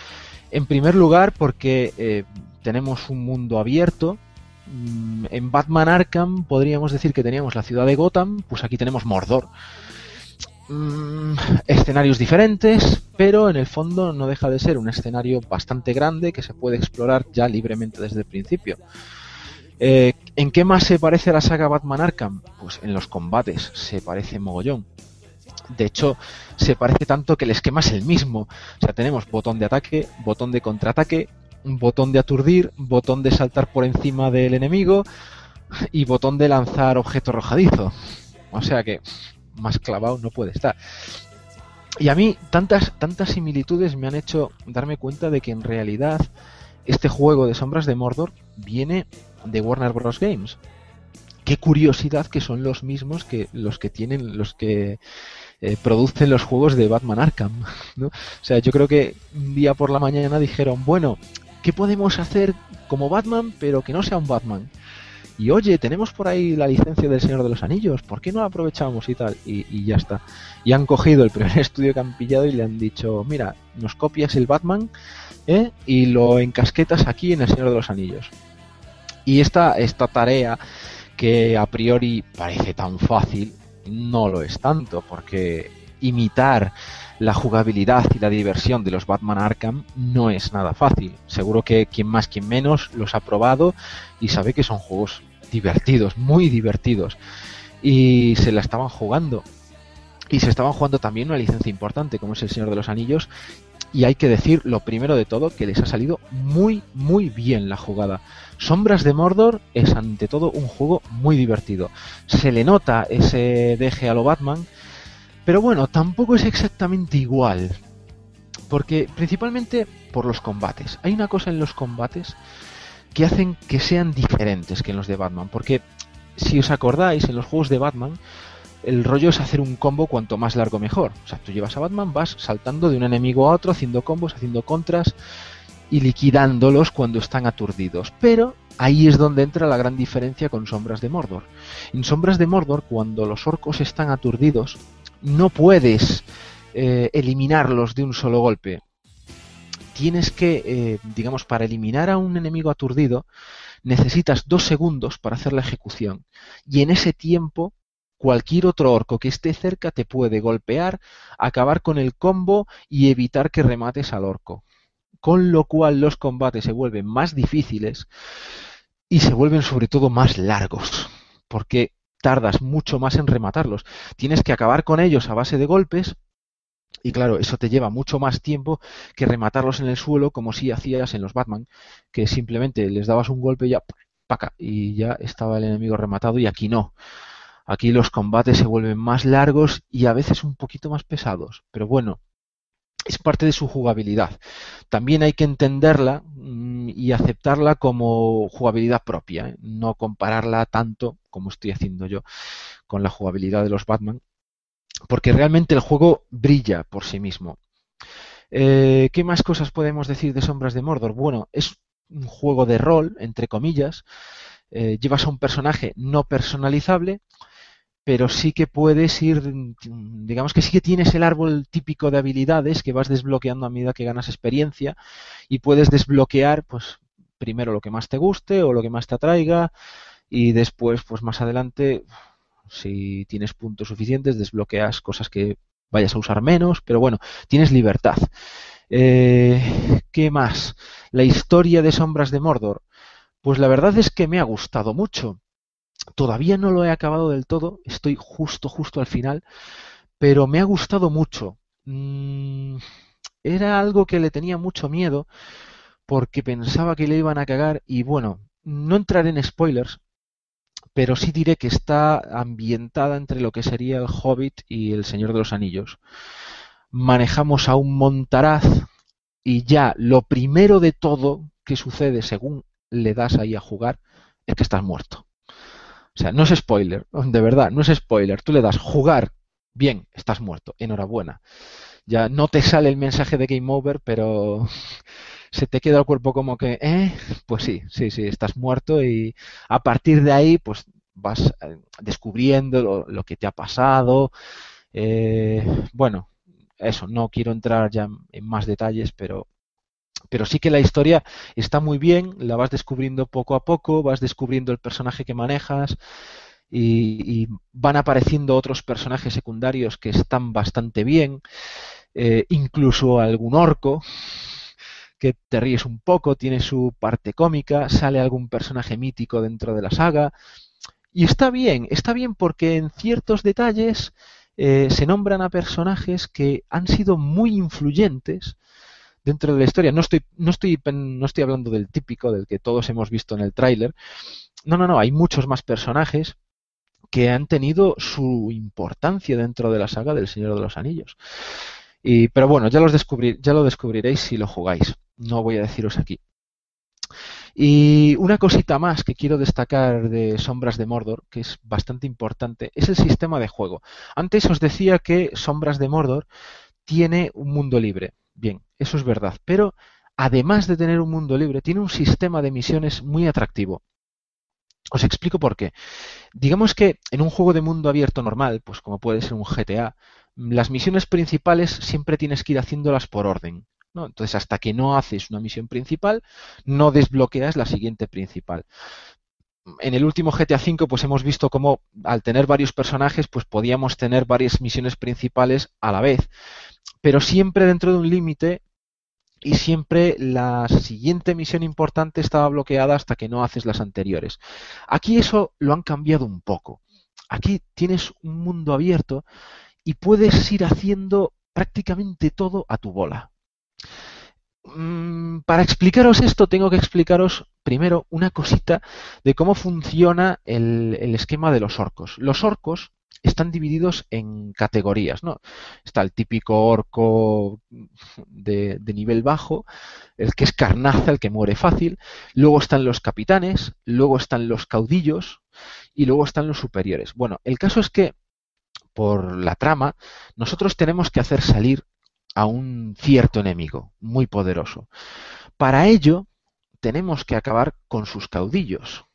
A: En primer lugar, porque eh, tenemos un mundo abierto. Mm, en Batman Arkham podríamos decir que teníamos la ciudad de Gotham, pues aquí tenemos Mordor. Mm, escenarios diferentes, pero en el fondo no deja de ser un escenario bastante grande que se puede explorar ya libremente desde el principio. Eh, ¿En qué más se parece a la saga Batman Arkham? Pues en los combates, se parece mogollón. De hecho, se parece tanto que el esquema es el mismo. O sea, tenemos botón de ataque, botón de contraataque, botón de aturdir, botón de saltar por encima del enemigo y botón de lanzar objeto arrojadizo. O sea que más clavado no puede estar. Y a mí tantas, tantas similitudes me han hecho darme cuenta de que en realidad este juego de Sombras de Mordor viene de Warner Bros. Games. Qué curiosidad que son los mismos que los que tienen, los que eh, producen los juegos de Batman Arkham. ¿no? O sea, yo creo que un día por la mañana dijeron, bueno, ¿qué podemos hacer como Batman pero que no sea un Batman? Y oye, tenemos por ahí la licencia del Señor de los Anillos, ¿por qué no la aprovechamos y tal? Y, ya está. Y han cogido el primer estudio que han pillado y le han dicho, mira, nos copias el Batman ¿eh? y lo encasquetas aquí en el Señor de los Anillos. Y esta, esta tarea que a priori parece tan fácil, no lo es tanto, porque imitar la jugabilidad y la diversión de los Batman Arkham no es nada fácil. Seguro que quien más, quien menos los ha probado y sabe que son juegos divertidos, muy divertidos. Y se la estaban jugando. Y se estaban jugando también una licencia importante, como es El Señor de los Anillos. Y hay que decir, lo primero de todo, que les ha salido muy, muy bien la jugada. Sombras de Mordor es ante todo un juego muy divertido. Se le nota ese deje a lo Batman, pero bueno, tampoco es exactamente igual. Porque principalmente por los combates. Hay una cosa en los combates que hacen que sean diferentes que en los de Batman. Porque si os acordáis, en los juegos de Batman, el rollo es hacer un combo cuanto más largo mejor. O sea, tú llevas a Batman, vas saltando de un enemigo a otro, haciendo combos, haciendo contras y liquidándolos cuando están aturdidos. Pero ahí es donde entra la gran diferencia con Sombras de Mordor. En Sombras de Mordor, cuando los orcos están aturdidos, no puedes eh, eliminarlos de un solo golpe tienes que, eh, digamos, para eliminar a un enemigo aturdido, necesitas dos segundos para hacer la ejecución. Y en ese tiempo, cualquier otro orco que esté cerca te puede golpear, acabar con el combo y evitar que remates al orco. Con lo cual los combates se vuelven más difíciles y se vuelven sobre todo más largos. Porque tardas mucho más en rematarlos. Tienes que acabar con ellos a base de golpes y claro, eso te lleva mucho más tiempo que rematarlos en el suelo como si hacías en los Batman, que simplemente les dabas un golpe y ya, paca, y ya estaba el enemigo rematado y aquí no. Aquí los combates se vuelven más largos y a veces un poquito más pesados, pero bueno, es parte de su jugabilidad. También hay que entenderla mm, y aceptarla como jugabilidad propia, ¿eh? no compararla tanto como estoy haciendo yo con la jugabilidad de los Batman, porque realmente el juego brilla por sí mismo. Eh, ¿Qué más cosas podemos decir de Sombras de Mordor? Bueno, es un juego de rol, entre comillas. Eh, llevas a un personaje no personalizable, pero sí que puedes ir, digamos que sí que tienes el árbol típico de habilidades que vas desbloqueando a medida que ganas experiencia y puedes desbloquear, pues, primero lo que más te guste o lo que más te atraiga y después, pues más adelante, si tienes puntos suficientes, desbloqueas cosas que vayas a usar menos, pero bueno, tienes libertad. Eh, ¿Qué más? La historia de Sombras de Mordor. Pues la verdad es que me ha gustado mucho. Todavía no lo he acabado del todo, estoy justo, justo al final, pero me ha gustado mucho. Mm, era algo que le tenía mucho miedo porque pensaba que le iban a cagar y bueno, no entraré en spoilers, pero sí diré que está ambientada entre lo que sería el Hobbit y el Señor de los Anillos. Manejamos a un montaraz y ya lo primero de todo que sucede según le das ahí a jugar es que estás muerto. O sea, no es spoiler, de verdad, no es spoiler. Tú le das jugar, bien, estás muerto, enhorabuena. Ya no te sale el mensaje de game over, pero se te queda el cuerpo como que, eh, pues sí, sí, sí, estás muerto y a partir de ahí, pues vas eh, descubriendo lo, que te ha pasado. Eh, bueno, eso, no quiero entrar ya en más detalles, pero pero sí que la historia está muy bien, la vas descubriendo poco a poco, vas descubriendo el personaje que manejas y, van apareciendo otros personajes secundarios que están bastante bien, eh, incluso algún orco que te ríes un poco, tiene su parte cómica, sale algún personaje mítico dentro de la saga y está bien, está bien porque en ciertos detalles eh, se nombran a personajes que han sido muy influyentes dentro de la historia. No estoy, no estoy, no estoy hablando del típico, del que todos hemos visto en el tráiler. No, no, no, hay muchos más personajes que han tenido su importancia dentro de la saga del Señor de los Anillos. Y, pero bueno, ya, ya lo descubriréis si lo jugáis. No voy a deciros aquí. Y una cosita más que quiero destacar de Sombras de Mordor, que es bastante importante, es el sistema de juego. Antes os decía que Sombras de Mordor tiene un mundo libre. Bien, eso es verdad. Pero además de tener un mundo libre, tiene un sistema de misiones muy atractivo. Os explico por qué. Digamos que en un juego de mundo abierto normal, pues como puede ser un GTA, las misiones principales siempre tienes que ir haciéndolas por orden. ¿no? Entonces, hasta que no haces una misión principal, no desbloqueas la siguiente principal. En el último GTA V, pues hemos visto cómo al tener varios personajes, pues podíamos tener varias misiones principales a la vez pero siempre dentro de un límite y siempre la siguiente misión importante estaba bloqueada hasta que no haces las anteriores. Aquí eso lo han cambiado un poco. Aquí tienes un mundo abierto y puedes ir haciendo prácticamente todo a tu bola. Mm, para explicaros esto tengo que explicaros primero una cosita de cómo funciona el, el esquema de los orcos. Los orcos están divididos en categorías, ¿no? Está el típico orco de, nivel bajo, el que es carnaza, el que muere fácil, luego están los capitanes, luego están los caudillos y luego están los superiores. Bueno, el caso es que por la trama nosotros tenemos que hacer salir a un cierto enemigo muy poderoso. Para ello tenemos que acabar con sus caudillos.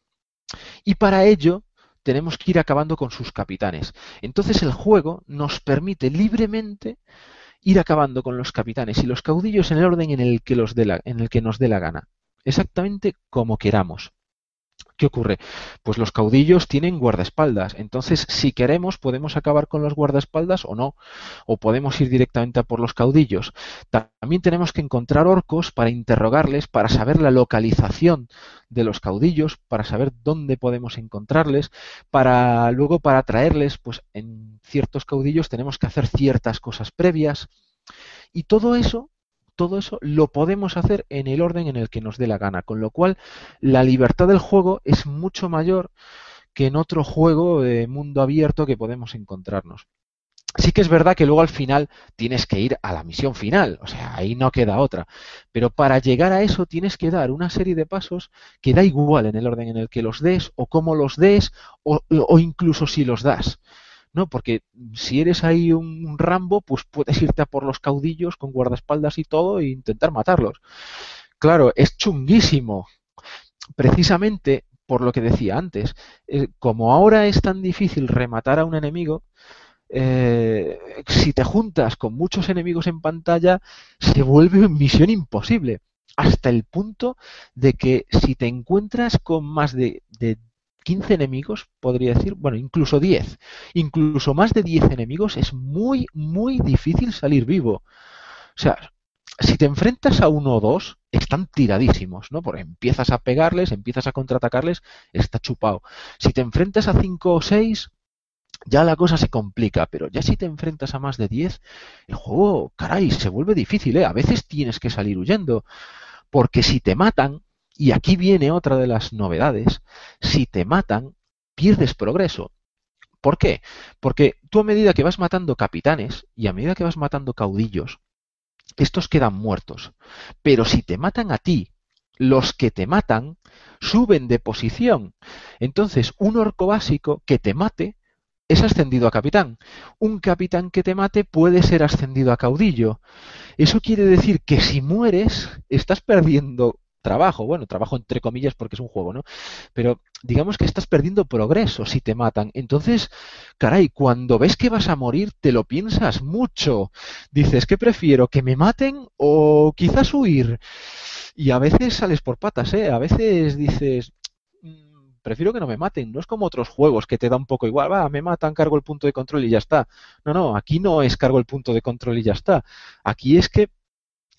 A: Y para ello tenemos que ir acabando con sus capitanes. Entonces el juego nos permite libremente ir acabando con los capitanes y los caudillos en el orden en el que, los en el que nos dé la gana, exactamente como queramos. ¿Qué ocurre? Pues los caudillos tienen guardaespaldas. Entonces, si queremos, podemos acabar con los guardaespaldas o no. O podemos ir directamente a por los caudillos. También tenemos que encontrar orcos para interrogarles, para saber la localización de los caudillos, para saber dónde podemos encontrarles, para luego para traerles, pues en ciertos caudillos tenemos que hacer ciertas cosas previas. Y todo eso todo eso lo podemos hacer en el orden en el que nos dé la gana, con lo cual la libertad del juego es mucho mayor que en otro juego de mundo abierto que podemos encontrarnos. Sí que es verdad que luego al final tienes que ir a la misión final, o sea, ahí no queda otra. Pero para llegar a eso tienes que dar una serie de pasos que da igual en el orden en el que los des o cómo los des o, o incluso si los das. ¿No? Porque si eres ahí un, Rambo, pues puedes irte a por los caudillos con guardaespaldas y todo e intentar matarlos. Claro, es chunguísimo. Precisamente por lo que decía antes, eh, como ahora es tan difícil rematar a un enemigo, eh, si te juntas con muchos enemigos en pantalla, se vuelve una misión imposible. Hasta el punto de que si te encuentras con más de, de 15 enemigos, podría decir, bueno, incluso 10, incluso más de 10 enemigos, es muy, muy difícil salir vivo. O sea, si te enfrentas a uno o dos, están tiradísimos, ¿no? Porque empiezas a pegarles, empiezas a contraatacarles, está chupado. Si te enfrentas a 5 o 6, ya la cosa se complica, pero ya si te enfrentas a más de 10, el juego, caray, se vuelve difícil, ¿eh? A veces tienes que salir huyendo, porque si te matan, Y aquí viene otra de las novedades. Si te matan, pierdes progreso. ¿Por qué? Porque tú a medida que vas matando capitanes y a medida que vas matando caudillos, estos quedan muertos. Pero si te matan a ti, los que te matan suben de posición. Entonces, un orco básico que te mate es ascendido a capitán. Un capitán que te mate puede ser ascendido a caudillo. Eso quiere decir que si mueres, estás perdiendo trabajo, bueno, trabajo entre comillas porque es un juego, ¿no? Pero digamos que estás perdiendo progreso si te matan. Entonces, caray, cuando ves que vas a morir, te lo piensas mucho. Dices, ¿qué prefiero? ¿Que me maten o quizás huir? Y a veces sales por patas, ¿eh? A veces dices, mm, prefiero que no me maten. No es como otros juegos que te da un poco igual, va, me matan, cargo el punto de control y ya está. No, no, aquí no es cargo el punto de control y ya está. Aquí es que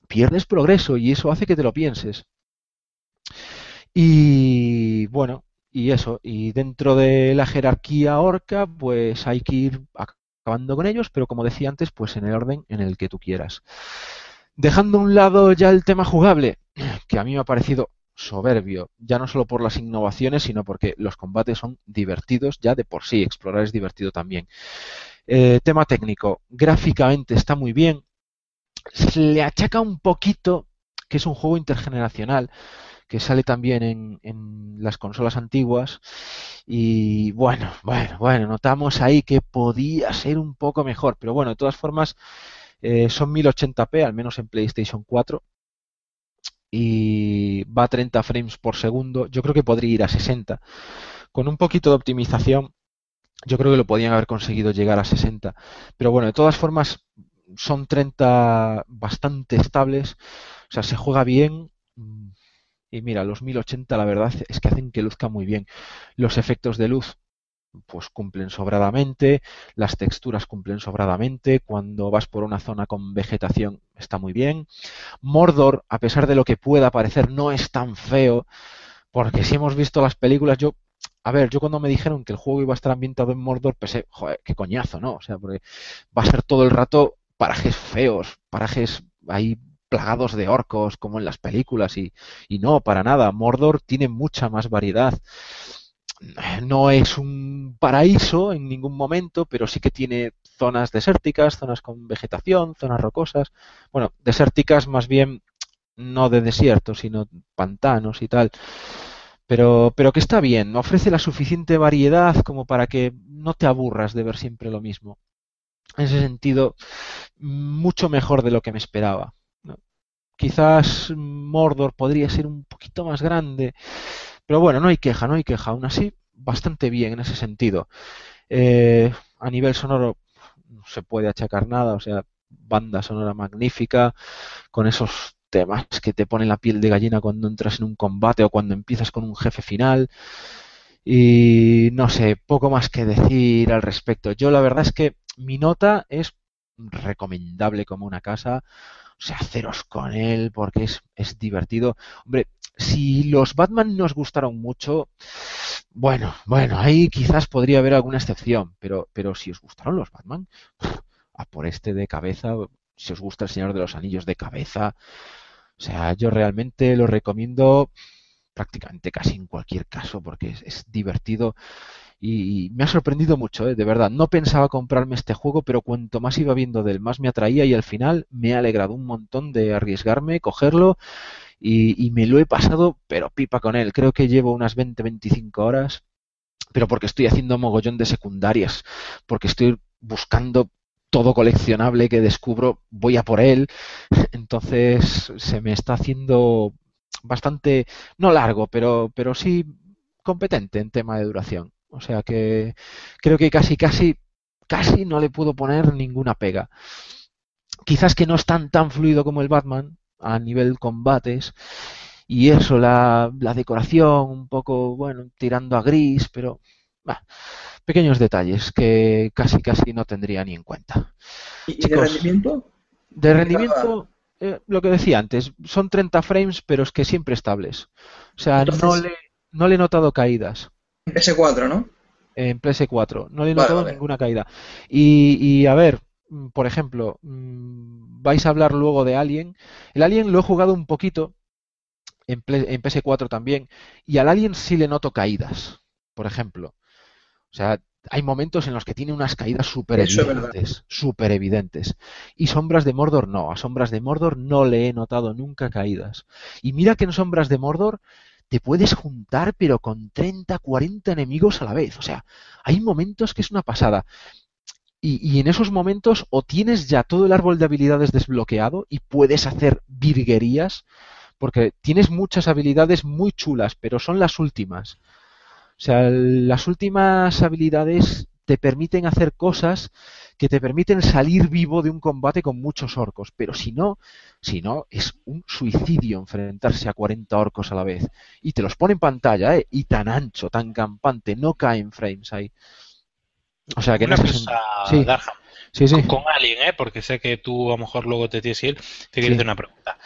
A: pierdes progreso y eso hace que te lo pienses. Y bueno, y eso, y dentro de la jerarquía orca, pues hay que ir acabando con ellos, pero como decía antes, pues en el orden en el que tú quieras. Dejando a un lado ya el tema jugable, que a mí me ha parecido soberbio, ya no solo por las innovaciones, sino porque los combates son divertidos ya de por sí, explorar es divertido también. Eh, tema técnico, gráficamente está muy bien, se le achaca un poquito que es un juego intergeneracional, que sale también en, las consolas antiguas. Y bueno, bueno, bueno, notamos ahí que podía ser un poco mejor, pero bueno, de todas formas eh, son 1080p, al menos en PlayStation 4. Y va a 30 frames por segundo. Yo creo que podría ir a 60. Con un poquito de optimización, yo creo que lo podían haber conseguido llegar a 60. Pero bueno, de todas formas, son 30 bastante estables. O sea, se juega bien. Y mira, los 1080 la verdad es que hacen que luzca muy bien. Los efectos de luz pues cumplen sobradamente, las texturas cumplen sobradamente, cuando vas por una zona con vegetación está muy bien. Mordor, a pesar de lo que pueda parecer, no es tan feo, porque si hemos visto las películas, yo, a ver, yo cuando me dijeron que el juego iba a estar ambientado en Mordor, pensé, joder, qué coñazo, ¿no? O sea, porque va a ser todo el rato parajes feos, parajes ahí plagados de orcos como en las películas y, y no, para nada. Mordor tiene mucha más variedad. No es un paraíso en ningún momento, pero sí que tiene zonas desérticas, zonas con vegetación, zonas rocosas. Bueno, desérticas más bien no de desierto, sino pantanos y tal. Pero, pero que está bien, ofrece la suficiente variedad como para que no te aburras de ver siempre lo mismo. En ese sentido, mucho mejor de lo que me esperaba. Quizás Mordor podría ser un poquito más grande, pero bueno, no hay queja, no hay queja. Aún así, bastante bien en ese sentido. Eh, a nivel sonoro no se puede achacar nada, o sea, banda sonora magnífica, con esos temas que te ponen la piel de gallina cuando entras en un combate o cuando empiezas con un jefe final. Y no sé, poco más que decir al respecto. Yo la verdad es que mi nota es recomendable como una casa o sea, haceros con él porque es, es divertido. Hombre, si los Batman nos gustaron mucho, bueno, bueno, ahí quizás podría haber alguna excepción, pero, pero si os gustaron los Batman, a por este de cabeza, si os gusta el Señor de los Anillos de cabeza, o sea, yo realmente lo recomiendo prácticamente casi en cualquier caso porque es, es divertido y me ha sorprendido mucho, ¿eh? de verdad. No pensaba comprarme este juego, pero cuanto más iba viendo de él, más me atraía y al final me ha alegrado un montón de arriesgarme, cogerlo y, y me lo he pasado, pero pipa con él. Creo que llevo unas 20-25 horas, pero porque estoy haciendo mogollón de secundarias, porque estoy buscando todo coleccionable que descubro, voy a por él. Entonces se me está haciendo bastante, no largo, pero, pero sí competente en tema de duración. O sea que creo que casi, casi, casi no le puedo poner ninguna pega. Quizás que no es tan, tan fluido como el Batman a nivel combates. Y eso, la, la decoración, un poco, bueno, tirando a gris, pero bah, pequeños detalles que casi, casi no tendría ni en cuenta.
D: ¿Y, Chicos, de rendimiento?
A: De rendimiento, eh, lo que decía antes, son 30 frames, pero es que siempre estables. O sea, Entonces... no, le, no le he notado caídas.
D: En PS4, ¿no?
A: En PS4. No le he notado vale, ninguna caída. Y, y, a ver, por ejemplo, vais a hablar luego de Alien. El Alien lo he jugado un poquito en, en PS4 también, y al Alien sí le noto caídas, por ejemplo. O sea, hay momentos en los que tiene unas caídas súper evidentes, súper evidentes. Y Sombras de Mordor no, a Sombras de Mordor no le he notado nunca caídas. Y mira que en Sombras de Mordor te puedes juntar pero con 30, 40 enemigos a la vez. O sea, hay momentos que es una pasada. Y, y, en esos momentos o tienes ya todo el árbol de habilidades desbloqueado y puedes hacer virguerías, porque tienes muchas habilidades muy chulas, pero son las últimas. O sea, las últimas habilidades te permiten hacer cosas que te permiten salir vivo de un combate con muchos orcos, pero si no, si no, es un suicidio enfrentarse a 40 orcos a la vez. Y te los pone en pantalla, ¿eh? Y tan ancho, tan campante, no caen frames ahí. O sea que
C: Una
A: no
C: cosa,
A: sí.
C: Darham,
A: Sí, sí.
C: con, con Alien, ¿eh? porque sé que tú a lo mejor luego te tienes que ir, te quiero hacer una pregunta.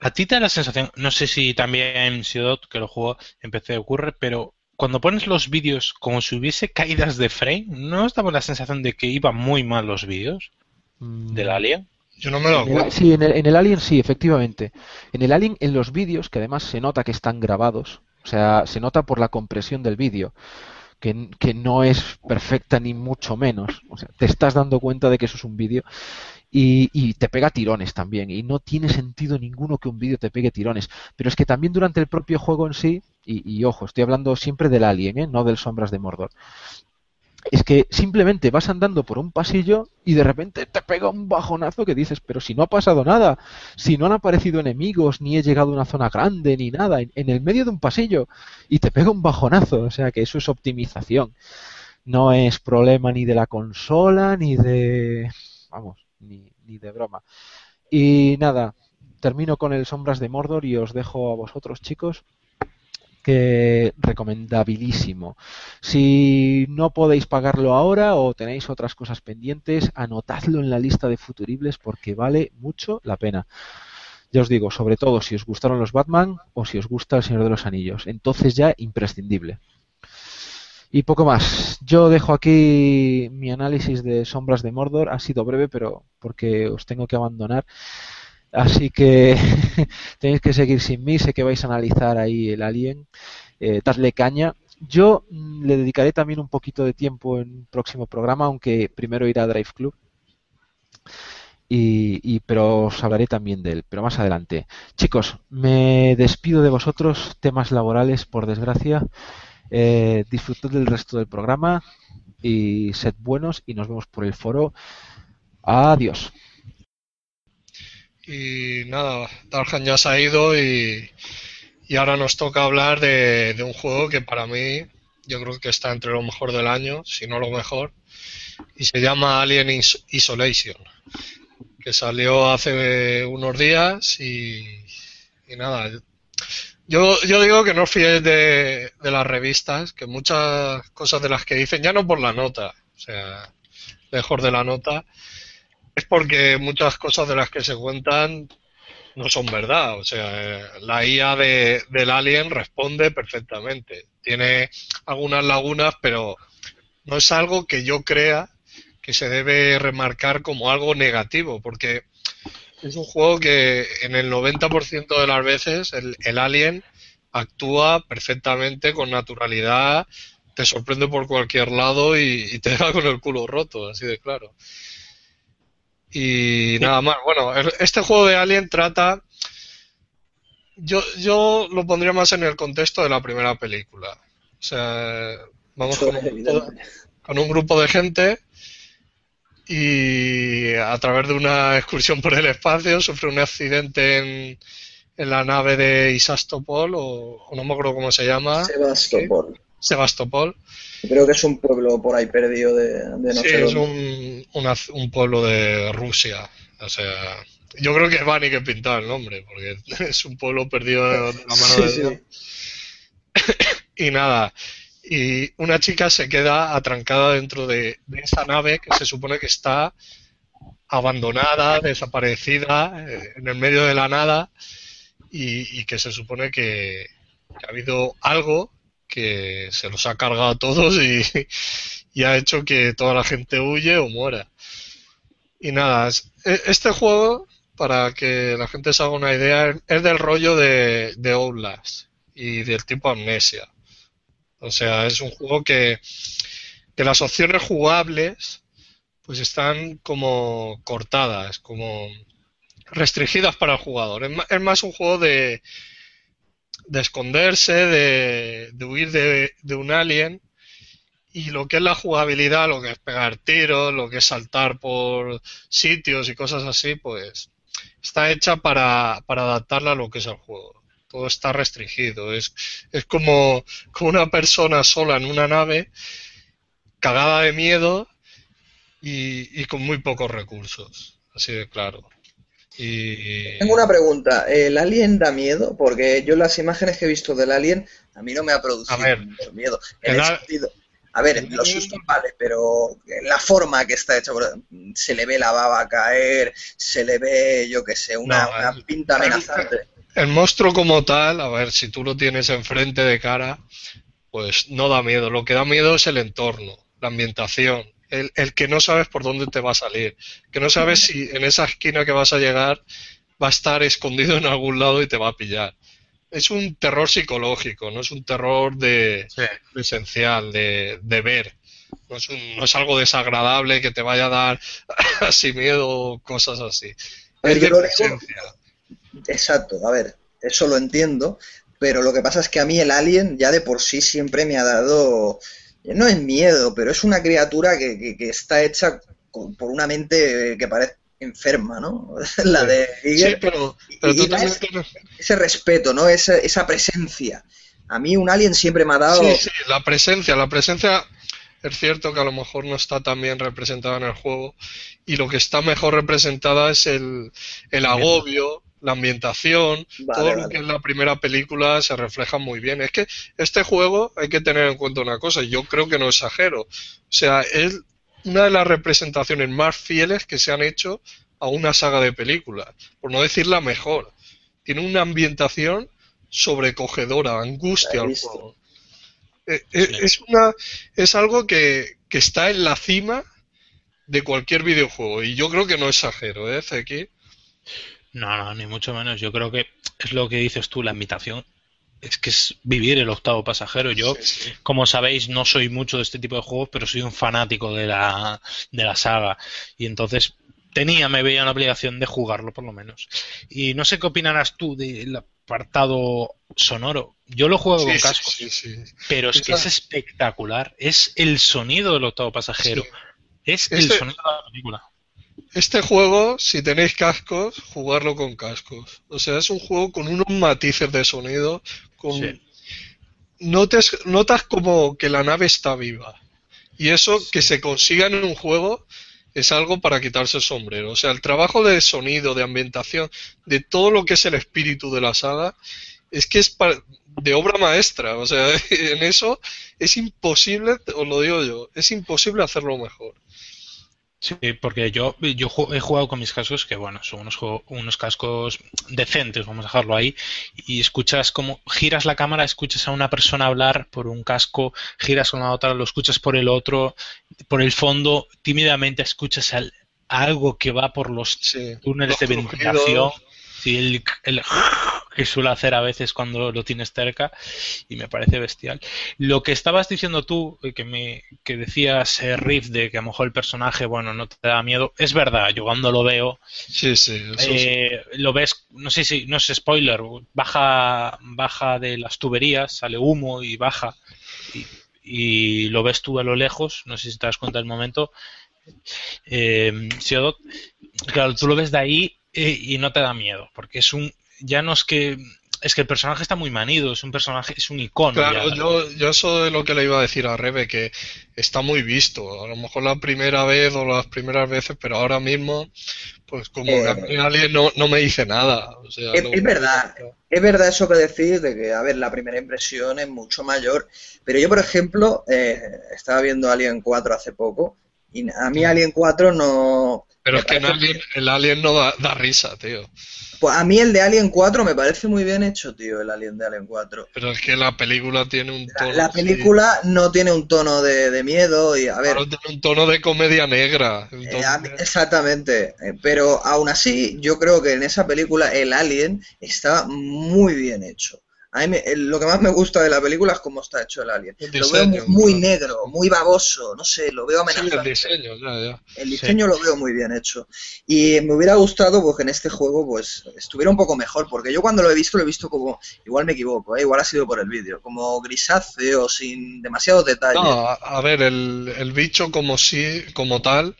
C: A ti te da la sensación, no sé si también Siodot, que lo jugó en PC ocurre, pero cuando pones los vídeos como si hubiese caídas de frame, ¿no os daba la sensación de que iban muy mal los vídeos
A: Mm.
C: del Alien?
B: Yo no me lo
A: En el-
B: acuerdo.
A: sí, en el, en el Alien sí, efectivamente. En el Alien, en los vídeos, que además se nota que están grabados, o sea, se nota por la compresión del vídeo, que, que no es perfecta ni mucho menos. O sea, te estás dando cuenta de que eso es un vídeo y, y te pega tirones también. Y no tiene sentido ninguno que un vídeo te pegue tirones. Pero es que también durante el propio juego en sí, y, ojo, estoy hablando siempre del Alien, ¿eh? no del Sombras de Mordor. Es que simplemente vas andando por un pasillo y de repente te pega un bajonazo que dices, pero si no ha pasado nada, si no han aparecido enemigos, ni he llegado a una zona grande, ni nada, en, en el medio de un pasillo, y te pega un bajonazo, o sea que eso es optimización. No es problema ni de la consola, ni de... vamos, ni, ni de broma. Y nada, termino con el Sombras de Mordor y os dejo a vosotros, chicos, que recomendabilísimo. Si no podéis pagarlo ahora o tenéis otras cosas pendientes, anotadlo en la lista de futuribles porque vale mucho la pena. Ya os digo, sobre todo si os gustaron los Batman o si os gusta el Señor de los Anillos. Entonces ya imprescindible. Y poco más. Yo dejo aquí mi análisis de Sombras de Mordor. Ha sido breve, pero porque os tengo que abandonar. Así que tenéis que seguir sin mí. Sé que vais a analizar ahí el Alien. Eh, caña. Yo mm, le dedicaré también un poquito de tiempo en un próximo programa, aunque primero irá a Drive Club. Y, y- pero os hablaré también de él, pero más adelante. Chicos, me despido de vosotros, temas laborales, por desgracia. Eh, disfrutad del resto del programa y sed buenos y nos vemos por el foro. Adiós.
B: Y nada, Darhan ya se ha ido y, y ahora nos toca hablar de, de un juego que para mí yo creo que está entre lo mejor del año, si no lo mejor, y se llama Alien Is- Isolation, que salió hace unos días y, y nada, yo, yo digo que no os de, de las revistas, que muchas cosas de las que dicen, ya no por la nota, o sea, mejor de la nota, es porque muchas cosas de las que se cuentan no son verdad. O sea, la IA de, del Alien responde perfectamente. Tiene algunas lagunas, pero no es algo que yo crea que se debe remarcar como algo negativo, porque es un juego que en el 90% de las veces el, el Alien actúa perfectamente con naturalidad, te sorprende por cualquier lado y, y te deja con el culo roto, así de claro. Y nada más. Bueno, este juego de Alien trata. Yo, yo lo pondría más en el contexto de la primera película. O sea, vamos con un, grupo, con un grupo de gente y a través de una excursión por el espacio sufre un accidente en, en la nave de Isastopol, o, o no me acuerdo cómo se llama,
D: Sebastopol.
B: Sebastopol.
D: Creo que es un pueblo por ahí perdido de, de no
B: Sí,
D: sé
B: es un, una- un pueblo de Rusia. O sea, yo creo que es Bani que pintaba el nombre, porque es un pueblo perdido de, la mano
D: Sí,
B: de
D: sí.
B: Y nada, y una chica se queda atrancada dentro de, de esa nave que se supone que está abandonada, desaparecida, eh, en el medio de la nada, y, y que se supone que, que ha habido algo que se los ha cargado a todos y, ha hecho que toda la gente huye o muera. Y nada, e- este juego para que la gente se haga una idea, es del rollo de, de Outlast y del tipo Amnesia. O sea, es un juego que, que las opciones jugables pues están como cortadas, como restringidas para el jugador. Es más, un juego de, de esconderse, de, de huir de, de, un alien. Y lo que es la jugabilidad, lo que es pegar tiros, lo que es saltar por sitios y cosas así, pues está hecha para, para adaptarla a lo que es el juego. Todo está restringido. Es, es como, como una persona sola en una nave, cagada de miedo y, y con muy pocos recursos. Así de claro. Y...
D: Tengo una pregunta. ¿El alien da miedo? Porque yo las imágenes que he visto del alien a mí no me ha producido
B: A ver,
D: mucho miedo. En
B: el
D: el sentido- a ver,
B: el
D: los sustos vale, pero la forma que está hecho, se le ve la baba caer, se le ve, yo qué sé, una,
B: No,
D: una
B: el-
D: pinta amenazante.
B: El monstruo como tal, a ver, si tú lo tienes enfrente de cara, pues no da miedo. Lo que da miedo es el entorno, la ambientación, el, el que no sabes por dónde te va a salir, que no sabes si en esa esquina que vas a llegar va a estar escondido en algún lado y te va a pillar. Es un terror psicológico, no es un terror de
C: Sí.
B: presencial, de, de ver. No es, un- no es algo desagradable que te vaya a dar así miedo o cosas así.
D: A ver,
B: Es
D: yo
B: de
D: lo digo-
B: presencia.
D: Exacto, a ver, eso lo entiendo, pero lo que pasa es que a mí el alien ya de por sí siempre me ha dado, no es miedo, pero es una criatura que, que- que está hecha con- por una mente que parece enferma, ¿no? La de
B: Sí, pero, pero
D: Y-
B: tú
D: y
B: también
D: es-
B: tienes...
D: ese respeto, ¿no? Esa, esa presencia. A mí un alien siempre me ha dado...
B: Sí, sí, la presencia, la presencia es cierto que a lo mejor no está tan bien representada en el juego y lo que está mejor representada es el, el agobio, la ambientación,
D: Vale,
B: todo lo que en la primera película se refleja muy bien. Es que este juego hay que tener en cuenta una cosa, y yo creo que no exagero. O sea, es una de las representaciones más fieles que se han hecho a una saga de películas, por no decir la mejor. Tiene una ambientación sobrecogedora, angustia al juego. Eh, eh, Es una es algo que, que está en la cima de cualquier videojuego y yo creo que no exagero, ¿eh, Zeki?
C: No, no, ni mucho menos. Yo creo que es lo que dices tú, la invitación. Es que es vivir el octavo pasajero. Yo,
B: Sí, sí.
C: como sabéis, no soy mucho de este tipo de juegos, pero soy un fanático de la, de la saga. Y entonces tenía, me veía una obligación de jugarlo por lo menos. Y no sé qué opinarás tú del apartado sonoro. Yo lo juego
B: Sí,
C: con
B: sí, sí.
C: pero es que es espectacular. Es el sonido del octavo pasajero. Es el
B: Este-
C: sonido de la película.
B: Este juego, si tenéis cascos, jugarlo con cascos. O sea, es un juego con unos matices de sonido, con
C: Sí.
B: notas, notas como que la nave está viva. Y eso que se consiga en un juego es algo para quitarse el sombrero. O sea, el trabajo de sonido, de ambientación, de todo lo que es el espíritu de la saga, es que es de obra maestra. O sea, en eso es imposible, os lo digo yo, es imposible hacerlo mejor.
C: Sí, porque yo, yo he jugado con mis cascos que, bueno, son unos, unos cascos decentes, vamos a dejarlo ahí, y escuchas como giras la cámara, escuchas a una persona hablar por un casco, giras con la otra, lo escuchas por el otro, por el fondo, tímidamente escuchas al- algo que va por los
B: Sí.
C: túneles
B: Los
C: de
B: crujidos.
C: Sí, el, el que suele hacer a veces cuando lo tienes cerca y me parece bestial. Lo que estabas diciendo tú, eh, que me que decías eh, Riff de que a lo mejor el personaje, bueno, no te da miedo, es verdad, yo cuando lo veo,
B: Sí, sí,
C: eh, lo ves, no sé si, no es spoiler, baja, baja de las tuberías, sale humo y baja y, y lo ves tú a lo lejos, no sé si te das cuenta del momento, eh, Siodot, claro, tú lo ves de ahí y no te da miedo, porque es un, ya no es que, es que el personaje está muy manido, es un personaje, es un icono.
B: Claro,
C: ya.
B: yo, yo eso es lo que le iba a decir a Rebe, que está muy visto. A lo mejor la primera vez o las primeras veces, pero ahora mismo, pues como
D: Eh,
B: que a mí alguien no, no me dice nada. O sea,
D: Es-
B: no-
D: es verdad. Es verdad eso que decís de que, a ver, la primera impresión es mucho mayor, pero yo, por ejemplo, eh, estaba viendo Alien 4 hace poco Y a mí Alien 4 no...
B: Pero es que en Alien, el Alien no da, da risa, tío.
D: Pues a mí el de Alien 4 me parece muy bien hecho, tío, el Alien de Alien 4.
B: Pero es que la película tiene un tono.
D: la película no tiene un tono de, de miedo y, a ver,
B: claro, tiene un tono de comedia negra.
D: eh, exactamente, eh, pero aún así yo creo que en esa película el Alien está muy bien hecho. A mí me- lo que más me gusta de la película es cómo está hecho el Alien.
B: El
D: Lo veo muy,
B: diseño,
D: negro, muy baboso, no sé, lo veo
B: Sí, el
D: amenazante.
B: diseño, ya, ya.
D: El diseño lo veo muy bien hecho. Y me hubiera gustado pues, que en este juego pues estuviera un poco mejor, porque yo cuando lo he visto lo he visto como, igual me equivoco, ¿eh? igual ha sido por el vídeo, como grisáceo, sin demasiados detalles.
B: No, a, a ver, el, el bicho como sí, como tal,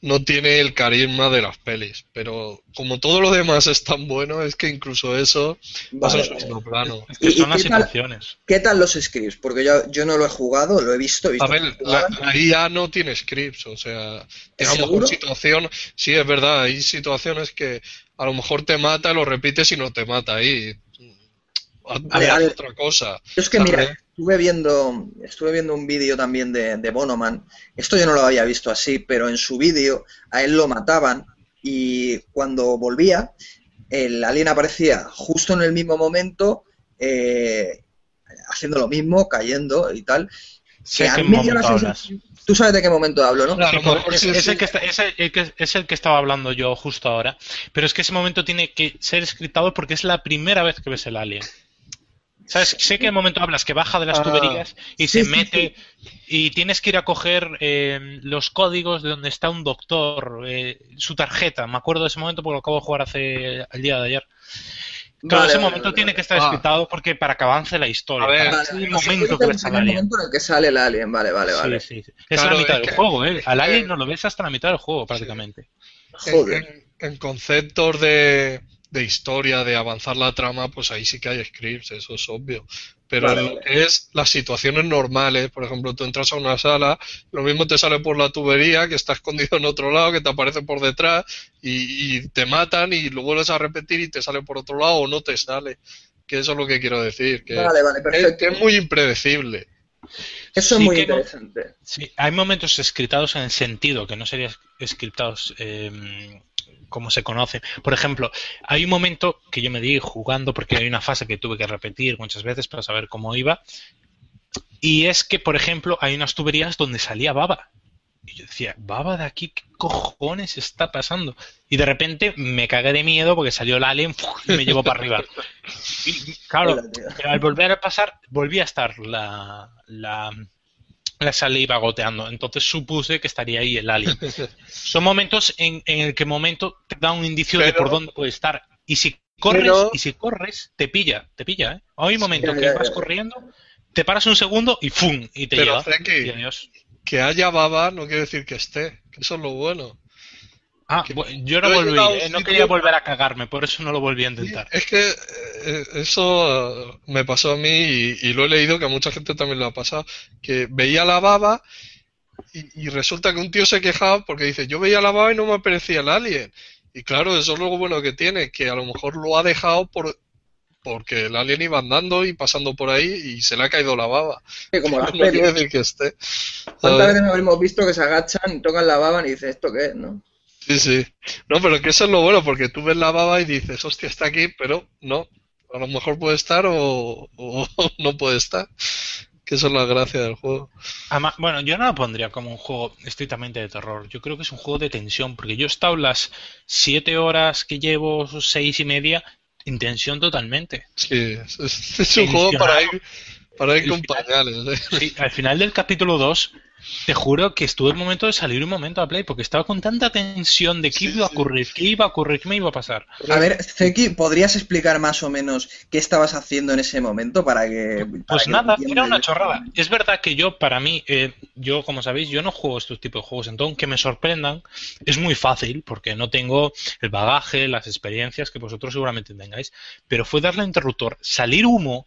B: no tiene el carisma de las pelis, pero como todo lo demás es tan bueno, es que incluso eso pasa
D: Vale,
B: en
D: vale.
B: segundo plano.
C: Es que
D: ¿Y- y
C: son las
D: qué tal?
C: situaciones.
D: ¿Qué tal los scripts? Porque yo, yo no lo he jugado, lo he visto, he visto
B: A ver, la, la IA no tiene scripts, o sea, tiene a lo
D: ¿Seguro?
B: mejor situación, sí es verdad, hay situaciones que a lo mejor te mata, lo repites y no te mata ahí. Haz
D: Vale,
B: haz
D: a ver.
B: otra cosa.
D: Es que
B: ¿sabes?
D: mira, estuve viendo, estuve viendo un vídeo también de, de Bonoman. Esto yo no lo había visto así, pero en su vídeo a él lo mataban y cuando volvía, el alien aparecía justo en el mismo momento, eh, haciendo lo mismo, cayendo y tal.
C: Sé
D: Que a
C: qué
D: mí me dio la
C: momento hablas.
D: sensación- Tú sabes de qué momento hablo, ¿no?
B: Claro,
C: Sí, es,
B: sí,
C: es
B: sí.
C: el que está- es el- el que- es el que estaba hablando yo justo ahora. Pero es que ese momento tiene que ser scriptado porque es la primera vez que ves el alien. ¿Sabes? Sé que el momento hablas que baja de las
B: Ah,
C: tuberías y
D: sí,
C: se
D: sí,
C: mete y tienes que ir a coger eh, los códigos de donde está un doctor, eh, su tarjeta. Me acuerdo de ese momento porque lo acabo de jugar hace el día de ayer. Claro,
D: Vale,
C: ese momento
D: vale,
C: tiene que estar
B: Ah.
C: scriptado porque para que avance la historia.
B: A ver,
C: para
D: Vale,
C: que sea el
D: vale.
C: momento que
D: es
C: ves al alien.
D: momento en el que sale el alien, vale, vale, vale.
C: Sí, sí, sí. Es
B: Claro,
C: la mitad
B: es
C: del
B: que-
C: juego, ¿eh? Al
B: es que-
C: alien no lo ves hasta la mitad del juego, prácticamente.
B: En,
D: Joder.
B: en- en conceptos de, de historia, de avanzar la trama, pues ahí sí que hay scripts, eso es obvio. Pero
D: Vale,
B: en lo que es las situaciones normales, por ejemplo, tú entras a una sala, lo mismo te sale por la tubería, que está escondido en otro lado, que te aparece por detrás y, y te matan y lo vuelves a repetir y te sale por otro lado o no te sale. Que eso es lo que quiero decir, que,
D: Vale, vale,
B: es,
D: perfecto.
B: que es muy impredecible.
D: Eso es
C: Sí
D: muy
C: no-
D: interesante.
C: Sí, hay momentos scriptados en el sentido que no serían scriptados eh, como se conoce. Por ejemplo, hay un momento que yo me di jugando porque hay una fase que tuve que repetir muchas veces para saber cómo iba. Y es que, por ejemplo, hay unas tuberías donde salía baba. Y yo decía, baba de aquí, ¿qué cojones está pasando? Y de repente me cagué de miedo porque salió el alien y me llevó para arriba. Y claro,
D: Hola,
C: al volver a pasar, volví a estar la, la, la saliva goteando. Entonces supuse que estaría ahí el alien. Son momentos en, en el que momento te da un indicio de por dónde puede estar. Y si corres,
B: Pero-
C: y si corres, te pilla, te pilla, ¿eh? Hay momentos
D: ya,
C: que
D: ya,
C: vas
D: ya.
C: corriendo, te paras un segundo y ¡fum! y te
B: Pero,
C: adiós.
B: Que haya baba no quiere decir que esté, que eso es lo bueno.
C: Ah, yo no volví, eh, no
B: sitio-
C: quería volver a cagarme, por eso no lo volví a
B: Sí,
C: intentar.
B: Es que eh, eso eh, me pasó a mí y, y lo he leído que a mucha gente también le ha pasado, que veía la baba y, y resulta que un tío se quejaba porque dice, yo veía la baba y no me aparecía el alien. Y claro, eso es lo bueno que tiene, que a lo mejor lo ha dejado por porque el alien iba andando y pasando por ahí y se le ha caído la baba.
D: Que como las
B: No quiere
D: pelis.
B: decir que esté.
D: ¿Cuántas veces nos hemos visto que se agachan, tocan la baba y dices, ¿esto qué es, no?
B: Sí, sí. No, pero que eso es lo bueno, porque tú ves la baba y dices, hostia, está aquí, pero no. A lo mejor puede estar o, o no puede estar. Que eso es la gracia del juego.
C: Además, bueno, yo no lo pondría como un juego estrictamente de terror. Yo creo que es un juego de tensión, porque yo he estado las siete horas que llevo, seis y media, en tensión totalmente.
B: Sí, es, un juego para ir, para ir con pañales. ¿eh?
C: Sí, al final del capítulo 2, te juro que estuve el momento de salir un momento a play, porque estaba con tanta tensión de qué iba a ocurrir, qué iba a ocurrir, qué me iba a pasar.
D: A ver, Zeki, ¿podrías explicar más o menos qué estabas haciendo en ese momento para que... para
C: Pues
D: que
C: nada, era una chorrada. Es verdad que yo, para mí, eh, yo, como sabéis, yo no juego estos tipos de juegos, entonces que me sorprendan es muy fácil porque no tengo el bagaje, las experiencias que vosotros seguramente tengáis, pero fue darle interruptor, salir humo,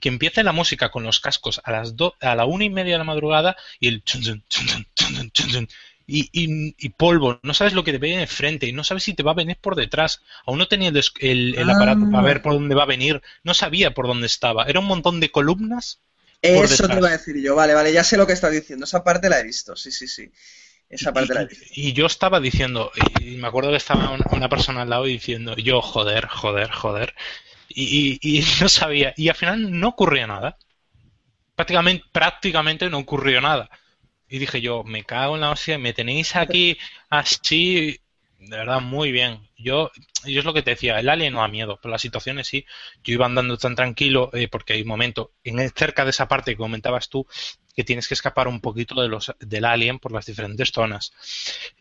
C: que empiece la música con los cascos a las do, a la una y media de la madrugada y el chun, chun, chun, y, y, y, polvo, no sabes lo que te viene de frente y no sabes si te va a venir por detrás. Aún no tenía el, el, aparato para ver por dónde va a venir, no sabía por dónde estaba. Era un montón de columnas.
D: Eso te iba a decir yo, vale, vale, ya sé lo que estás diciendo, esa parte la he visto, sí, sí, sí. Esa parte la he visto.
C: Y yo estaba diciendo, y me acuerdo que estaba una, una persona al lado diciendo, yo, joder, joder, joder, y, no sabía, y al final no ocurría nada. Prácticamente, prácticamente no ocurrió nada. Y dije yo, me cago en la hostia, me tenéis aquí así, de verdad, muy bien. Yo, yo es lo que te decía, el alien no da miedo, pero las situaciones sí. Yo iba andando tan tranquilo eh, porque hay un momento, en, cerca de esa parte que comentabas tú, que tienes que escapar un poquito de los, del alien por las diferentes zonas.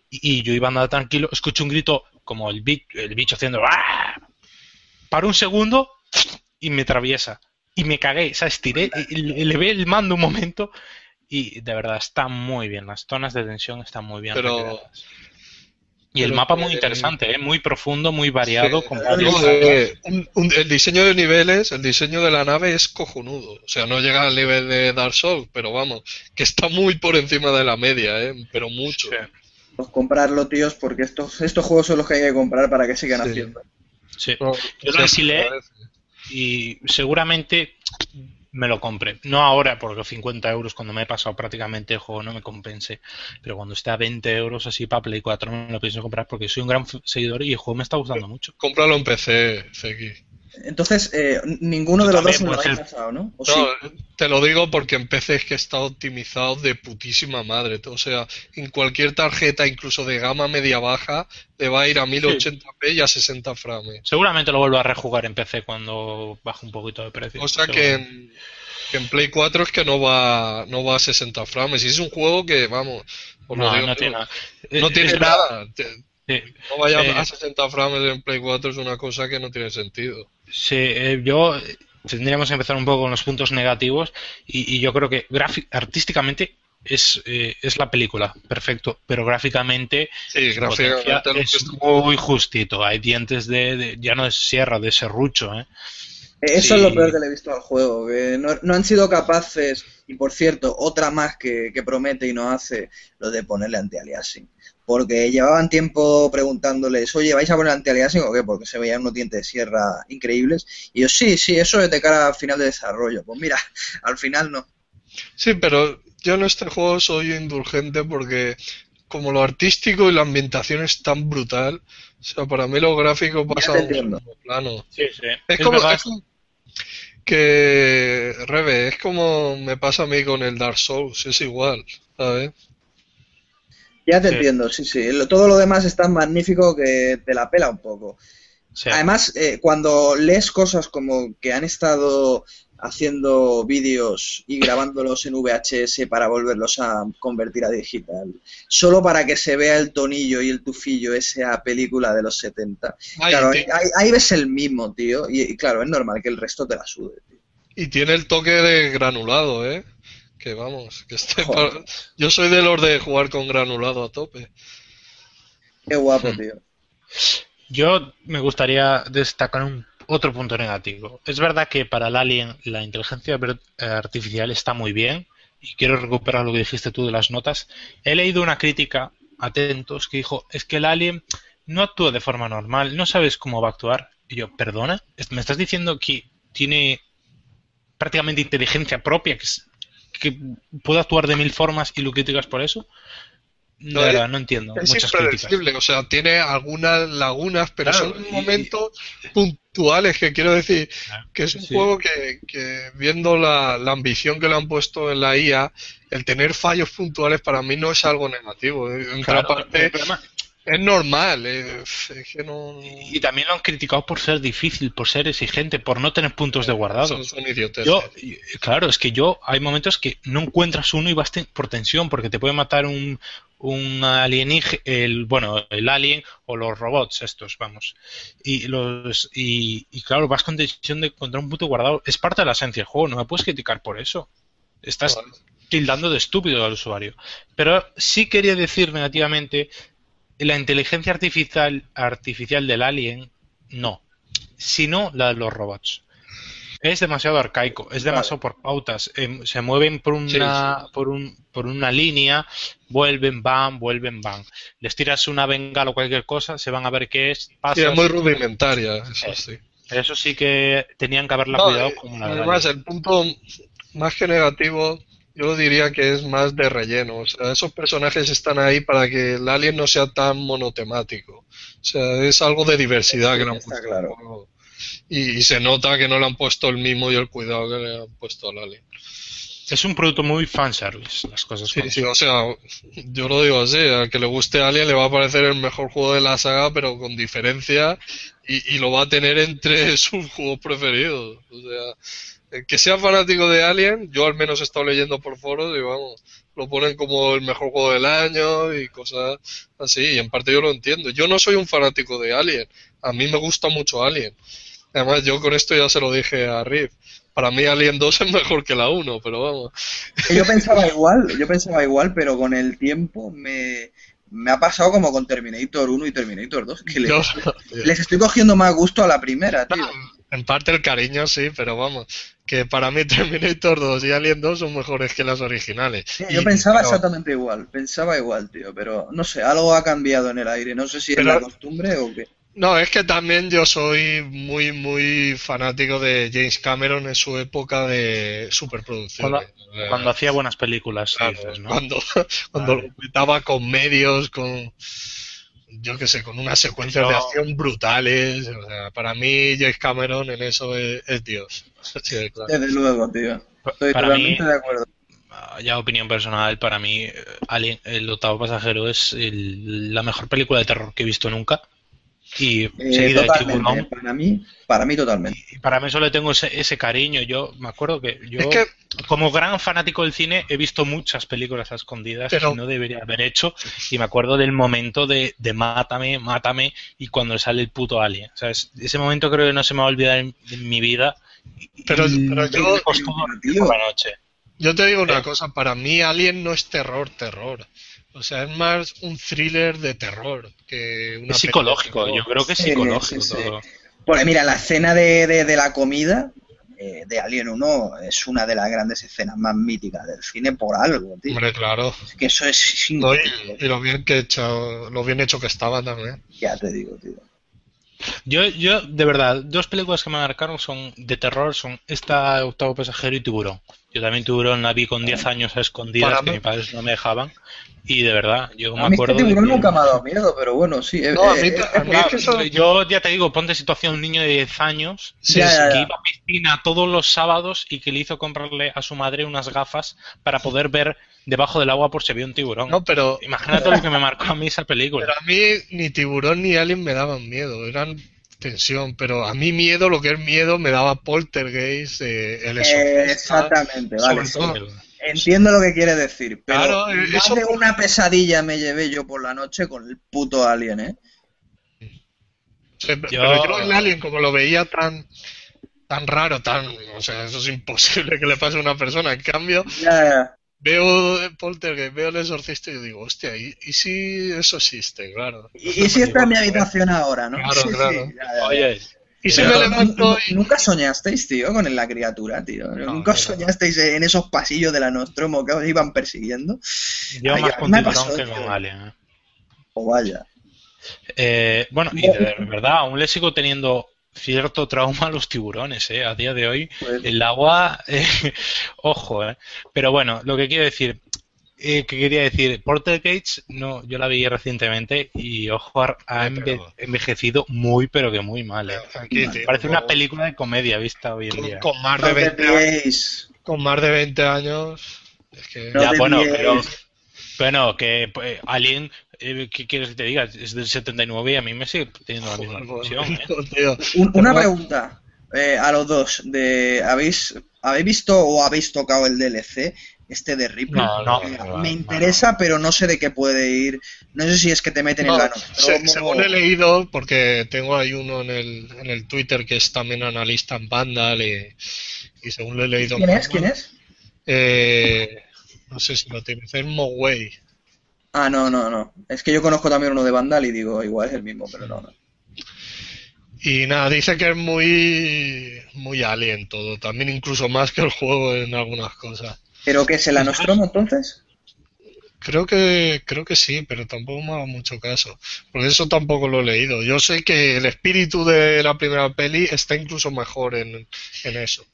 C: Y, yo iba andando tranquilo, escucho un grito como el, el bicho haciendo ¡Ah! Para un segundo y me atraviesa. Y me cagué, o sea, estiré, y, y le ve el mando un momento y de verdad está muy bien. Las zonas de tensión están muy bien.
B: Pero,
C: y el mapa muy interesante, ¿eh? muy profundo, muy variado.
B: Sí,
C: con
B: eh, un, un, el diseño de niveles, el diseño de la nave es cojonudo. O sea, no llega al nivel de Dark Souls, pero vamos, que está muy por encima de la media, ¿eh? pero mucho.
C: Sí.
D: Pues comprarlo, tíos, porque estos, estos juegos son los que hay que comprar para que sigan
B: Sí.
D: haciendo.
C: Sí.
B: No,
C: Yo lo alquilé y seguramente me lo compre. No ahora, porque 50 euros cuando me he pasado prácticamente el juego no me compense. Pero cuando esté a 20 euros así para Play 4 me lo pienso comprar porque soy un gran seguidor y el juego me está gustando mucho.
B: Cómpralo en PC, CX.
D: Entonces, eh, ninguno
C: Yo
D: de los dos me lo habéis pasado, ¿no? ¿O
B: No,
D: sí?
B: te lo digo porque en PC es que está optimizado de putísima madre. O sea, en cualquier tarjeta, incluso de gama media-baja, le va a ir a 1080p y a 60 frames.
C: Seguramente lo vuelvo a rejugar en PC cuando baje un poquito de precio.
B: Cosa que en, que en Play 4 es que no va, no va a 60 frames. Y es un juego que, vamos, os lo
C: No,
B: digo
C: no tiene nada.
B: no
C: Es-
B: tiene
C: es-
B: nada.
C: Sí.
B: No vaya
C: Eh,
B: a 60 frames en Play 4 es una cosa que no tiene sentido.
C: Sí, eh, yo tendríamos que empezar un poco con los puntos negativos y, y yo creo que gráfic- artísticamente es, eh, es la película, perfecto, pero gráficamente
B: Sí,
C: es
B: está-
C: muy justito. Hay dientes de, de- ya no de sierra, de serrucho, ¿eh?
D: Eh, Eso
C: Sí.
D: es lo peor que le he visto al juego, que no, no han sido capaces, y por cierto, otra más que, que promete y no hace, lo de ponerle anti-aliasing. Porque llevaban tiempo preguntándoles, oye, ¿vais a poner anti-aliasing o qué? Porque se veían unos dientes de sierra increíbles. Y yo, sí, sí, eso es de cara al final de desarrollo. Pues mira, al final no.
B: Sí, pero yo en este juego soy indulgente porque como lo artístico y la ambientación es tan brutal, o sea, para mí lo gráfico pasa a un segundo plano.
C: Sí, sí.
B: Es,
C: Es
B: como, es como que, Rebe, es como me pasa a mí con el Dark Souls, es igual, ¿sabes?
D: Ya te
C: Sí.
D: entiendo, sí, sí. Lo- todo lo demás es tan magnífico que te la pela un poco.
C: sí.
D: Además, eh, cuando lees cosas como que han estado haciendo vídeos y grabándolos en VHS para volverlos a convertir a digital, solo para que se vea el tonillo y el tufillo esa película de los 70.
B: Ay,
D: claro, ahí, ahí ves el mismo, tío, y, y claro, es normal que el resto te la sude, tío.
B: Y tiene el toque de granulado, ¿eh? Que vamos, que este
D: Joder.
B: pa- yo soy de los de jugar con granulado a tope.
D: Qué guapo,
C: Hmm.
D: tío.
C: Yo me gustaría destacar un otro punto negativo. Es verdad que para el Alien la inteligencia eh, artificial está muy bien y quiero recuperar lo que dijiste tú de las notas. He leído una crítica, atentos, que dijo, es que el Alien no actúa de forma normal, no sabes cómo va a actuar. Y yo, perdona, ¿me estás diciendo que tiene prácticamente inteligencia propia, que, es- que puede actuar de mil formas y lo criticas por eso? De
B: No,
C: verdad, no entiendo.
B: Es
C: Muchas críticas.
B: impredecible, o sea, tiene algunas lagunas, pero
C: Claro,
B: son
C: y-
B: momentos puntuales que quiero decir que es un
C: Sí.
B: juego que, que viendo la, la ambición que le han puesto en la IA, el tener fallos puntuales para mí no es algo negativo. En otra
C: Claro,
B: parte,
C: el problema-
B: es normal, eh, es que no...
C: Y también lo han criticado por ser difícil, por ser exigente, por no tener puntos de guardado.
B: Son.
C: Yo, claro, es que yo hay momentos que no encuentras uno y vas por tensión, porque te puede matar un, un alienígena, el, bueno, el alien o los robots estos, vamos. Y los y, y claro, vas con tensión de encontrar un punto guardado. Es parte de la esencia del juego, no me puedes criticar por eso. Estás
B: Vale.
C: tildando de estúpido al usuario. Pero sí quería decir negativamente, la inteligencia artificial, artificial del alien, no, sino la de los robots. Es demasiado arcaico, es demasiado por pautas. em, se mueven por una,
B: Sí,
C: Por, un, por una línea, vuelven, van, vuelven, van. Les tiras una bengala o cualquier cosa, se van a ver qué es,
B: Sí, es muy rudimentaria, eso
C: Eh,
B: sí.
C: Eso sí que tenían que haberla
B: No,
C: cuidado
B: eh,
C: como del
B: además, el punto más que negativo, yo diría que es más de relleno. O sea, esos personajes están ahí para que el alien no sea tan monotemático. O sea, es algo de diversidad que le han puesto.
D: claro.
B: Y, y se nota que no le han puesto el mimo y el cuidado que le han puesto al alien.
C: Es un producto muy fanservice, las cosas
B: Sí,
C: como
B: sí, o sea, yo lo digo así, al que le guste Alien le va a parecer el mejor juego de la saga, pero con diferencia, y, y lo va a tener entre sus juegos preferidos. O sea, el que sea fanático de Alien, yo al menos he estado leyendo por foros y vamos, lo ponen como el mejor juego del año y cosas así, y en parte yo lo entiendo. Yo no soy un fanático de Alien, a mí me gusta mucho Alien. Además, yo con esto ya se lo dije a Riff. Para mí Alien 2 es mejor que la 1, pero vamos.
D: Yo pensaba igual, yo pensaba igual, pero con el tiempo me, me ha pasado como con Terminator 1 y Terminator 2, que les,
B: Yo-
D: les estoy cogiendo más gusto a la primera, tío.
B: En parte el cariño sí, pero vamos, que para mí Terminator 2 y Alien 2 son mejores que las originales.
D: Sí, Yo
B: Y-
D: pensaba
B: pero-
D: exactamente igual, pensaba igual, tío, pero no sé, algo ha cambiado en el aire, no sé si es la costumbre o qué.
B: No, es que también yo soy muy, muy fanático de James Cameron en su época de superproducción.
C: Cuando, cuando hacía buenas películas, dices, ¿no?
B: Cuando, cuando
C: Vale.
B: lo petaba con medios, con, yo qué sé, con unas secuencias
C: Yo-
B: de acción brutales. O sea, para mí James Cameron en eso es, es Dios. De claro.
D: Desde luego, tío. Estoy
C: Para
D: totalmente
C: mí-
D: de acuerdo.
C: Ya opinión personal, para mí eh, Alien, el octavo pasajero es el- la mejor película de terror que he visto nunca. Y
D: Eh, totalmente,
C: Tiburón.
D: para mí, para mí totalmente.
C: Y para mí solo tengo ese, ese cariño. Yo me acuerdo que yo,
B: Es que-
C: como gran fanático del cine, he visto muchas películas a escondidas
B: Pero-
C: que no debería haber hecho. Y me acuerdo del momento de, de mátame, mátame, y cuando sale el puto alien. O sea, es- ese momento creo que no se me va a olvidar en, en mi vida.
B: Pero-
C: y
B: pero yo-
C: por la noche.
B: Yo te digo una
C: Eh.
B: cosa, para mí Alien no es terror, terror. O sea, es más un thriller de terror que una
C: Es psicológico, yo creo que es psicológico
D: sí, sí.
C: todo.
D: Pues mira, la escena de, de, de la comida eh, de Alien 1 es una de las grandes escenas más míticas del cine por algo, tío.
B: Hombre, claro.
D: Es que eso es
B: No, y,
D: increíble,
B: y lo bien que hecho, lo bien hecho que estaba también.
D: ya te digo, tío.
C: Yo, yo, de verdad, dos películas que me marcaron son de terror, son esta Octavo Pasajero y Tiburón. Yo también Tiburón la vi con 10 años a escondidas,
B: Para
C: que
B: mí-
C: mis padres no me dejaban. Y de verdad, yo
D: A
C: me
D: mí
C: acuerdo
D: este
C: de
D: tiburón
C: que-
D: nunca me ha dado miedo, pero bueno, sí. eh,
B: No, a mí
D: eh,
B: ta- a mí
C: Claro,
B: es que eso-
C: Yo ya te digo, ponte situación un niño de 10 años
B: Sí,
D: Ya, ya,
C: que
D: ya.
C: iba a piscina todos los sábados y que le hizo comprarle a su madre unas gafas para poder ver debajo del agua por si había un tiburón.
B: No, pero,
C: Imagínate lo que me marcó a mí esa película.
B: pero a mí ni tiburón ni alien me daban miedo, eran tensión. Pero a mí miedo, lo que es miedo, me daba poltergeist, eh, el
D: eh,
B: exorcista.
D: exactamente, vale.
B: sobre
D: sí.
B: todo.
D: Entiendo lo que quiere decir, pero
B: Claro, eh,
D: más
B: eso-
D: de una pesadilla me llevé yo por la noche con el puto alien, ¿eh?
B: Sí, pero
C: Yo-
B: yo el alien, como lo veía tan tan raro, tan, o sea, eso es imposible que le pase a una persona. En cambio,
D: Ya, ya.
B: Veo el Poltergeist, veo el exorcista y yo digo, hostia, ¿y, y si eso existe? Claro.
D: Y, y si está en mi habitación ahora, ¿no?
B: Claro,
D: Sí, sí,
B: claro.
D: ya, ya, ya.
C: Oye,
B: Y si me levanto y...
D: Nunca soñasteis, tío, con la criatura, tío. Nunca
C: no.
D: soñasteis en esos pasillos de la Nostromo que os iban persiguiendo.
C: yo
D: Ay,
C: más con
D: me pasó,
C: que
D: tío.
C: con alien. ¿eh?
D: O vaya.
C: Eh, bueno, y de verdad, aún le sigo teniendo cierto trauma a los tiburones, ¿eh? A día de hoy,
D: Pues,
C: el agua, eh, ojo, ¿eh? Pero bueno, lo que quiero decir, eh, que quería decir, Gates, no, yo la vi recientemente y ojo, ha, enve- envejecido muy, pero que muy mal, ¿eh?
B: Aquí, tío,
C: Parece una película de comedia vista hoy en
B: con,
C: día.
B: con más de
D: te
B: 20 años, con más de 20 años, es que...
D: No
C: ya, bueno, pero, bueno, que pues, Alien, eh, ¿qué quieres que te diga? Es del 79 y a mí me sigue teniendo la misma impresión, ¿eh?
D: una pregunta eh, a los dos. De, ¿habéis, ¿Habéis visto o habéis tocado el DLC? Este de Ripley.
C: No, no,
D: Eh,
C: no,
D: me
C: no,
D: interesa, pero no sé de qué puede ir. No sé si es que te meten
B: No,
D: en la
B: se-
D: Nostromo
B: según he leído, porque tengo ahí uno en el, en el Twitter que es también analista en Vandal y, y según lo he leído...
D: ¿Quién es? ¿Quién es?
B: Eh, no sé si lo tienes, es Moway.
D: Ah, no, no, no. Es que yo conozco también uno de Vandal y digo, igual es el mismo, pero no, no.
B: Y nada, dice que es muy, muy alien todo, también incluso más que el juego en algunas cosas.
D: ¿Pero qué es el Nostromo entonces?
B: Creo que, creo que sí, pero tampoco me hago mucho caso, porque eso tampoco lo he leído. Yo sé que el espíritu de la primera peli está incluso mejor en, en eso,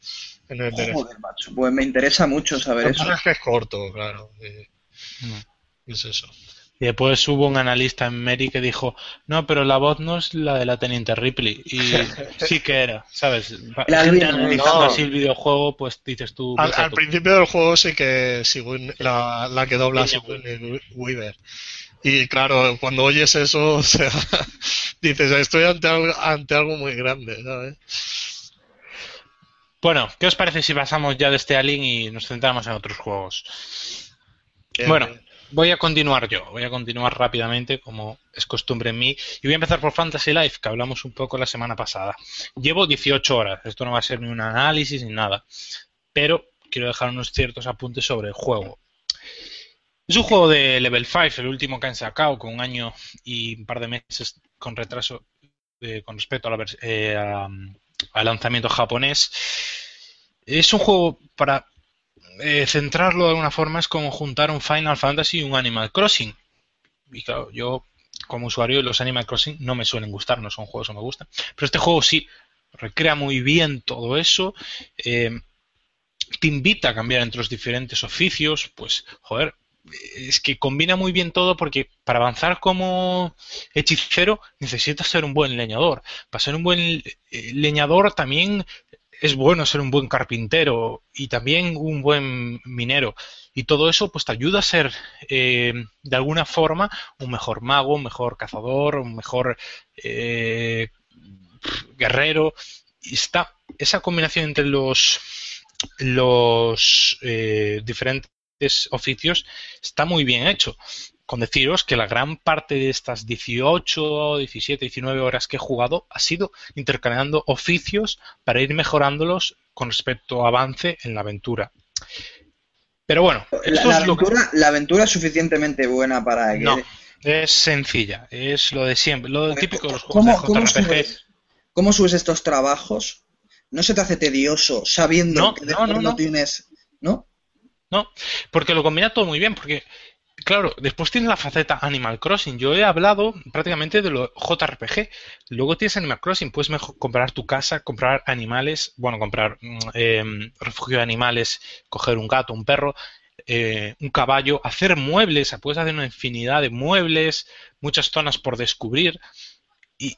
B: en el DLC.
D: Joder, macho. Pues me interesa mucho saber eso.
B: es que es corto, claro. y
C: No.
B: Es eso.
C: Y después hubo un analista en Mary que dijo, no, pero la voz no es la de la Teniente Ripley. Y sí que era, ¿sabes?
D: El albino,
C: analizando
B: no.
C: así el videojuego, pues dices tú...
B: Al, principio del juego sí que Sigourney- la, la que dobla Sigourney Weaver. Y claro, cuando oyes eso, o sea, dices, estoy ante algo, ante algo muy grande, ¿sabes?
C: Bueno, ¿qué os parece si pasamos ya de este Alien y nos centramos en otros juegos?
B: Bien,
C: Bueno,
B: bien.
C: Voy a continuar yo, voy a continuar rápidamente como es costumbre en mí y voy a empezar por Fantasy Life, que hablamos un poco la semana pasada. Llevo 18 horas, esto no va a ser ni un análisis ni nada, pero quiero dejar unos ciertos apuntes sobre el juego. Es un juego de Level 5, el último que han sacado, con un año y un par de meses con retraso eh, con respecto a la vers- eh, al lanzamiento japonés. Es un juego para eh, centrarlo de alguna forma es como juntar un Final Fantasy y un Animal Crossing. Y claro, yo como usuario los Animal Crossing no me suelen gustar, no son juegos que me gustan. Pero este juego sí recrea muy bien todo eso. eh, te invita a cambiar entre los diferentes oficios. Pues, joder, es que combina muy bien todo porque para avanzar como hechicero necesitas ser un buen leñador. Para ser un buen eh, leñador también es bueno ser un buen carpintero y también un buen minero. Y todo eso pues te ayuda a ser eh, de alguna forma un mejor mago, un mejor cazador, un mejor eh, guerrero. Y está esa combinación entre los, los eh, diferentes oficios está muy bien hecho. Con deciros que la gran parte de estas 18, 17, 19 horas que he jugado ha sido intercambiando oficios para ir mejorándolos con respecto a avance en la aventura. Pero bueno,
D: La,
C: esto
D: la
C: es lo que...
D: aventura, la aventura es suficientemente buena para que...
C: No, es sencilla, es lo de siempre, lo típico de los juegos
D: ¿Cómo,
C: de
D: cómo
C: JRPG.
D: subes, cómo subes estos trabajos? ¿No se te hace tedioso sabiendo
C: No,
D: que
C: no, no.
D: tienes... ¿No?
C: No, porque lo combina todo muy bien, porque claro, después tienes la faceta Animal Crossing. Yo he hablado prácticamente de lo JRPG. Luego tienes Animal Crossing, puedes mejor comprar tu casa, comprar animales, bueno, comprar mm, eh, refugio de animales, coger un gato, un perro, eh, un caballo, hacer muebles, puedes hacer una infinidad de muebles, muchas zonas por descubrir. Y,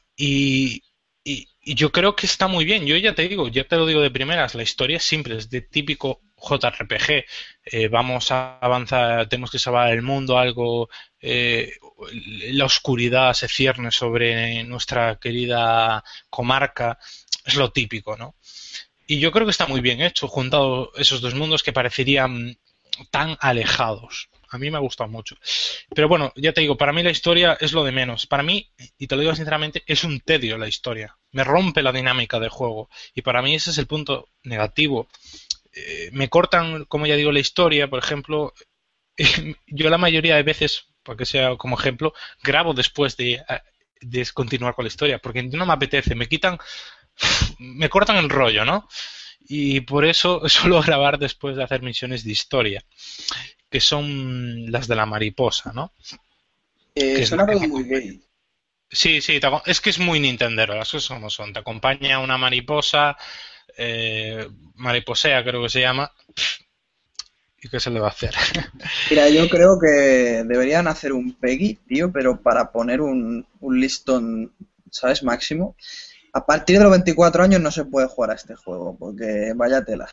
C: y- y yo creo que está muy bien. Yo ya te digo, ya te lo digo de primeras, la historia es simple, es de típico JRPG. Eh, vamos a avanzar, tenemos que salvar el mundo, algo, eh, la oscuridad se cierne sobre nuestra querida comarca, es lo típico, ¿no? Y yo creo que está muy bien hecho, juntado esos dos mundos que parecerían tan alejados. A mí me ha gustado mucho. Pero bueno, ya te digo, para mí la historia es lo de menos. Para mí, y te lo digo sinceramente, es un tedio la historia. Me rompe la dinámica del juego. Y para mí ese es el punto negativo. Eh, me cortan, como ya digo, la historia, por ejemplo. yo la mayoría de veces, para que sea como ejemplo, grabo después de, de continuar con la historia, porque no me apetece. Me quitan, me cortan el rollo, ¿no? Y por eso suelo grabar después de hacer misiones de historia que son las de la mariposa, ¿no?
D: Eh,
C: Que que-
D: todo muy gay.
C: Sí, sí, te es que es muy Nintendero, las cosas como son. Te acompaña una mariposa, eh, mariposea creo que se llama, ¿y qué se le va a hacer?
D: Mira, yo creo que deberían hacer un Peggy, tío, pero para poner un, un listón, ¿sabes? Máximo. A partir de los 24 años no se puede jugar a este juego, porque vaya tela.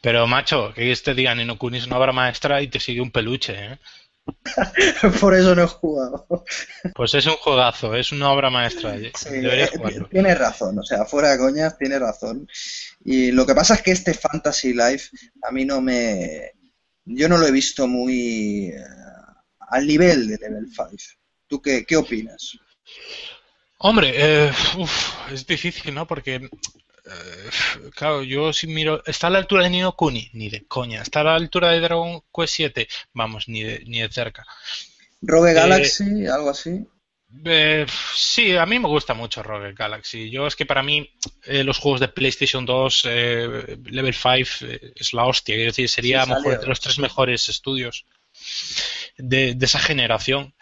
C: Pero macho, que este día Nino Kuni es una obra maestra y te sigue un peluche, ¿eh?
D: Por eso no he jugado.
C: Pues es un juegazo, es una obra maestra.
D: Sí,
C: Deberías
D: eh, tienes razón, o sea, fuera de coñas, tienes razón. Y lo que pasa es que este Fantasy Life a mí no me... Yo no lo he visto muy eh, al nivel de Level 5. ¿Tú qué, qué opinas?
C: Hombre, eh, uf, es difícil, ¿no? Porque, eh, claro, yo si miro, ¿está a la altura de Nino Kuni? Ni de coña. ¿Está a la altura de Dragon Quest 7? Vamos, ni de, ni de cerca.
D: Rogue
C: Eh,
D: Galaxy, algo así.
C: Eh, sí, a mí me gusta mucho Rogue Galaxy. Yo es que para mí eh, los juegos de PlayStation 2, eh, Level 5, eh, es la hostia. Quiero decir, sería
D: Sí,
C: mejor entre los tres mejores estudios de, de esa generación.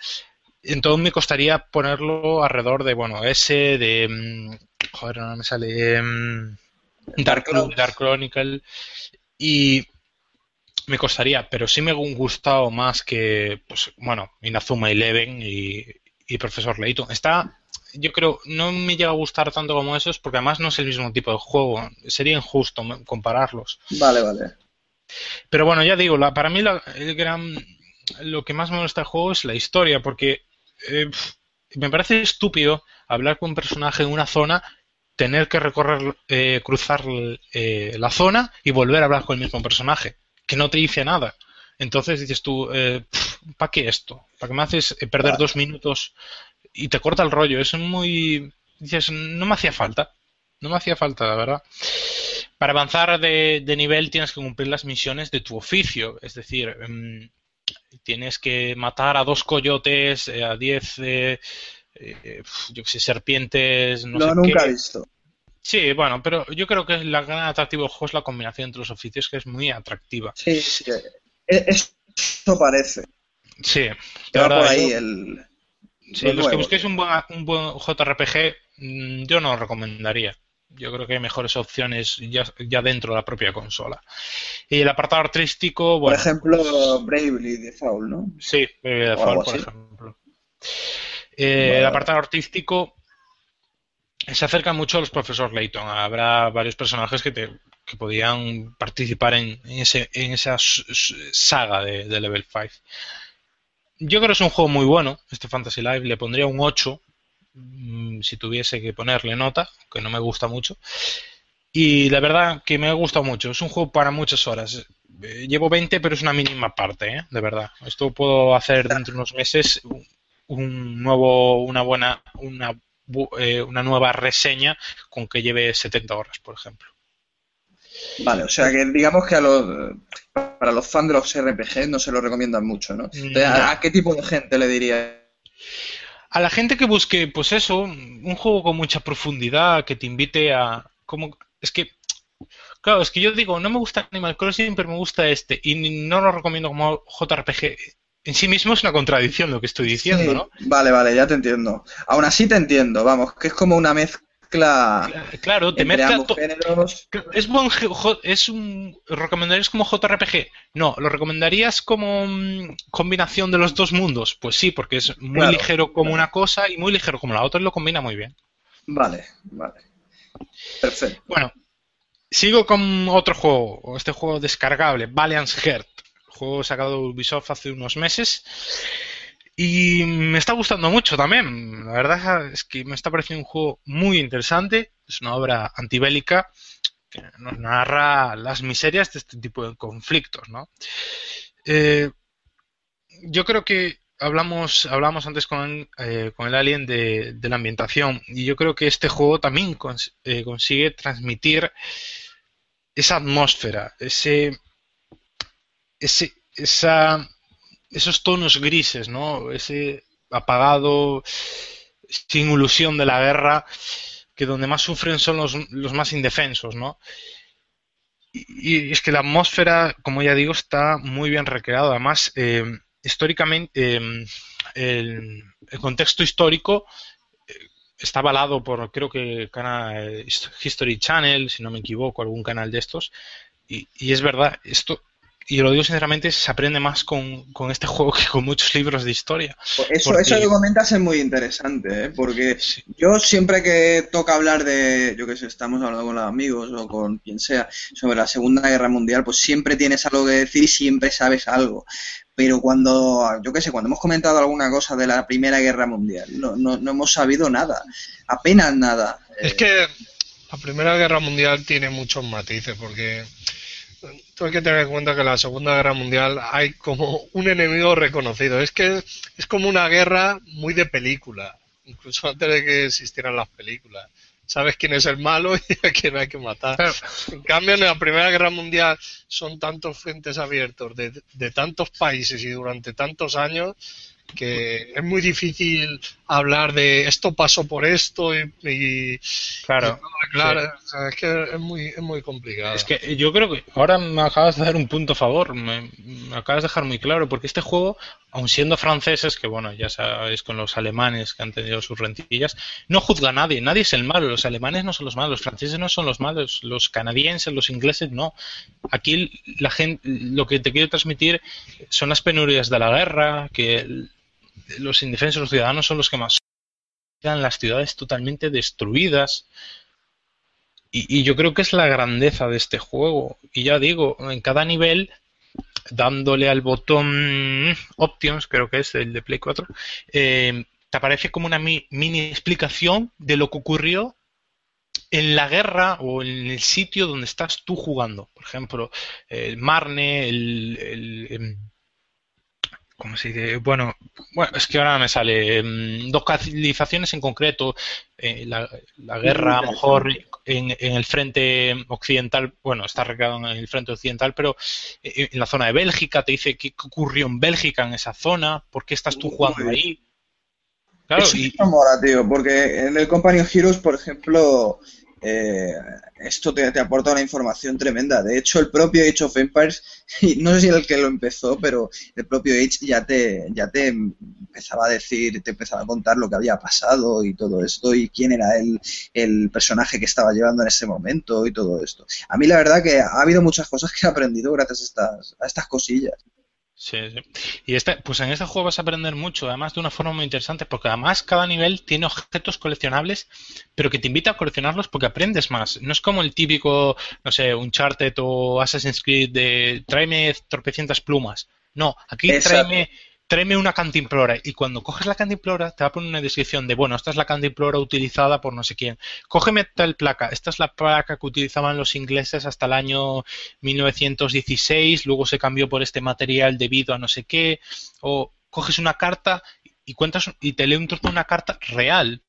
C: Entonces me costaría ponerlo alrededor de, bueno, ese, de... mm, Joder, no me sale... mm, Dark, Dark Chronicle. Y me costaría, pero sí me ha gustado más que, pues, bueno, Inazuma Eleven y, y Profesor Layton. Está, yo creo, no me llega a gustar tanto como esos, porque además no es el mismo tipo de juego. Sería injusto compararlos.
D: Vale, vale.
C: Pero bueno, ya digo, la, para mí el gran, lo que más me gusta del juego es la historia, porque eh, me parece estúpido hablar con un personaje en una zona, tener que recorrer, eh, cruzar eh, la zona y volver a hablar con el mismo personaje, que no te dice nada. Entonces dices tú, ¿para qué esto? ¿Para qué me haces perder dos minutos y te corta el rollo? Es muy... Dices, no me hacía falta. No me hacía falta, la verdad. Para avanzar de, nivel tienes que cumplir las misiones de tu oficio. Es decir, em, tienes que matar a dos coyotes, eh, a diez, eh, eh, yo sé, serpientes, no,
D: no nunca he visto.
C: Sí, bueno, pero yo creo que la gran atractivo del juego es la combinación entre los oficios, que es muy atractiva.
D: Sí, sí. Eso parece.
C: Sí.
D: por ahí el...
C: Sí, los que busquéis un buen, un buen JRPG, mm, yo no lo recomendaría. Yo creo que hay mejores opciones ya, ya dentro de la propia consola. Y el apartado artístico,
D: bueno. Por ejemplo, Bravely Default, ¿no?
C: Sí, Bravely Default, por ejemplo. Eh, el apartado artístico se acerca mucho a los profesores Layton. Habrá varios personajes que, te, que podían participar en, ese, en esa saga de, de Level 5. Yo creo que es un juego muy bueno, este Fantasy Life. Le pondría un 8 Mm, si tuviese que ponerle nota, que no me gusta mucho. Y la verdad que me ha gustado mucho. Es un juego para muchas horas. Eh, llevo 20, pero es una mínima parte, ¿eh? de verdad. Esto puedo hacer dentro de unos meses un nuevo, una buena, una, eh, una nueva reseña con que lleve 70 horas, por ejemplo.
D: Vale, o sea que digamos que a los, para los fans de los RPG no se lo recomiendan mucho, ¿no? ¿A qué tipo de gente le diría?
C: A la gente que busque, pues eso, un juego con mucha profundidad, que te invite a... Como, es que, claro, es que yo digo, no me gusta Animal Crossing, pero me gusta este, y no lo recomiendo como JRPG. En sí mismo es una contradicción lo que estoy diciendo, ¿no?
D: Vale, vale, ya te entiendo. Aún así te entiendo, vamos, que es como una mezcla
C: Claro, te mezcla Es buen es un ¿lo recomendarías como JRPG? No, ¿lo recomendarías como mm, combinación de los dos mundos? Pues sí, porque es muy ligero como una cosa y muy ligero como la otra y lo combina muy bien.
D: Vale, vale. Perfecto.
C: Bueno, sigo con otro juego, este juego descargable, Valiant Heart, juego sacado de Ubisoft hace unos meses. Y me está gustando mucho también. La verdad es que me está pareciendo un juego muy interesante. Es una obra antibélica que nos narra las miserias de este tipo de conflictos, ¿no? Eh, yo creo que hablamos, hablamos antes con, eh, con el alien de, la ambientación y yo creo que este juego también eh, consigue transmitir esa atmósfera, ese, ese, esa esos tonos grises, ¿no? Ese apagado, sin ilusión de la guerra, que donde más sufren son los, los más indefensos, ¿no? Y, es que la atmósfera, como ya digo, está muy bien recreada. Además, eh, históricamente, eh, el, contexto histórico eh, está avalado por, creo que, canal History Channel, si no me equivoco, algún canal de estos. Y, y es verdad, esto y lo digo sinceramente, se aprende más con, este juego que con muchos libros de historia.
D: Pues eso, eso que comentas es muy interesante, ¿eh? porque yo siempre que toca hablar de, yo que sé, estamos hablando con los amigos o con quien sea, sobre la Segunda Guerra Mundial, pues siempre tienes algo que decir y siempre sabes algo. Pero cuando, yo qué sé, cuando hemos comentado alguna cosa de la Primera Guerra Mundial, no, no, no hemos sabido nada, apenas nada.
B: Es que la Primera Guerra Mundial tiene muchos matices, porque tú hay que tener en cuenta que en la Segunda Guerra Mundial hay como un enemigo reconocido. Es que es como una guerra muy de película, incluso antes de que existieran las películas. Sabes quién es el malo y a quién hay que matar. En cambio, en la Primera Guerra Mundial son tantos frentes abiertos de, de tantos países y durante tantos años que es muy difícil hablar de esto pasó por esto y,
C: claro,
B: claro es que es muy, es muy complicado.
C: Es que yo creo que ahora me acabas de dar un punto a favor, me, acabas de dejar muy claro, porque este juego, aun siendo franceses, que bueno, ya sabéis con los alemanes que han tenido sus rentillas, no juzga a nadie, nadie es el malo, los alemanes no son los malos, los franceses no son los malos, los canadienses, los ingleses no. Aquí la gente, lo que te quiero transmitir son las penurias de la guerra, que los indefensos, los ciudadanos son los que más quedan las ciudades totalmente destruidas. Y, yo creo que es la grandeza de este juego. Y ya digo, en cada nivel, dándole al botón Options, creo que es el de Play 4, eh, te aparece como una mini explicación de lo que ocurrió en la guerra o en el sitio donde estás tú jugando. Por ejemplo, el Marne, el, em, ¿Cómo se dice? Bueno, bueno, es que ahora me sale em, dos civilizaciones en concreto. Eh, la, guerra, a lo mejor, en, el frente occidental, bueno, está recreado en el frente occidental, pero eh, en la zona de Bélgica, te dice qué ocurrió en Bélgica, en esa zona, por qué estás tú jugando ahí.
D: Claro, Eso y... mola, tío, porque en el Company of Heroes, por ejemplo, eh, esto te, aporta una información tremenda. De hecho, el propio Age of Empires, no sé si el que lo empezó, pero el propio Age ya te, ya te empezaba a decir, te empezaba a contar lo que había pasado y todo esto, y quién era el, el personaje que estaba llevando en ese momento y todo esto. A mí la verdad que ha habido muchas cosas que he aprendido gracias a estas, a estas cosillas.
C: Sí, sí. Y este, pues en este juego vas a aprender mucho, además de una forma muy interesante, porque además cada nivel tiene objetos coleccionables, pero que te invita a coleccionarlos porque aprendes más. No es como el típico, no sé, un Uncharted o Assassin's Creed de tráeme tropecientas plumas. No, aquí tráeme tráeme una cantimplora. Y cuando coges la cantimplora te va a poner una descripción de, bueno, esta es la cantimplora utilizada por no sé quién. Cógeme tal placa, esta es la placa que utilizaban los ingleses hasta el año 1916, luego se cambió por este material debido a no sé qué, o coges una carta y cuentas y te lee un trozo de una carta real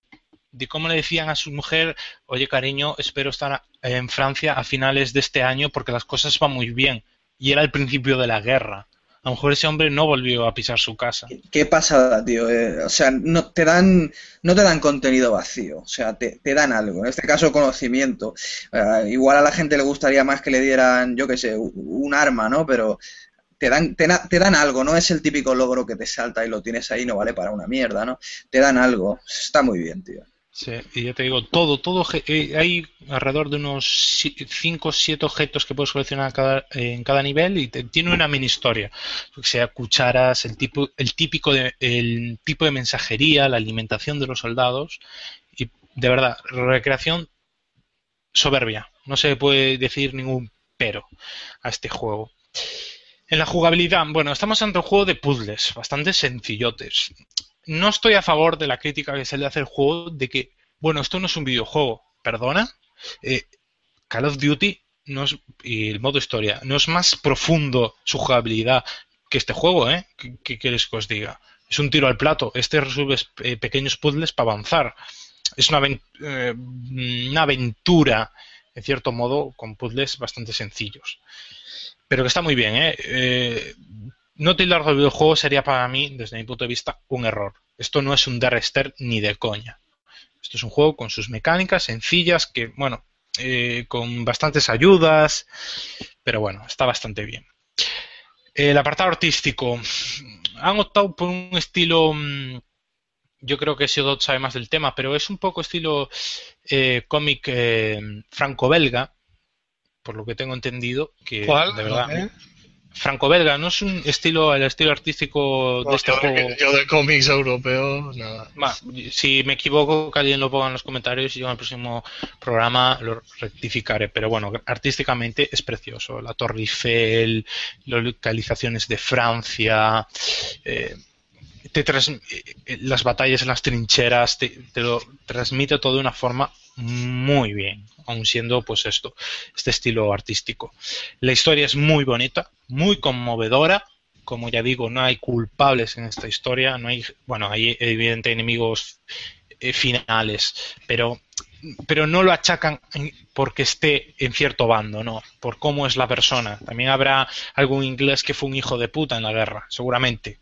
C: de cómo le decían a su mujer, oye cariño, espero estar en Francia a finales de este año porque las cosas van muy bien. Y era el principio de la guerra a lo mejor ese hombre no volvió a pisar su casa.
D: Qué pasada, tío. Eh, o sea, no te dan no te dan contenido vacío, o sea, te, dan algo. En este caso, conocimiento. Eh, igual a la gente le gustaría más que le dieran, yo qué sé, un arma, ¿no? Pero te dan, te, te, dan algo, no es el típico logro que te salta y lo tienes ahí, no vale para una mierda, ¿no? Te dan algo. Está muy bien, tío.
C: Sí, y ya te digo, todo, todo, eh, hay alrededor de unos 5 o 7 objetos que puedes coleccionar en cada nivel y tiene una mini historia, sea cucharas, el tipo, el típico de, el tipo de mensajería, la alimentación de los soldados y de verdad, recreación soberbia, no se puede decir ningún pero a este juego. En la jugabilidad, bueno, estamos ante un juego de puzzles, bastante sencillotes no estoy a favor de la crítica que se le hace al juego de que, bueno, esto no es un videojuego, perdona. Eh, Call of Duty no es, y el modo historia no es más profundo su jugabilidad que este juego, ¿eh? ¿Qué, quieres que os diga? Es un tiro al plato. Este resuelve eh, pequeños puzzles para avanzar. Es una, eh, una aventura, en cierto modo, con puzzles bastante sencillos. Pero que está muy bien, ¿eh? eh no tildar el videojuego sería para mí, desde mi punto de vista, un error. Esto no es un Derrester ni de coña. Esto es un juego con sus mecánicas sencillas que, bueno, eh, con bastantes ayudas, pero bueno, está bastante bien. El apartado artístico. Han optado por un estilo. Mm, yo creo que Siodot sabe más del tema, pero es un poco estilo eh, cómic eh, franco-belga, por lo que tengo entendido. Que de verdad franco-belga, no es un estilo, el estilo artístico de este juego.
B: Yo de cómics europeos, nada.
C: si me equivoco, que alguien lo ponga en los comentarios y yo en el próximo programa lo rectificaré. Pero bueno, artísticamente es precioso. La Torre Eiffel, las localizaciones de Francia. Eh, te eh, las batallas en las trincheras te, te, lo transmite todo de una forma muy bien, aun siendo pues esto, este estilo artístico. La historia es muy bonita, muy conmovedora. Como ya digo, no hay culpables en esta historia, no hay, bueno, hay evidente enemigos eh, finales, pero pero no lo achacan porque esté en cierto bando, no, por cómo es la persona. También habrá algún inglés que fue un hijo de puta en la guerra, seguramente.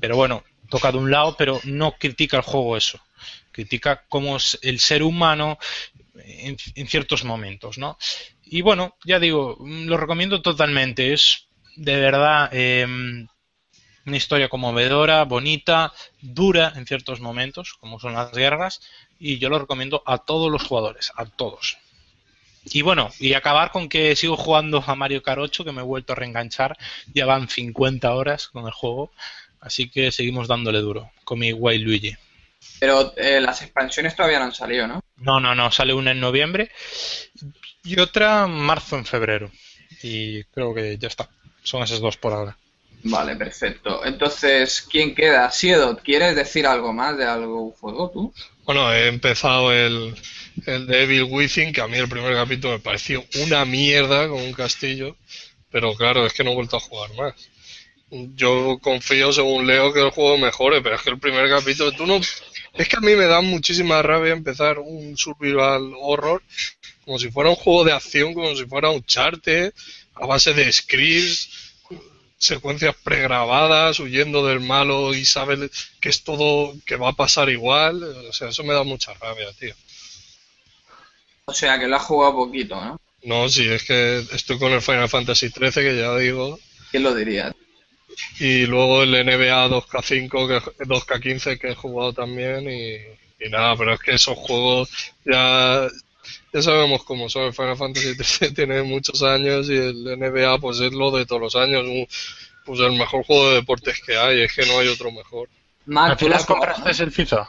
C: Pero bueno, toca de un lado, pero no critica el juego eso. Critica cómo es el ser humano en, ciertos momentos, ¿no? Y bueno, ya digo, lo recomiendo totalmente. Es de verdad em, una historia conmovedora, bonita, dura en ciertos momentos, como son las guerras, y yo lo recomiendo a todos los jugadores, a todos. Y bueno, y acabar con que sigo jugando a Mario Kart 8, que me he vuelto a reenganchar, ya van 50 horas con el juego, así que seguimos dándole duro con mi Wild Luigi.
F: Pero eh, las expansiones todavía no han salido, ¿no?
C: No, no, no, sale una en noviembre y otra en marzo, en febrero. Y creo que ya está, son esas dos por ahora.
F: Vale, perfecto. Entonces, ¿quién queda? Siedot, ¿quieres decir algo más de algo juego tú?
B: Bueno, he empezado el, el de Evil Within, que a mí el primer capítulo me pareció una mierda con un castillo, pero claro, es que no he vuelto a jugar más. Yo confío, según leo, que el juego mejore, pero es que el primer capítulo, tú no... Es que a mí me da muchísima rabia empezar un survival horror como si fuera un juego de acción, como si fuera un charte, a base de scripts, secuencias pregrabadas, huyendo del malo y sabes que es todo, que va a pasar igual. O sea, eso me da mucha rabia, tío.
F: O sea, que lo has jugado poquito, ¿no?
B: No, sí, es que estoy con el Final Fantasy XIII, que ya digo.
F: ¿Quién lo diría?
B: Y luego el NBA 2K5, que, 2K15 que he jugado también y, y nada, pero es que esos juegos ya ya sabemos cómo son. El Final Fantasy XIII tiene muchos años y el NBA pues es lo de todos los años. pues el mejor juego de deportes que hay, es que no hay otro mejor.
C: Mac, ¿tú las compraste el FIFA?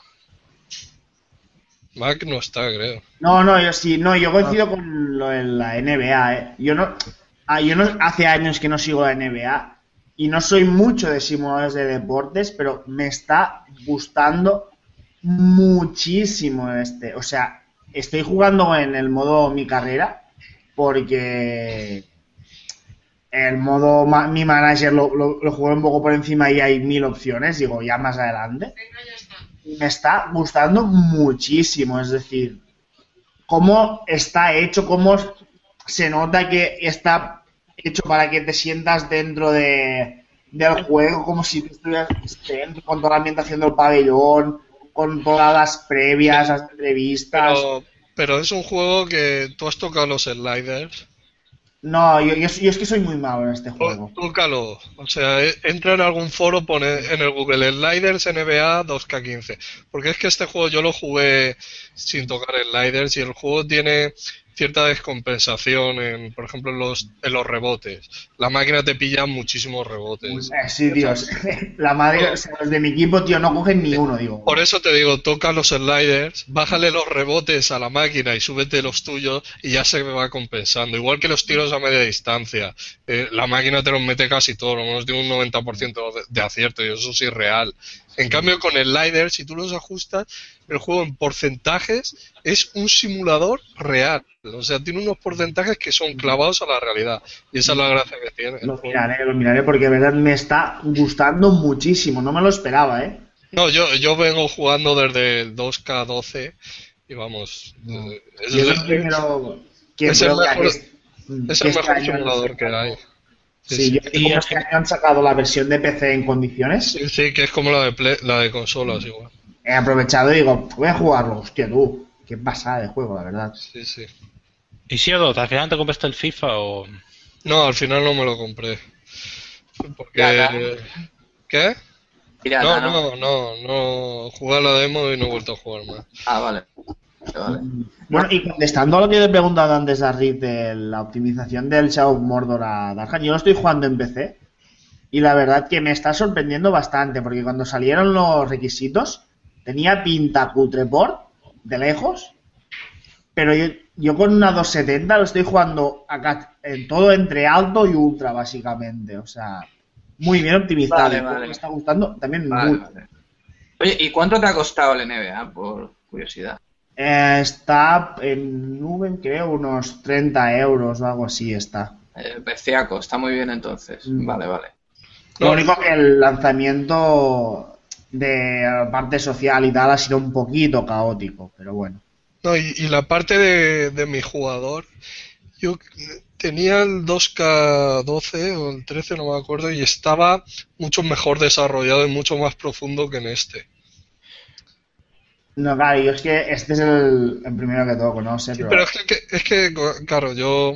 B: Mac no está, creo.
E: No, no, yo sí, no, yo coincido ah. con lo de la NBA, ¿eh? Yo no, ah, yo no, hace años que no sigo la NBA y no soy mucho de simuladores de deportes, pero me está gustando muchísimo este. O sea, estoy jugando en el modo mi carrera porque el modo mi manager lo, lo, juego un poco por encima y hay mil opciones, digo, ya más adelante. Me está gustando muchísimo, es decir, cómo está hecho, cómo se nota que está hecho para que te sientas dentro de, del juego, como si estuvieras dentro, con toda la ambientación del pabellón, con todas las previas, las entrevistas.
B: Pero, es un juego que tú has tocado los sliders.
E: No, yo, es que soy muy malo en este juego.
B: Tócalo. O sea, e, entra en algún foro, pone en el Google Sliders NBA 2K15. Porque es que este juego yo lo jugué sin tocar sliders y el juego tiene cierta descompensación, en, por ejemplo, en los, en los rebotes. La máquina te pilla muchísimos rebotes.
E: Eh, sí, Dios. La madre, los de mi equipo, tío, no cogen ni uno, digo.
B: Por eso te digo, toca los sliders, bájale los rebotes a la máquina y súbete los tuyos y ya se va compensando. Igual que los tiros a media distancia. Eh, la máquina te los mete casi todo, lo menos tiene un 90% de, de acierto y eso sí es real. En cambio, con el slider, si tú los ajustas, el juego en porcentajes es un simulador real. O sea, tiene unos porcentajes que son clavados a la realidad. Y esa es la gracia que tiene.
E: Lo miraré, lo miraré porque de verdad me está gustando muchísimo. No me lo esperaba, ¿eh?
B: No, yo, yo vengo jugando desde el 2K12 y vamos.
E: Es, el, mejor,
B: simulador que hay.
E: Sí, sí yo que han sacado la versión de PC en condiciones.
B: Sí, sí que es como la de, la de consolas igual.
E: He aprovechado y digo, voy a jugarlo. Hostia, tú, qué pasada de juego, la verdad.
B: Sí, sí.
C: ¿Y si ¿al final te compraste el FIFA o...?
B: No, al final no me lo compré. Porque... ¿Qué? no, no, no, no, Jugué la demo y no he vuelto a jugar más.
F: Ah, vale. Vale.
E: Bueno, y contestando a lo que te he preguntado antes a Rick de la optimización del Shadow Mordor a Dark yo lo estoy jugando en PC y la verdad que me está sorprendiendo bastante porque cuando salieron los requisitos tenía pinta cutre por de lejos, pero yo, con una 270 lo estoy jugando acá en todo entre alto y ultra básicamente, o sea, muy bien optimizado. Me está gustando también mucho.
F: Oye, ¿y cuánto te ha costado el NBA por curiosidad?
E: Eh, está en nube, creo, unos 30 euros o algo así está.
F: Eh, está muy bien entonces. Mm. Vale, vale.
E: Lo único que el lanzamiento de parte social y tal ha sido un poquito caótico, pero bueno.
B: No, y, la parte de, de mi jugador, yo tenía el 2K12 o el 13, no me acuerdo, y estaba mucho mejor desarrollado y mucho más profundo que en este.
E: No, claro, yo es que este es el, el primero que toco, no sé.
B: Sí,
E: pero...
B: pero es que, es que, claro, yo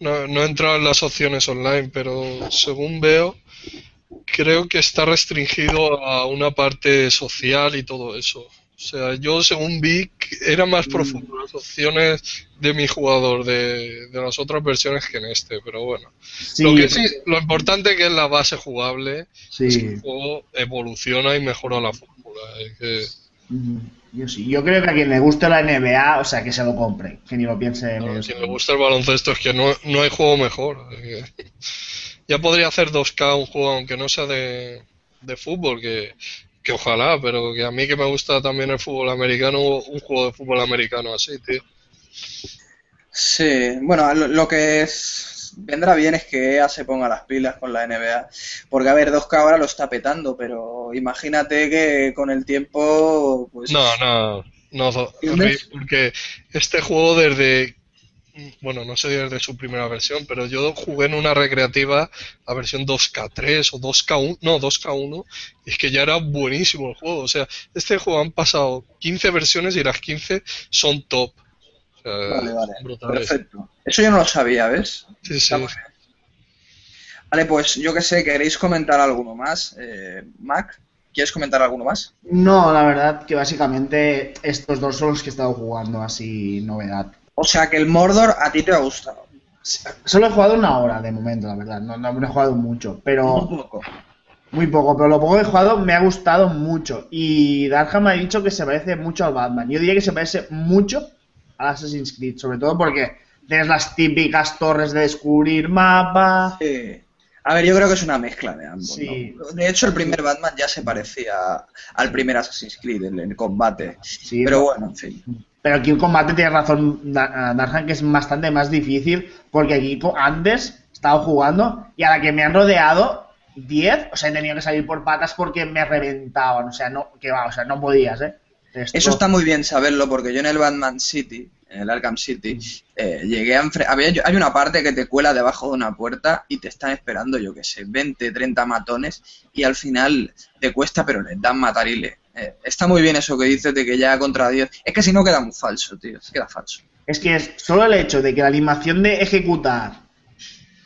B: no, no he entrado en las opciones online, pero según veo, creo que está restringido a una parte social y todo eso. O sea, yo según vi, era más
E: Mm.
B: profundo las opciones de mi jugador de, de las otras versiones que en este, pero bueno.
E: Sí,
B: lo, que sí, lo importante que es la base jugable,
E: sí.
B: es que el juego evoluciona y mejora la fórmula. es que-
E: Ujú. Yo sí. Yo creo que a quien le guste la NBA, o sea, que se lo compre. Que ni lo piense en
B: no, me
E: segundo.
B: gusta el baloncesto es que no, no hay juego mejor. es que- ya podría hacer 2K un juego, aunque no sea de, de fútbol, que, que ojalá, pero que a mí que me gusta también el fútbol americano, un juego de fútbol americano así, tío.
D: Sí, bueno, lo, lo que es- vendrá bien es que EA se ponga las pilas con la NBA, porque a ver, 2K ahora lo está petando, pero imagínate que con el tiempo, pues...
B: No, no, no, porque este juego desde, bueno, no sé desde su primera versión, pero yo jugué en una recreativa la versión 2K3 o 2K1, no, 2K1, y es que ya era buenísimo el juego. O sea, este juego han pasado 15 versiones y las 15 son top. O sea,
D: Vale, vale,
B: brutales.
D: perfecto. Eso yo no lo sabía, ¿ves?
B: Sí, sí.
D: Vale, pues yo que sé, ¿queréis comentar alguno más? Eh, Mac, ¿quieres comentar alguno más?
E: No, la verdad que básicamente estos dos son los que he estado jugando así novedad.
D: O sea que el Mordor a ti te ha gustado.
E: Solo he jugado una hora de momento, la verdad. No, no he jugado mucho, pero
D: Un poco.
E: muy poco. Pero lo poco que he jugado me ha gustado mucho. Y Darham me ha dicho que se parece mucho al Batman. Yo diría que se parece mucho a Assassin's Creed, sobre todo porque tienes las típicas torres de descubrir mapa.
D: Sí. A ver, yo creo que es una mezcla de ambos.
E: Sí.
D: ¿no? De hecho, el primer Batman ya se parecía al primer Assassin's Creed en el combate.
E: Sí,
D: Pero bueno, en fin.
E: Pero aquí el combate tiene razón Da- Darhan que es bastante más difícil porque aquí antes estaba jugando y a la que me han rodeado 10, o sea, he tenido que salir por patas porque me reventaban, o sea, no, que va, o sea, no podías, ¿eh? Esto-
D: Eso está muy bien saberlo porque yo en el Batman City, en el Arkham City, eh, llegué a Hay una parte que te cuela debajo de una puerta y te están esperando, yo que sé, 20, 30 matones y al final te cuesta, pero les dan matarile. Eh, está muy bien eso que dices de que ya contra 10. Es que si no queda muy falso, tío. Queda falso.
E: Es que es solo el hecho de que la animación de ejecutar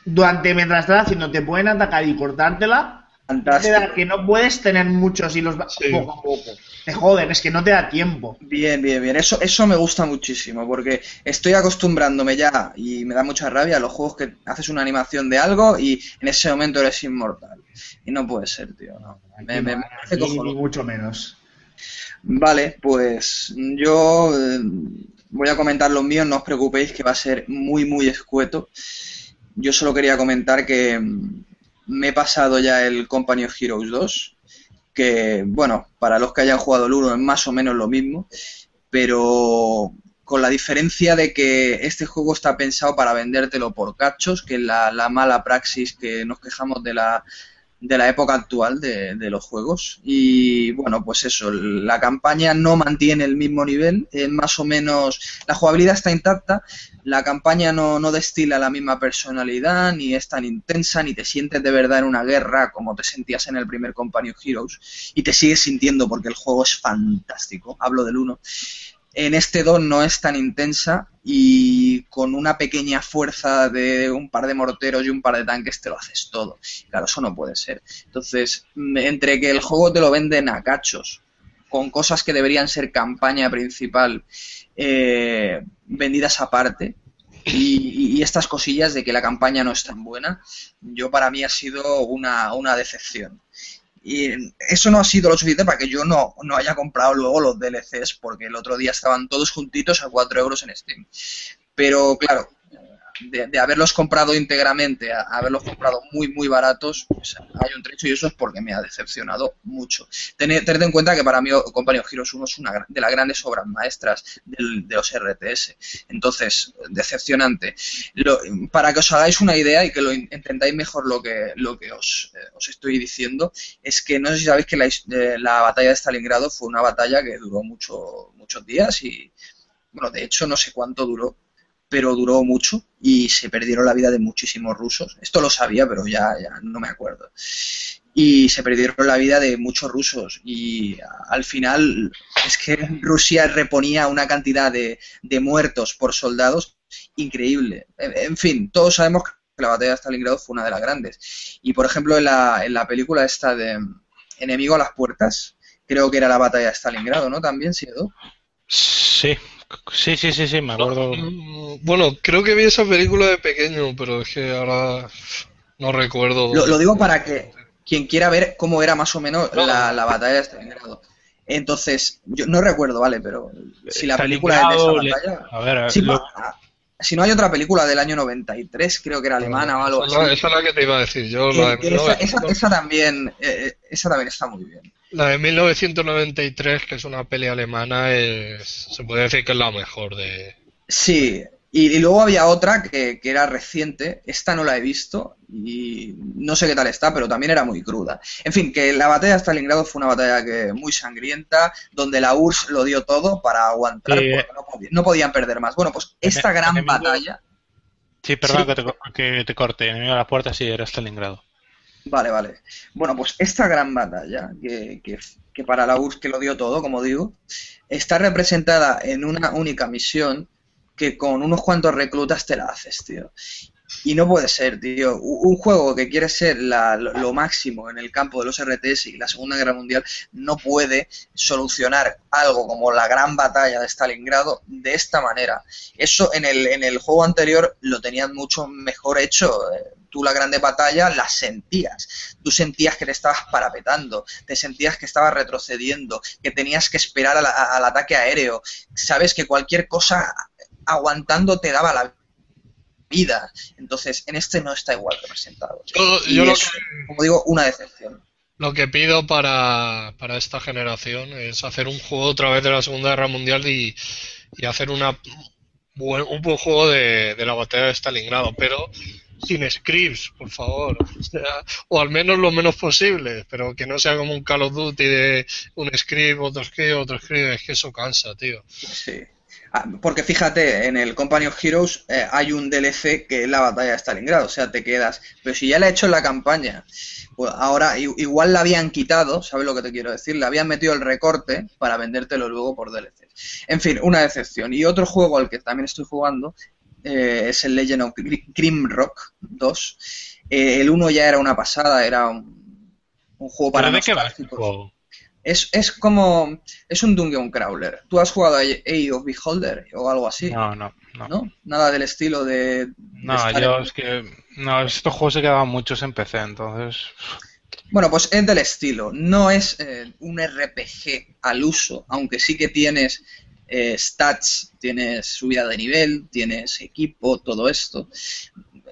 E: durante mientras estás haciendo te pueden atacar y cortártela, te
D: Fantástico.
E: da que no puedes tener muchos hilos
B: Sí.
E: poco a poco. Te joden, es que no te da tiempo.
D: Bien, bien, bien. Eso, eso me gusta muchísimo porque estoy acostumbrándome ya y me da mucha rabia a los juegos que haces una animación de algo y en ese momento eres inmortal. Y no puede ser, tío. no. Me, me- me parece
E: Aquí ni
D: cojonudo.
E: mucho menos.
D: Vale, pues yo eh, voy a comentar los míos, no os preocupéis que va a ser muy, muy escueto. Yo solo quería comentar que mm, me he pasado ya el Company of Heroes 2, que, bueno, para los que hayan jugado el 1 es más o menos lo mismo, pero con la diferencia de que este juego está pensado para vendértelo por cachos, que es la, la mala praxis que nos quejamos de la, de la época actual de, de los juegos. Y bueno, pues eso, la campaña no mantiene el mismo nivel, es más o menos, la jugabilidad está intacta, la campaña no, no destila la misma personalidad, ni es tan intensa, ni te sientes de verdad en una guerra como te sentías en el primer Company Heroes, y te sigues sintiendo porque el juego es fantástico, hablo del 1. En este 2 no es tan intensa y con una pequeña fuerza de un par de morteros y un par de tanques te lo haces todo. Claro, eso no puede ser. Entonces, me- entre que el juego te lo venden a cachos, con cosas que deberían ser campaña principal, eh, vendidas aparte, y, y estas cosillas de que la campaña no es tan buena, yo para mí ha sido una, una decepción. Y eso no ha sido lo suficiente para que yo no, no haya comprado luego los DLCs, porque el otro día estaban todos juntitos a 4 euros en Steam. Pero claro, de, haberlos comprado íntegramente a, haberlos comprado muy, muy baratos, pues hay un trecho y eso es porque me ha decepcionado mucho. Tened, en cuenta que para mí Company of Heroes 1 es una de las grandes obras maestras del- de los RTS. Entonces, decepcionante. Lo- para que os hagáis una idea y que lo entendáis mejor lo que, lo que os, eh, os estoy diciendo, es que no sé si sabéis que la, eh, la batalla de Stalingrado fue una batalla que duró mucho, muchos días y, bueno, de hecho no sé cuánto duró, pero duró mucho y se perdieron la vida de muchísimos rusos. Esto lo sabía, pero ya, ya no me acuerdo. Y se perdieron la vida de muchos rusos y al final es que Rusia reponía una cantidad de, de muertos por soldados increíble. En, fin, todos sabemos que la batalla de Stalingrado fue una de las grandes. Y por ejemplo, en la, en la película esta de Enemigo a las puertas, creo que era la batalla de Stalingrado, ¿no? También, ¿sí?
C: Sí, sí, sí, sí, sí, me acuerdo.
B: Mm, Bueno, creo que vi esa película de pequeño, pero es que ahora no recuerdo.
D: Lo, lo digo para que quien quiera ver cómo era más o menos la, la batalla de Stalingrado. Entonces, yo no recuerdo, ¿vale? Pero si la película es de esa
C: le-
D: batalla...
C: A ver,
D: Sí,
C: lo-
D: pa- si no hay otra película del año 93, creo que era alemana o algo así.
B: Esa, esa es la que te iba a decir yo. La
D: Eh,
B: de,
D: esa, esa-
B: 1900
D: esa también, eh, eh, esa también está muy bien.
B: la de 1993, que es una peli alemana, es, se puede decir que es la mejor de...
D: Sí, y, y luego había otra que, que era reciente, esta no la he visto y no sé qué tal está, pero también era muy cruda. En fin, que la batalla de Stalingrado fue una batalla que muy sangrienta, donde la URSS lo dio todo para aguantar,
C: Sí.
D: porque no, podi- no podían perder más. Bueno, pues esta
C: Ene-
D: gran
C: enemigo-
D: batalla,
C: Sí, perdón
D: Sí.
C: Que, te, que te corte. Enemigo a la puerta sí era Stalingrado.
D: vale, vale. Bueno, pues esta gran batalla, que, que, que para la URSS que lo dio todo, como digo, está representada en una única misión que con unos cuantos reclutas te la haces, tío. Y no puede ser, tío. Un juego que quiere ser lo, máximo en el campo de los RTS y la Segunda Guerra Mundial no puede solucionar algo como la gran batalla de Stalingrado de esta manera. Eso en el, en el juego anterior lo tenían mucho mejor hecho. Eh, Tú la grande batalla la sentías. Tú sentías que te estabas parapetando, te sentías que estabas retrocediendo, que tenías que esperar al ataque aéreo. Sabes que cualquier cosa aguantando te daba la vida. Entonces, en este no está igual representado.
B: Yo,
D: Y
B: yo
D: es,
B: que,
D: como digo, una decepción.
B: lo que pido para, para esta generación es hacer un juego otra vez de la Segunda Guerra Mundial y, y hacer una, buen, un buen juego de, de la batalla de Stalingrado, pero sin scripts, por favor. O, sea, o al menos lo menos posible, pero que no sea como un Call of Duty de un script, otro script, otro script. Es que eso cansa, tío.
D: Sí. Ah, porque fíjate, en el Company of Heroes eh, hay un DLC que es la batalla de Stalingrado, o sea, te quedas. Pero si ya la he hecho en la campaña, pues ahora igual la habían quitado, ¿sabes lo que te quiero decir? Le habían metido el recorte para vendértelo luego por DLC. En fin, una decepción. Y otro juego al que también estoy jugando eh, es el Legend of Gri- Grimrock 2. Eh, el 1 ya era una pasada, era un, un juego para
C: ¿Pero de qué va el juego?
D: Es, es como. Es un Dungeon Crawler. ¿Tú has jugado a Age of Beholder o algo así?
C: No, no, no.
D: ¿No? Nada del estilo de. de
C: No, yo
D: en-
C: es que. No, estos juegos se quedaban muchos en PC, entonces.
D: Bueno, pues es del estilo. No es eh, un RPG al uso, aunque sí que tienes eh, stats, tienes subida de nivel, tienes equipo, todo esto.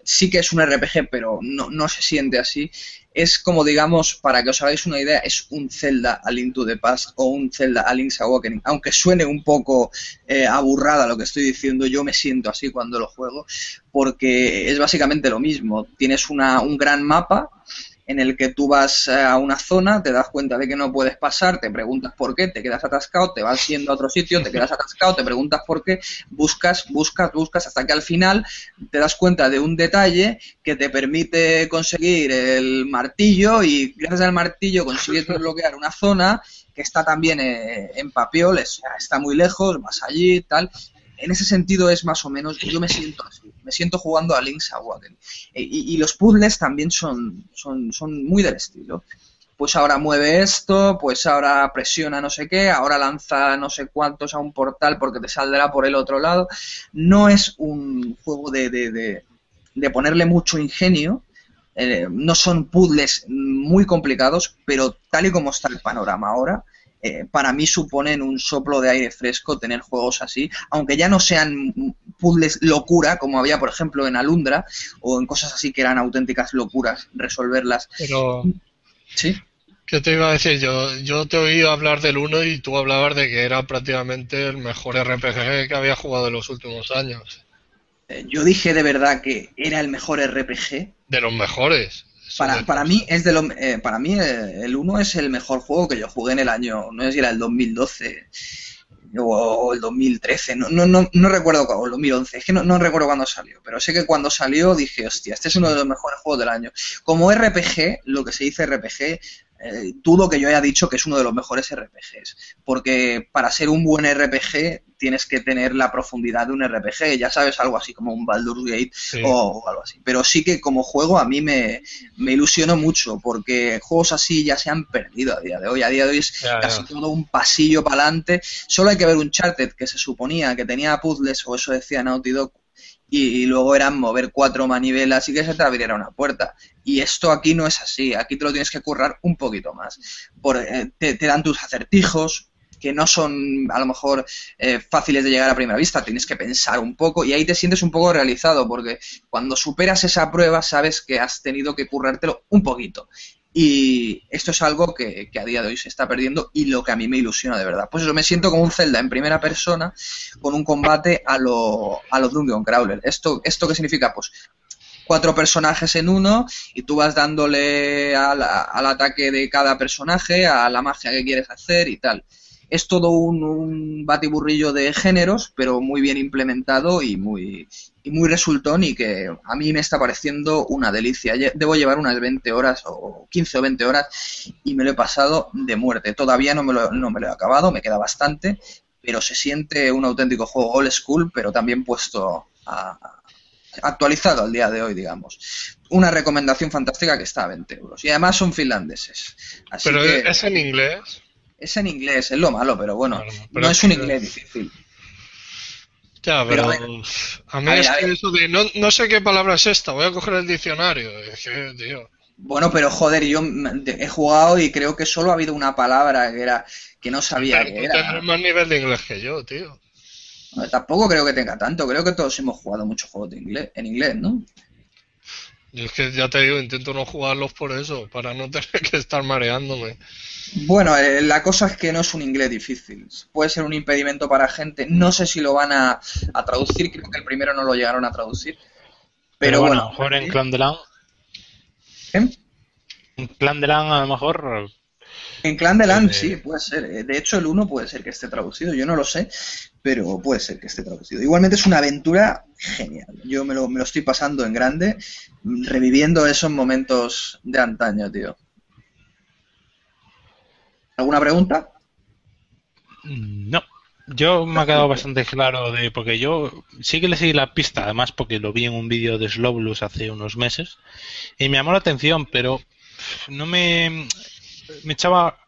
D: Sí que es un RPG, pero no, no se siente así. Es como, digamos, para que os hagáis una idea, es un Zelda a Link to the Past o un Zelda a Link's Awakening. Aunque suene un poco eh, aburrada lo que estoy diciendo, yo me siento así cuando lo juego, porque es básicamente lo mismo. Tienes una, un gran mapa en el que tú vas eh, a una zona, te das cuenta de que no puedes pasar, te preguntas por qué, te quedas atascado, te vas yendo a otro sitio, te quedas atascado, te preguntas por qué, buscas, buscas, buscas, hasta que al final te das cuenta de un detalle que te permite conseguir el martillo y gracias al martillo consigues desbloquear una zona que está también eh, en papiol, es- está muy lejos, vas allí, tal. En ese sentido es más o menos, yo me siento así, me siento jugando a Link's Awakening. E- Y, y los puzzles también son, son, son muy del estilo. Pues ahora mueve esto, pues ahora presiona no sé qué, ahora lanza no sé cuántos a un portal porque te saldrá por el otro lado. No es un juego de, de, de, de ponerle mucho ingenio, eh, no son puzzles muy complicados, pero tal y como está el panorama ahora, eh, para mí suponen un soplo de aire fresco tener juegos así, aunque ya no sean puzzles locura, como había, por ejemplo, en Alundra, o en cosas así que eran auténticas locuras resolverlas.
B: Pero,
D: Sí.
B: ¿qué te iba a decir? Yo, yo te oído hablar del 1 y tú hablabas de que era prácticamente el mejor RPG que había jugado en los últimos años.
D: Eh, Yo dije de verdad que era el mejor RPG.
B: De los mejores.
D: Para, para mí es de lo, eh, para mí eh, el 1 es el mejor juego que yo jugué en el año, no sé si era el 2012. o el 2013, no, no, no, no recuerdo cuándo, el 2011, es que no, no recuerdo cuándo salió, pero sé que cuando salió dije, hostia, este es uno de los mejores juegos del año. Como RPG, lo que se dice RPG, eh, dudo que yo haya dicho que es uno de los mejores RPGs, porque para ser un buen RPG tienes que tener la profundidad de un RPG, ya sabes, algo así como un Baldur's Gate o, algo así. Pero sí que como juego a mí me, me ilusionó mucho, porque juegos así ya se han perdido a día de hoy. A día de hoy es casi todo un pasillo para adelante. Solo hay que ver un Charted que se suponía que tenía puzzles, o eso decía Naughty Dog, y, luego eran mover cuatro manivelas y que se te abriera una puerta. Y esto aquí no es así, aquí te lo tienes que currar un poquito más. Por, eh, te, dan tus acertijos, que no son a lo mejor eh, fáciles de llegar a primera vista, tienes que pensar un poco y ahí te sientes un poco realizado porque cuando superas esa prueba sabes que has tenido que currártelo un poquito. Y esto es algo que, a día de hoy se está perdiendo y lo que a mí me ilusiona de verdad. Pues eso, me siento como un Zelda en primera persona con un combate a lo, a los Dungeon Crawler. ¿Esto, ¿Esto qué significa? Pues cuatro personajes en uno y tú vas dándole al, al ataque de cada personaje, a la magia que quieres hacer y tal. Es todo un, un batiburrillo de géneros, pero muy bien implementado y muy, y muy resultón y que a mí me está pareciendo una delicia. Debo llevar unas 20 horas o 15 o 20 horas y me lo he pasado de muerte. Todavía no me lo, no me lo he acabado, me queda bastante, pero se siente un auténtico juego old school, pero también puesto actualizado al día de hoy, digamos. Una recomendación fantástica que está a 20 euros. Y además son finlandeses.
B: pero es en inglés.
D: Es en inglés, es lo malo, pero bueno, no es un inglés difícil.
B: Ya, pero, a mí es que eso de no, no, sé qué palabra es esta, voy a coger el diccionario.
D: Bueno, pero joder, yo he jugado y creo que solo ha habido una palabra que era que no sabía que era.
B: Más nivel de inglés que yo, tío.
D: tampoco creo que tenga tanto, creo que todos hemos jugado muchos juegos de inglés, en inglés, ¿no?
B: Y es que ya te digo, intento no jugarlos por eso, para no tener que estar mareándome.
D: Bueno, eh, la cosa es que no es un inglés difícil. Puede ser un impedimento para gente. No sé si lo van a, traducir, creo que el primero no lo llegaron a traducir. Pero, bueno,
C: a lo mejor en Clan de Lan.
D: ¿En?
C: En Clan de Lan a lo mejor.
D: En Clan de Lan sí, puede ser. Eh, de hecho, el 1 puede ser que esté traducido. Yo no lo sé, pero puede ser que esté traducido. Igualmente es una aventura genial. Yo me lo, me lo estoy pasando en grande, reviviendo esos momentos de antaño, tío. ¿Alguna pregunta?
C: No. Yo me ha quedado bastante claro de porque yo sí que le seguí la pista, además porque lo vi en un vídeo de Slowblues hace unos meses y me llamó la atención, pero no me me echaba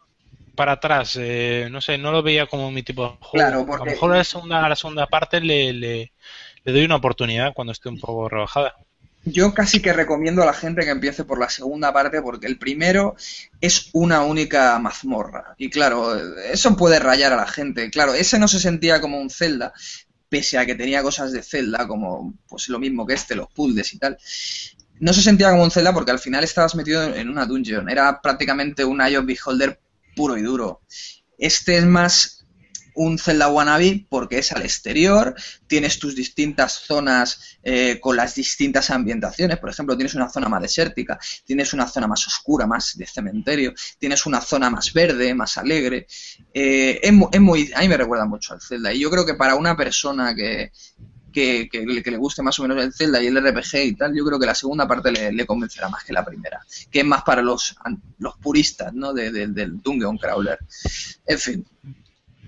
C: para atrás, eh, no sé, no lo veía como mi tipo de juego. A lo mejor a la segunda, la segunda parte le, le doy una oportunidad cuando esté un poco rebajada.
D: Yo casi que recomiendo a la gente que empiece por la segunda parte porque el primero es una única mazmorra. Y claro, eso puede rayar a la gente. Claro, ese no se sentía como un Zelda, pese a que tenía cosas de Zelda, como pues lo mismo que este, los puzzles y tal. No se sentía como un Zelda porque al final estabas metido en una dungeon. Era prácticamente un of Beholder puro y duro. Este es más un Zelda Wannabe porque es al exterior, tienes tus distintas zonas eh, con las distintas ambientaciones, por ejemplo, tienes una zona más desértica, tienes una zona más oscura, más de cementerio, tienes una zona más verde, más alegre. Eh, es, muy, a mí me recuerda mucho al Zelda y yo creo que para una persona que, que, le guste más o menos el Zelda y el RPG y tal, yo creo que la segunda parte le, convencerá más que la primera, que es más para los, los puristas ¿no? del Dungeon Crawler. En fin,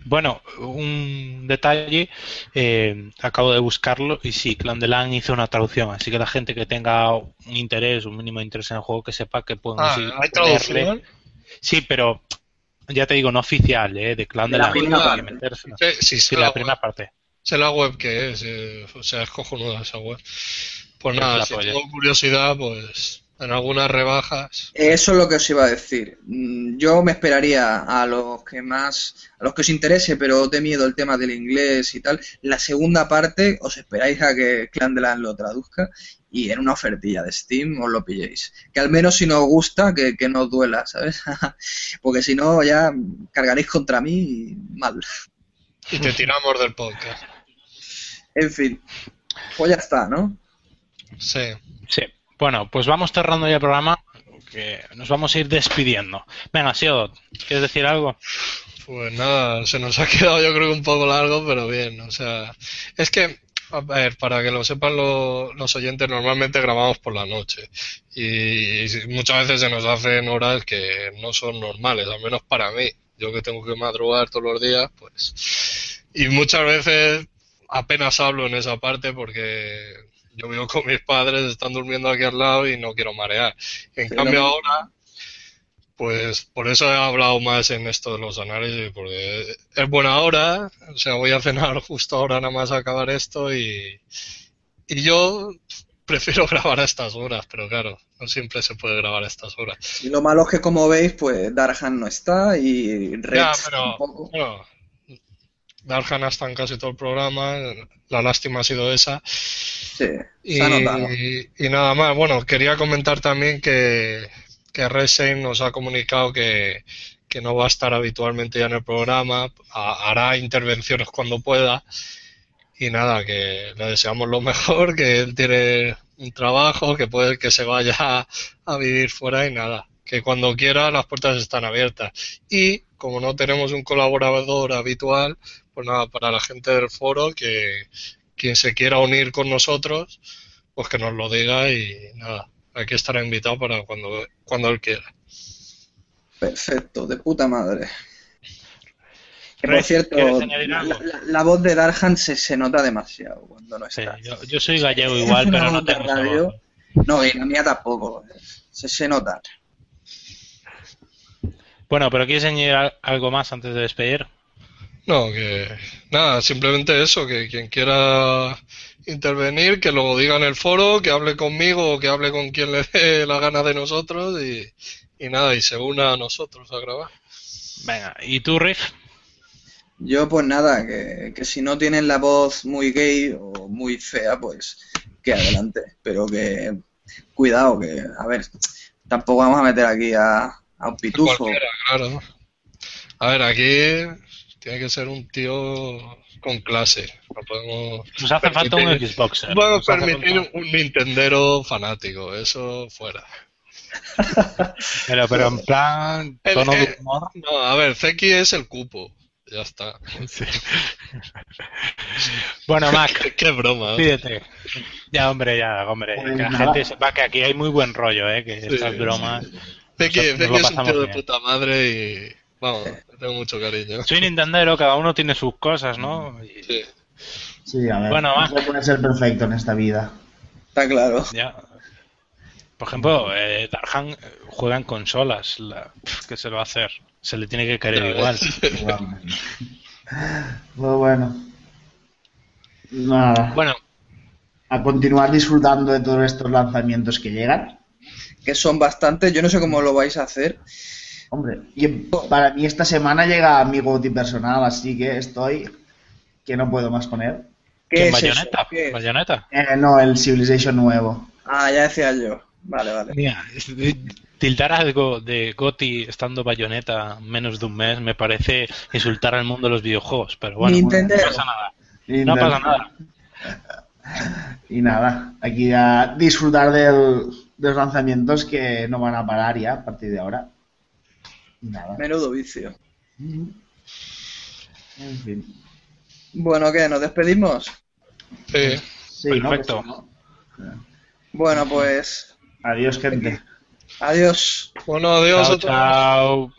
C: bueno, un detalle, eh, acabo de buscarlo y sí, Clan de Lan hizo una traducción, así que la gente que tenga un interés, un mínimo interés en el juego, que sepa que pueden
B: ah, ¿hay traducción?
C: Sí, pero ya te digo, no oficial, ¿eh? de Clan de, Lan.
B: Sí, sí,
C: la, primera parte.
B: Sé la web que es, eh, o sea, es cojonuda esa web. Pues nada, si tengo curiosidad, pues en algunas rebajas.
D: Eso es lo que os iba a decir. Mm, yo me esperaría a los que más, a los que os interese, pero de miedo el tema del inglés y tal. La segunda parte os esperáis a que Clandelan lo traduzca y en una ofertilla de Steam os lo pilléis. Que al menos si no os gusta, que, que no os duela, ¿sabes? Porque si no, ya cargaréis contra mí y mal.
B: Y te tiramos del podcast.
D: En fin, pues ya está, ¿no?
B: Sí.
C: Sí. Bueno, pues vamos cerrando ya el programa, que nos vamos a ir despidiendo. Venga, Siodot, ¿quieres decir algo?
B: Pues nada, se nos ha quedado yo creo que un poco largo, pero bien, o sea, es que, a ver, para que lo sepan lo- los oyentes, normalmente grabamos por la noche y, muchas veces se nos hacen horas que no son normales, al menos para mí, yo que tengo que madrugar todos los días, pues, y muchas veces apenas hablo en esa parte porque yo vivo con mis padres, están durmiendo aquí al lado y no quiero marear. En
D: Sí,
B: cambio ahora, pues por eso he hablado más en esto de los análisis, porque es buena hora, o sea, voy a cenar justo ahora nada más acabar esto y, y yo prefiero grabar a estas horas, pero claro, no siempre se puede grabar a estas horas.
D: Y lo malo es que, como veis, pues Darhan no está y Rex
B: Ya, pero bueno, Darhan está en casi todo el programa, la lástima ha sido esa.
D: Sí,
B: Y, y nada más, bueno, quería comentar también que, que Resheim nos ha comunicado que, que no va a estar habitualmente ya en el programa, ha- hará intervenciones cuando pueda. Y nada, que le deseamos lo mejor, que él tiene un trabajo, que puede que se vaya a vivir fuera y nada, que cuando quiera las puertas están abiertas. Y como no tenemos un colaborador habitual, pues nada, para la gente del foro, que quien se quiera unir con nosotros, pues que nos lo diga y nada, aquí estará invitado para cuando, cuando él quiera.
D: Perfecto, de puta madre. Que, por cierto,
C: ¿quieres añadir
D: la,
C: algo?
D: la- la voz de Darhan se, se nota demasiado cuando no
C: Sí,
D: está.
C: yo, yo soy gallego igual, pero no tengo
D: radio.
C: voz.
D: No, y la mía tampoco. Se, se nota.
C: Bueno, pero ¿quieres añadir algo más antes de despedir?
B: No, que nada, simplemente eso, que quien quiera intervenir, que lo diga en el foro, que hable conmigo o que hable con quien le dé la gana de nosotros y, y nada, y se una a nosotros a grabar.
C: Venga, ¿y tú, Riff?
D: Yo, pues nada, que, que si no tienen la voz muy gay o muy fea, pues que adelante. Pero que cuidado, que a ver, tampoco vamos a meter aquí a, a un pitufo.
B: Claro. A ver, aquí tiene que ser un tío con clase. No podemos
C: Nos hace falta un Xboxer.
B: no podemos permitir
C: falta-
B: un Nintendero fanático, eso fuera.
C: Pero, pero en plan,
B: El-
C: tono de humor.
B: No, a ver, Zeki es el cupo. Ya está.
C: Bueno, Mac,
B: Qué, qué broma. ¿eh?
C: pídete. Ya, hombre, ya, hombre.
E: Pues
C: que la
E: nada.
C: gente sepa que aquí hay muy buen rollo, ¿eh? Que
B: Sí,
C: estas bromas.
B: Zeki, es un tío de puta madre y. Vamos, le tengo mucho cariño.
C: Soy Nintendero, cada uno tiene sus cosas, ¿no? Y-
B: Sí.
E: Sí, a ver.
C: Bueno,
E: no se puede ser perfecto en esta vida.
D: Está claro.
C: ya. Por ejemplo, eh, Darhan eh, juega en consolas. La- ¿Qué se lo va a hacer? Se le tiene que querer igual.
E: Igualmente. Pues bueno. Nada.
C: Bueno,
E: A continuar disfrutando de todos estos lanzamientos que llegan.
D: Que son bastantes. Yo no sé cómo lo vais a hacer.
E: Hombre, y para mí esta semana llega mi GOTY personal, así que estoy que no puedo más con él.
D: ¿Qué
C: ¿quién
D: es eso?
C: Bayonetta?
D: ¿Qué es?
C: Bayonetta.
E: Eh, no, el Civilization nuevo.
D: Ah, ya decía yo. Vale, vale.
C: Mira, tildar algo de Goti estando bayoneta menos de un mes me parece insultar al mundo de los videojuegos, pero bueno,
D: Nintendo.
C: no pasa nada.
E: Y
C: No
E: nada-
C: pasa nada.
E: Y nada, aquí a disfrutar del- de los lanzamientos que no van a parar ya a partir de ahora. Y nada.
D: Menudo vicio.
E: En fin.
D: Bueno, ¿qué? ¿Nos despedimos?
B: Sí.
E: Sí, ¿no?
C: Perfecto.
E: Pues.
D: Bueno, pues
E: Adiós, gente.
D: adiós.
B: Bueno, adiós
C: Chao,
B: a todos.
C: chao.